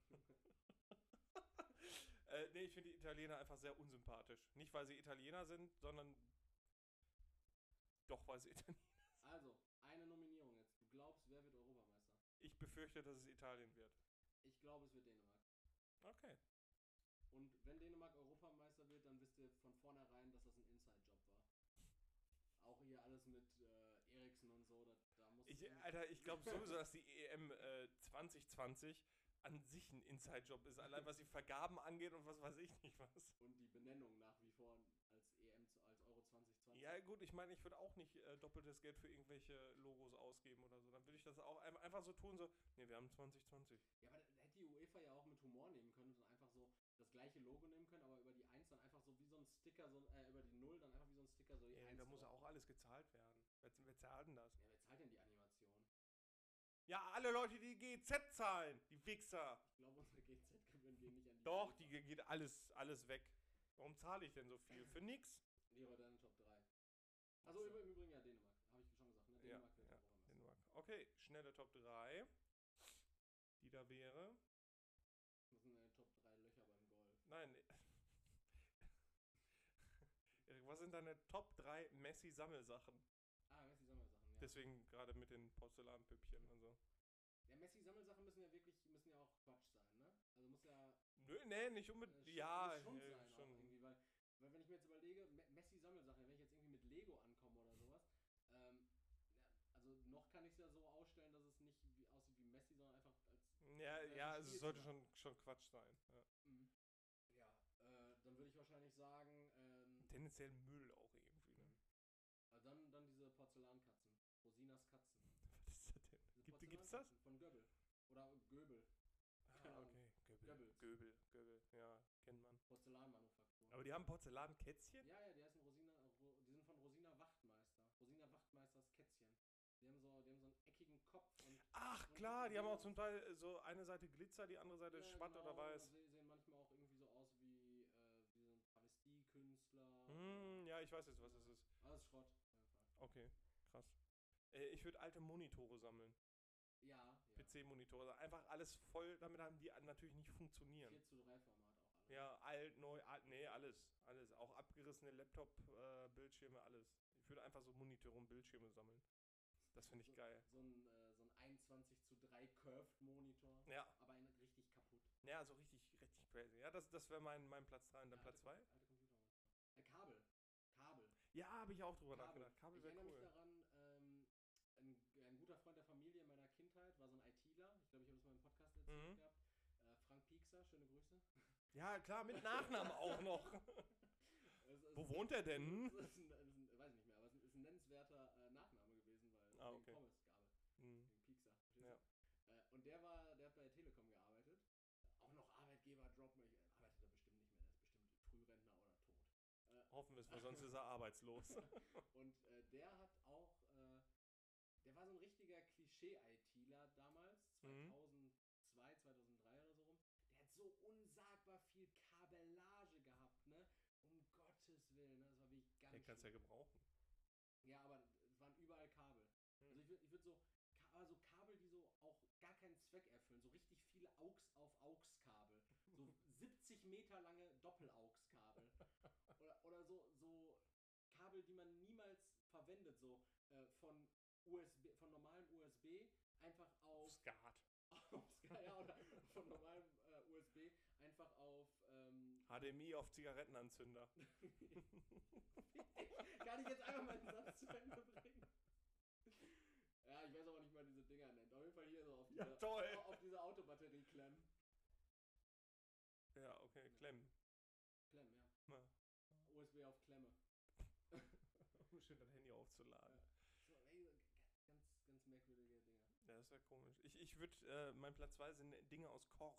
<laughs> äh, nee, ich finde die Italiener einfach sehr unsympathisch. Nicht, weil sie Italiener sind, sondern doch, weil sie <laughs> Italiener Also, eine Nominierung jetzt. Du glaubst, wer wird Europameister? Ich befürchte, dass es Italien wird. Ich glaube, es wird Dänemark. Okay. Und wenn Dänemark Europameister wird, dann wisst ihr von vornherein, dass das ein Inside-Job war. Auch hier alles mit äh, Eriksen und so, da, da muss Ich, Alter, ich glaube <laughs> sowieso, dass die EM äh, 2020 an sich ein Inside-Job ist. Allein was die Vergaben angeht und was weiß ich nicht was. und die Benennung nach wie vor als EM, zu- als Euro 2020. Ja, gut, ich meine, ich würde auch nicht äh, doppeltes Geld für irgendwelche Logos ausgeben oder so. Dann würde ich das auch ein- einfach so tun, so, nee, wir haben 2020. Ja, aber hätte die UEFA ja auch mit Humor nehmen können und einfach so das gleiche Logo nehmen können, aber über die 1 dann einfach so wie so ein Sticker, so, äh, über die 0 dann einfach wie so ein Sticker so die Ja, 1 da muss ja auch alles gezahlt werden. Wer, wer zahlt denn das? Ja, wer zahlt denn die Animation? Ja, alle Leute, die GZ zahlen, die Wichser. Ich glaube, unsere GZ-Gebühren gehen nicht an die Doch, UEFA. die ge- geht alles, alles weg. Warum zahle ich denn so viel? Für nix? Leroy, 3. Also im Übrigen ja Dänemark, habe ich schon gesagt. Ne? Ja, Dänemark ja, Europameister. Dänemark. Okay, schnelle Top 3. Die da wäre. Das sind deine Top 3 Löcher beim Golf. Nein. Erik, <laughs> was sind deine Top 3 Messi-Sammelsachen? Ah, Messi-Sammelsachen, ja. Deswegen gerade mit den Porzellanpüppchen und so. ja, Messi-Sammelsachen müssen ja wirklich, müssen ja auch Quatsch sein, ne? Also muss ja... Nö, nee, nicht äh, unbedingt. schon- Ja, muss schon äh, sein auch schon. irgendwie, weil, weil wenn ich mir jetzt überlege, Me- Messi-Sammelsachen, wenn ich jetzt irgendwie mit Lego ankomme oder sowas, ähm, ja, also noch kann ich es ja so ausstellen, dass es nicht wie, aussieht wie Messi, sondern einfach als... Ja, ja, also es sollte schon, schon Quatsch sein. Ja. Mhm. Ja, äh, dann würde ich wahrscheinlich sagen, ähm, Tendenziell Müll auch irgendwie. Ne? äh, dann, dann diese Porzellankatzen. Rosinas Katzen. <laughs> Was ist das denn? Diese Gibt, gibt's das? Von Göbel. Oder Göbel. Ah, okay. Göbel. Goebbels. Göbel, Göbel. Ja, kennt man. Porzellanmanufaktur. Aber die haben Porzellankätzchen? Ja, ja, die heißen Rosina, Ro, die sind von Rosina Wachtmeister. Rosina Wachtmeisters Kätzchen. Die haben so, die haben so einen eckigen Kopf und. Ach klar, die haben auch zum Teil so eine Seite Glitzer, die andere Seite Ja, schwatt genau, oder weiß. Sie sehen manchmal auch irgendwie so aus wie, äh, wie so ein Travestiekünstler. Hm, ja, ich weiß jetzt, was es ist. Alles Schrott. Okay, krass. Äh, ich würde alte Monitore sammeln. Ja, ja. PC-Monitore. Einfach alles voll, damit haben die natürlich nicht 4 funktionieren. zu 3 Format auch. Ja, alt, neu, alt, nee, alles. Alles. Auch abgerissene Laptop-Bildschirme, alles. Ich würde einfach so Monitore und Bildschirme sammeln. Das finde ich so, geil. So ein, äh, so ein 21 zu 3 Curved Monitor. Ja, Aber ein richtig kaputt. ja, so richtig, richtig crazy. Ja, das, das wäre mein, mein Platz 3 und dann Ja, Platz alte, 2. Alte Computer. Äh, Kabel. Kabel. Ja, habe ich auch drüber nachgedacht. Kabel ich wäre erinnere mich cool. daran, ähm, ein, ein guter Freund der Familie meiner Kindheit war so ein ITler. Ich glaube, ich habe das mal im Podcast erzählt Mhm. gehabt. Äh, Frank Piekser, schöne Grüße. Ja, klar, mit Nachnamen <laughs> auch noch. Es ist- Wo wohnt er denn? Es ist ein, es ein, weiß ich nicht mehr, aber es ist ein, ein nennenswerter äh, Nachname gewesen, weil Ah, okay. Pommesgabe, Hm, wegen Piekser. verstehst Ja. du? Äh, und der war, der hat bei der Telekom gearbeitet. Auch noch Arbeitgeber droppen. Ich äh, arbeitet er bestimmt nicht mehr, der ist bestimmt Frührentner oder tot. Es, weil sonst ist er arbeitslos. <laughs> Und äh, der hat auch, äh, der war so ein richtiger Klischee-ITler damals, Mhm. 2002, 2003 oder so rum. Der hat so unsagbar viel Kabellage gehabt, ne? Um Gottes Willen, ne? das war wirklich ganz Den kannst du ja gebrauchen. Ja, aber es waren überall Kabel. Hm. Also ich würde ich würd so, aber so Kabel, die so auch gar keinen Zweck erfüllen. So richtig viele AUX auf AUX-Kabel. So <laughs> 70 Meter lange Doppel-AUX-Kabel. Oder, oder so, so Kabel, die man niemals verwendet. So äh, von USB, von normalem USB einfach auf, Sky- <laughs> ja, oder von normalem äh, USB einfach auf ähm, HDMI auf Zigarettenanzünder. <laughs> <laughs> Kann ich jetzt einfach mal einen Satz zu Ende bringen? Ja, ich weiß aber nicht, man diese Dinger nennt. Auf jeden Fall hier so auf Ja, diese, toll. auf diese Autobatterie klemmen. Ja, okay, Klemm. Klemmen, ja. Na, USB auf Klemme. um schön das Handy aufzuladen. Ja. So, ey, so g- ganz, ganz merkwürdige Dinger. Ja, das ist ja komisch. Ich, ich würde, äh, mein Platz 2 sind Dinge aus Kork.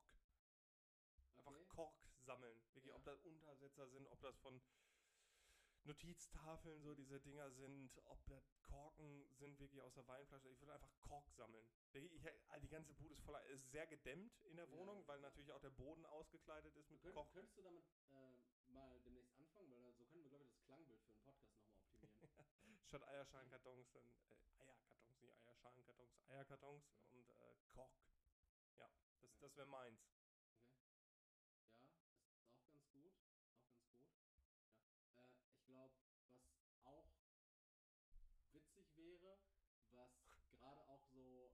Einfach Okay. Kork sammeln. Wirklich, Ja. ob das Untersetzer sind, ob das von Notiztafeln so diese Dinger sind, ob das Korken sind wirklich aus der Weinflasche. Ich würde einfach Kork sammeln. Ich, die ganze Bude ist voller, ist sehr gedämmt in der Ja, Wohnung, weil ja. natürlich auch der Boden ausgekleidet ist mit Könnt, Kork. könntest du damit äh, mal demnächst anfangen? Weil so können wir, glaube ich, das Klangbild für einen Podcast nochmal optimieren. <laughs> Statt Eierschalenkartons dann äh, Eierkartons, nicht Eierschalenkartons, Eierkartons Ja. und äh, Kork. Ja, das, Ja. das wäre meins. Okay. Ja, das ist auch ganz gut. Auch ganz gut. Ja. Äh, ich glaube, was auch witzig wäre, was <laughs> gerade auch so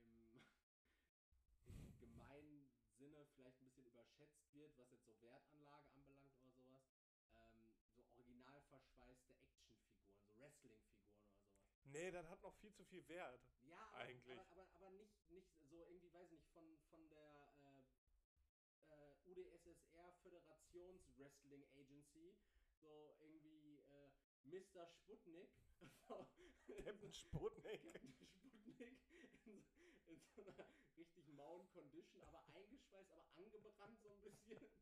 äh, im, <laughs> im gemeinen Sinne vielleicht ein bisschen überschätzt wird, was jetzt so Wertanlage anbelangt oder sowas. Ähm, so original verschweißte Actionfiguren, so Wrestling-Figuren oder sowas. Nee, das hat noch viel zu viel Wert. Ja, aber, Eigentlich. Aber, aber, aber nicht, nicht so irgendwie, weiß ich nicht, von, von der äh, äh, UdSSR Föderations Wrestling Agency, so irgendwie äh, Mr. Sputnik. <laughs> Captain Sputnik. Captain Sputnik in so, in so einer richtig mauen Condition, aber eingeschweißt, aber angebrannt so ein bisschen. <laughs>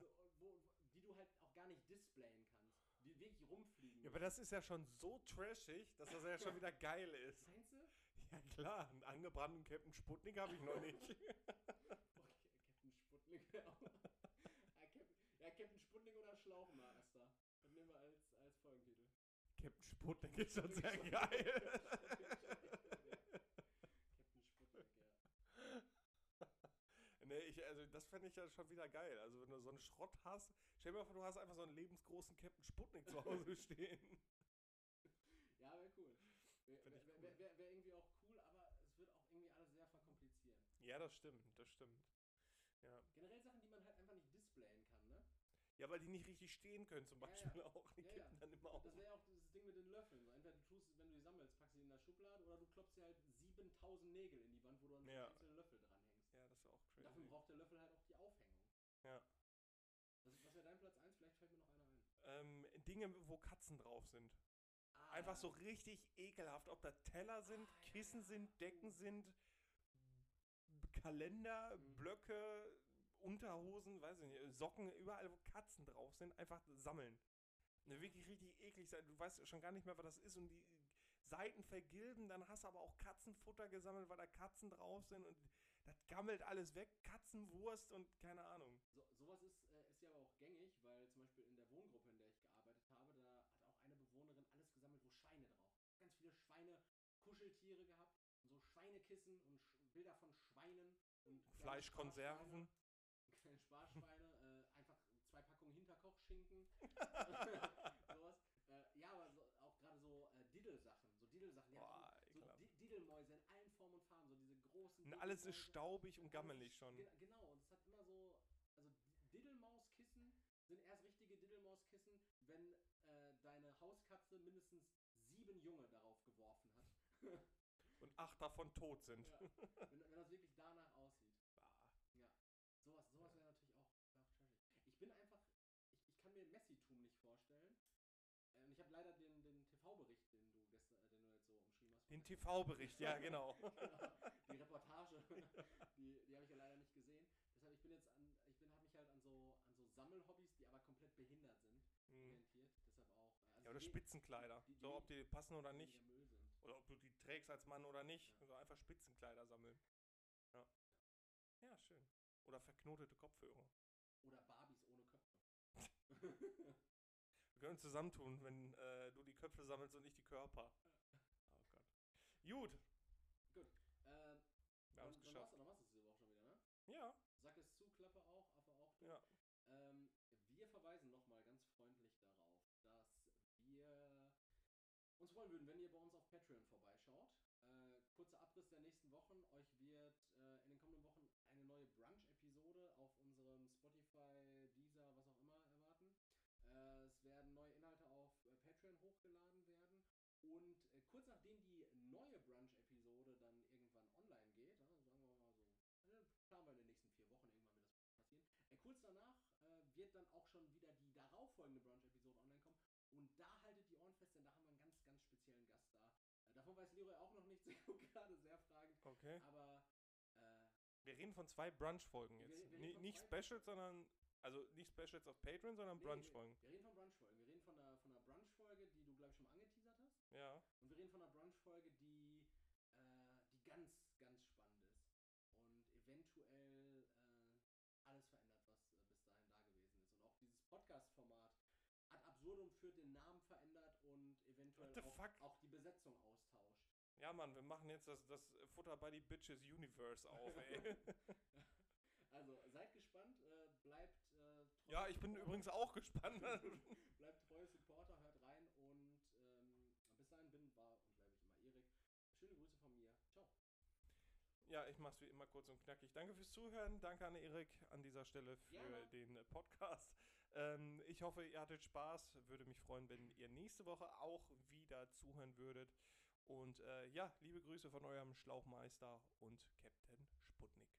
So, wo, wo, die du halt auch gar nicht displayen kannst. Die wirklich rumfliegen. Ja, aber das ist ja schon so trashig, dass das ja schon wieder geil ist. Meinst du? Ja klar, einen angebrannten Captain Sputnik habe ich noch <laughs> nicht. Okay, Captain Sputnik wäre auch. ja, Captain, ja, Captain Sputnik oder Schlauchmaster. Das nehmen wir als, als Folgentitel. Captain Sputnik ist schon sehr <laughs> geil. Captain Sputnik, ja. Nee, ich, also das fände ich ja schon wieder geil. Also wenn du so einen Schrott hast, stell dir mal vor, du hast einfach so einen lebensgroßen Captain Sputnik zu Hause <laughs> stehen. Ja, wäre cool. Wäre wär, cool. wär, wär, wär irgendwie auch cool, aber es wird auch irgendwie alles sehr verkomplizieren. Ja, das stimmt, das stimmt. Ja. Generell Sachen, die man halt einfach nicht displayen kann, ne? ja, weil die nicht richtig stehen können zum Ja, Beispiel ja. auch. Die Ja, kippen ja. dann immer auf. Das wäre ja auch dieses Ding mit den Löffeln. So, entweder du tust, wenn du die sammelst, packst du sie in der Schublade oder du klopfst dir halt 7000 Nägel in die Wand, wo du an Ja. einzelne Löffel dranhängst. Ja, das ist auch Und crazy. dafür braucht der Löffel halt auch die Aufhängung. Ja. Was, was wäre dein Platz 1? Vielleicht fällt mir noch einer ein. Ähm, Dinge, wo Katzen drauf sind. Ah, Einfach so richtig ekelhaft. Ob da Teller sind, Ah, Kissen ja. sind, Decken sind, B- Kalender, Mhm. Blöcke, Unterhosen, weiß ich nicht, Socken, überall, wo Katzen drauf sind, einfach sammeln. Ne, wirklich richtig eklig sein. Du weißt schon gar nicht mehr, was das ist. Und die Seiten vergilben, dann hast du aber auch Katzenfutter gesammelt, weil da Katzen drauf sind und das gammelt alles weg. Katzenwurst und keine Ahnung. So, sowas ist, äh, ist ja aber auch gängig, weil zum Beispiel in der Wohngruppe, in der ich gearbeitet habe, da hat auch eine Bewohnerin alles gesammelt, wo Schweine drauf. Ganz viele Schweine, Kuscheltiere gehabt so Schweinekissen und Sch Bilder von Schweinen und Fleischkonserven. <laughs> Kleine Sparschweine, äh, einfach zwei Packungen Hinterkochschinken. <laughs> <laughs> sowas. Äh, ja, aber so, auch gerade so äh, Diddle-Sachen. So Diddle-Sachen. Die Boah, haben so, so ekelhaft. Di- Diddelmäuse in allen Formen und Farben. So diese großen. Und alles ist staubig und Alles gammelig schon. ge- Genau, und es hat immer so. Also Diddlemauskissen sind erst richtige Diddlemauskissen, wenn äh, deine Hauskatze mindestens sieben Junge darauf geworfen hat. <laughs> Und acht davon tot sind. ja, wenn, wenn das wirklich danach aussieht. Ah. Ja. Sowas, sowas wäre natürlich auch, wär auch trashig. Ich bin einfach. Ich, ich kann mir Messitum nicht vorstellen. Äh, Und ich habe leider den, den TV-Bericht, den du gestern, äh, den du jetzt so umschrieben hast. Den TV-Bericht, ja, genau. Genau, <laughs> die Reportage, <laughs> die, die habe ich ja leider nicht gesehen. Deshalb, ich bin jetzt an, ich bin, habe mich halt an so, an so Sammelhobbys, die aber komplett behindert sind, Hm. orientiert. Deshalb auch. Also Ja, oder die- Spitzenkleider. die- die- So, ob die passen oder nicht. Oder ob du die trägst als Mann oder nicht. Ja. So einfach Spitzenkleider sammeln. Ja. Ja, schön. Oder verknotete Kopfhörer. Oder Barbies ohne Köpfe. <laughs> Wir können uns zusammentun, wenn äh, du die Köpfe sammelst und ich die Körper. Gut, Gut. Ähm, wir haben es geschafft. dann du es diese Woche schon wieder, ne? Ja, Sack es zu, Klappe auch, Affe auch. du. ja. Ähm, wir verweisen nochmal ganz freundlich darauf, dass wir uns freuen würden, wenn ihr bei uns auf Patreon vorbeischaut. Äh, kurzer Abriss der nächsten Wochen. Euch wird äh, in den kommenden Wochen eine neue Brunch-Episode auf unserem Spotify, Deezer, was auch immer erwarten. Äh, es werden neue Inhalte auf äh, Patreon hochgeladen werden. Und äh, kurz nachdem die neue Brunch-Episode dann irgendwann online geht, ja, sagen wir mal so, äh, planen wir in den nächsten vier Wochen irgendwann wird das passieren. Äh, kurz danach äh, wird dann auch schon wieder die darauffolgende Brunch-Episode online kommen. Und da haltet die Ohren fest, denn da haben wir einen ganz, ganz speziellen Gast da. Äh, davon weiß Leroy auch noch nichts. <laughs> Ich gucke gerade sehr fragend. Okay. Aber äh, Wir reden von zwei Brunch-Folgen Wir- jetzt. wir von nicht Specials, sondern. Also nicht Specials auf Patreon, sondern nee, Brunch-Folgen. Wir, wir reden von Brunch-Folgen. Wir reden von einer, von einer Brunch-Folge, die du, glaube ich, schon mal angeteasert hast. Ja. Und wir reden von einer Brunch-Folge, die, äh, die ganz, ganz spannend ist. Und eventuell äh, alles verändert, was äh, bis dahin da gewesen ist. Und auch dieses Podcast-Format ad absurdum führt, den Namen verändert und eventuell auch, auch die Besetzung austauscht. Ja, Mann, wir machen jetzt das, das Futter by the Bitches Universe auf, ey. <laughs> Also seid gespannt, äh, bleibt äh, treu. ja, ich bin übrigens auch gespannt. <laughs> <laughs> bleibt treue Supporter, hört rein und ähm, bis dahin bin, war und bleibe ich immer Erik. Schöne Grüße von mir. Ciao. Ja, ich mach's wie immer kurz und knackig. Danke fürs Zuhören. Danke an Erik an dieser Stelle für Gerne. den äh, Podcast. Ähm, ich hoffe, ihr hattet Spaß. Würde mich freuen, wenn ihr nächste Woche auch wieder zuhören würdet. Und äh, ja, liebe Grüße von eurem Schlauchmeister und Captain Sputnik.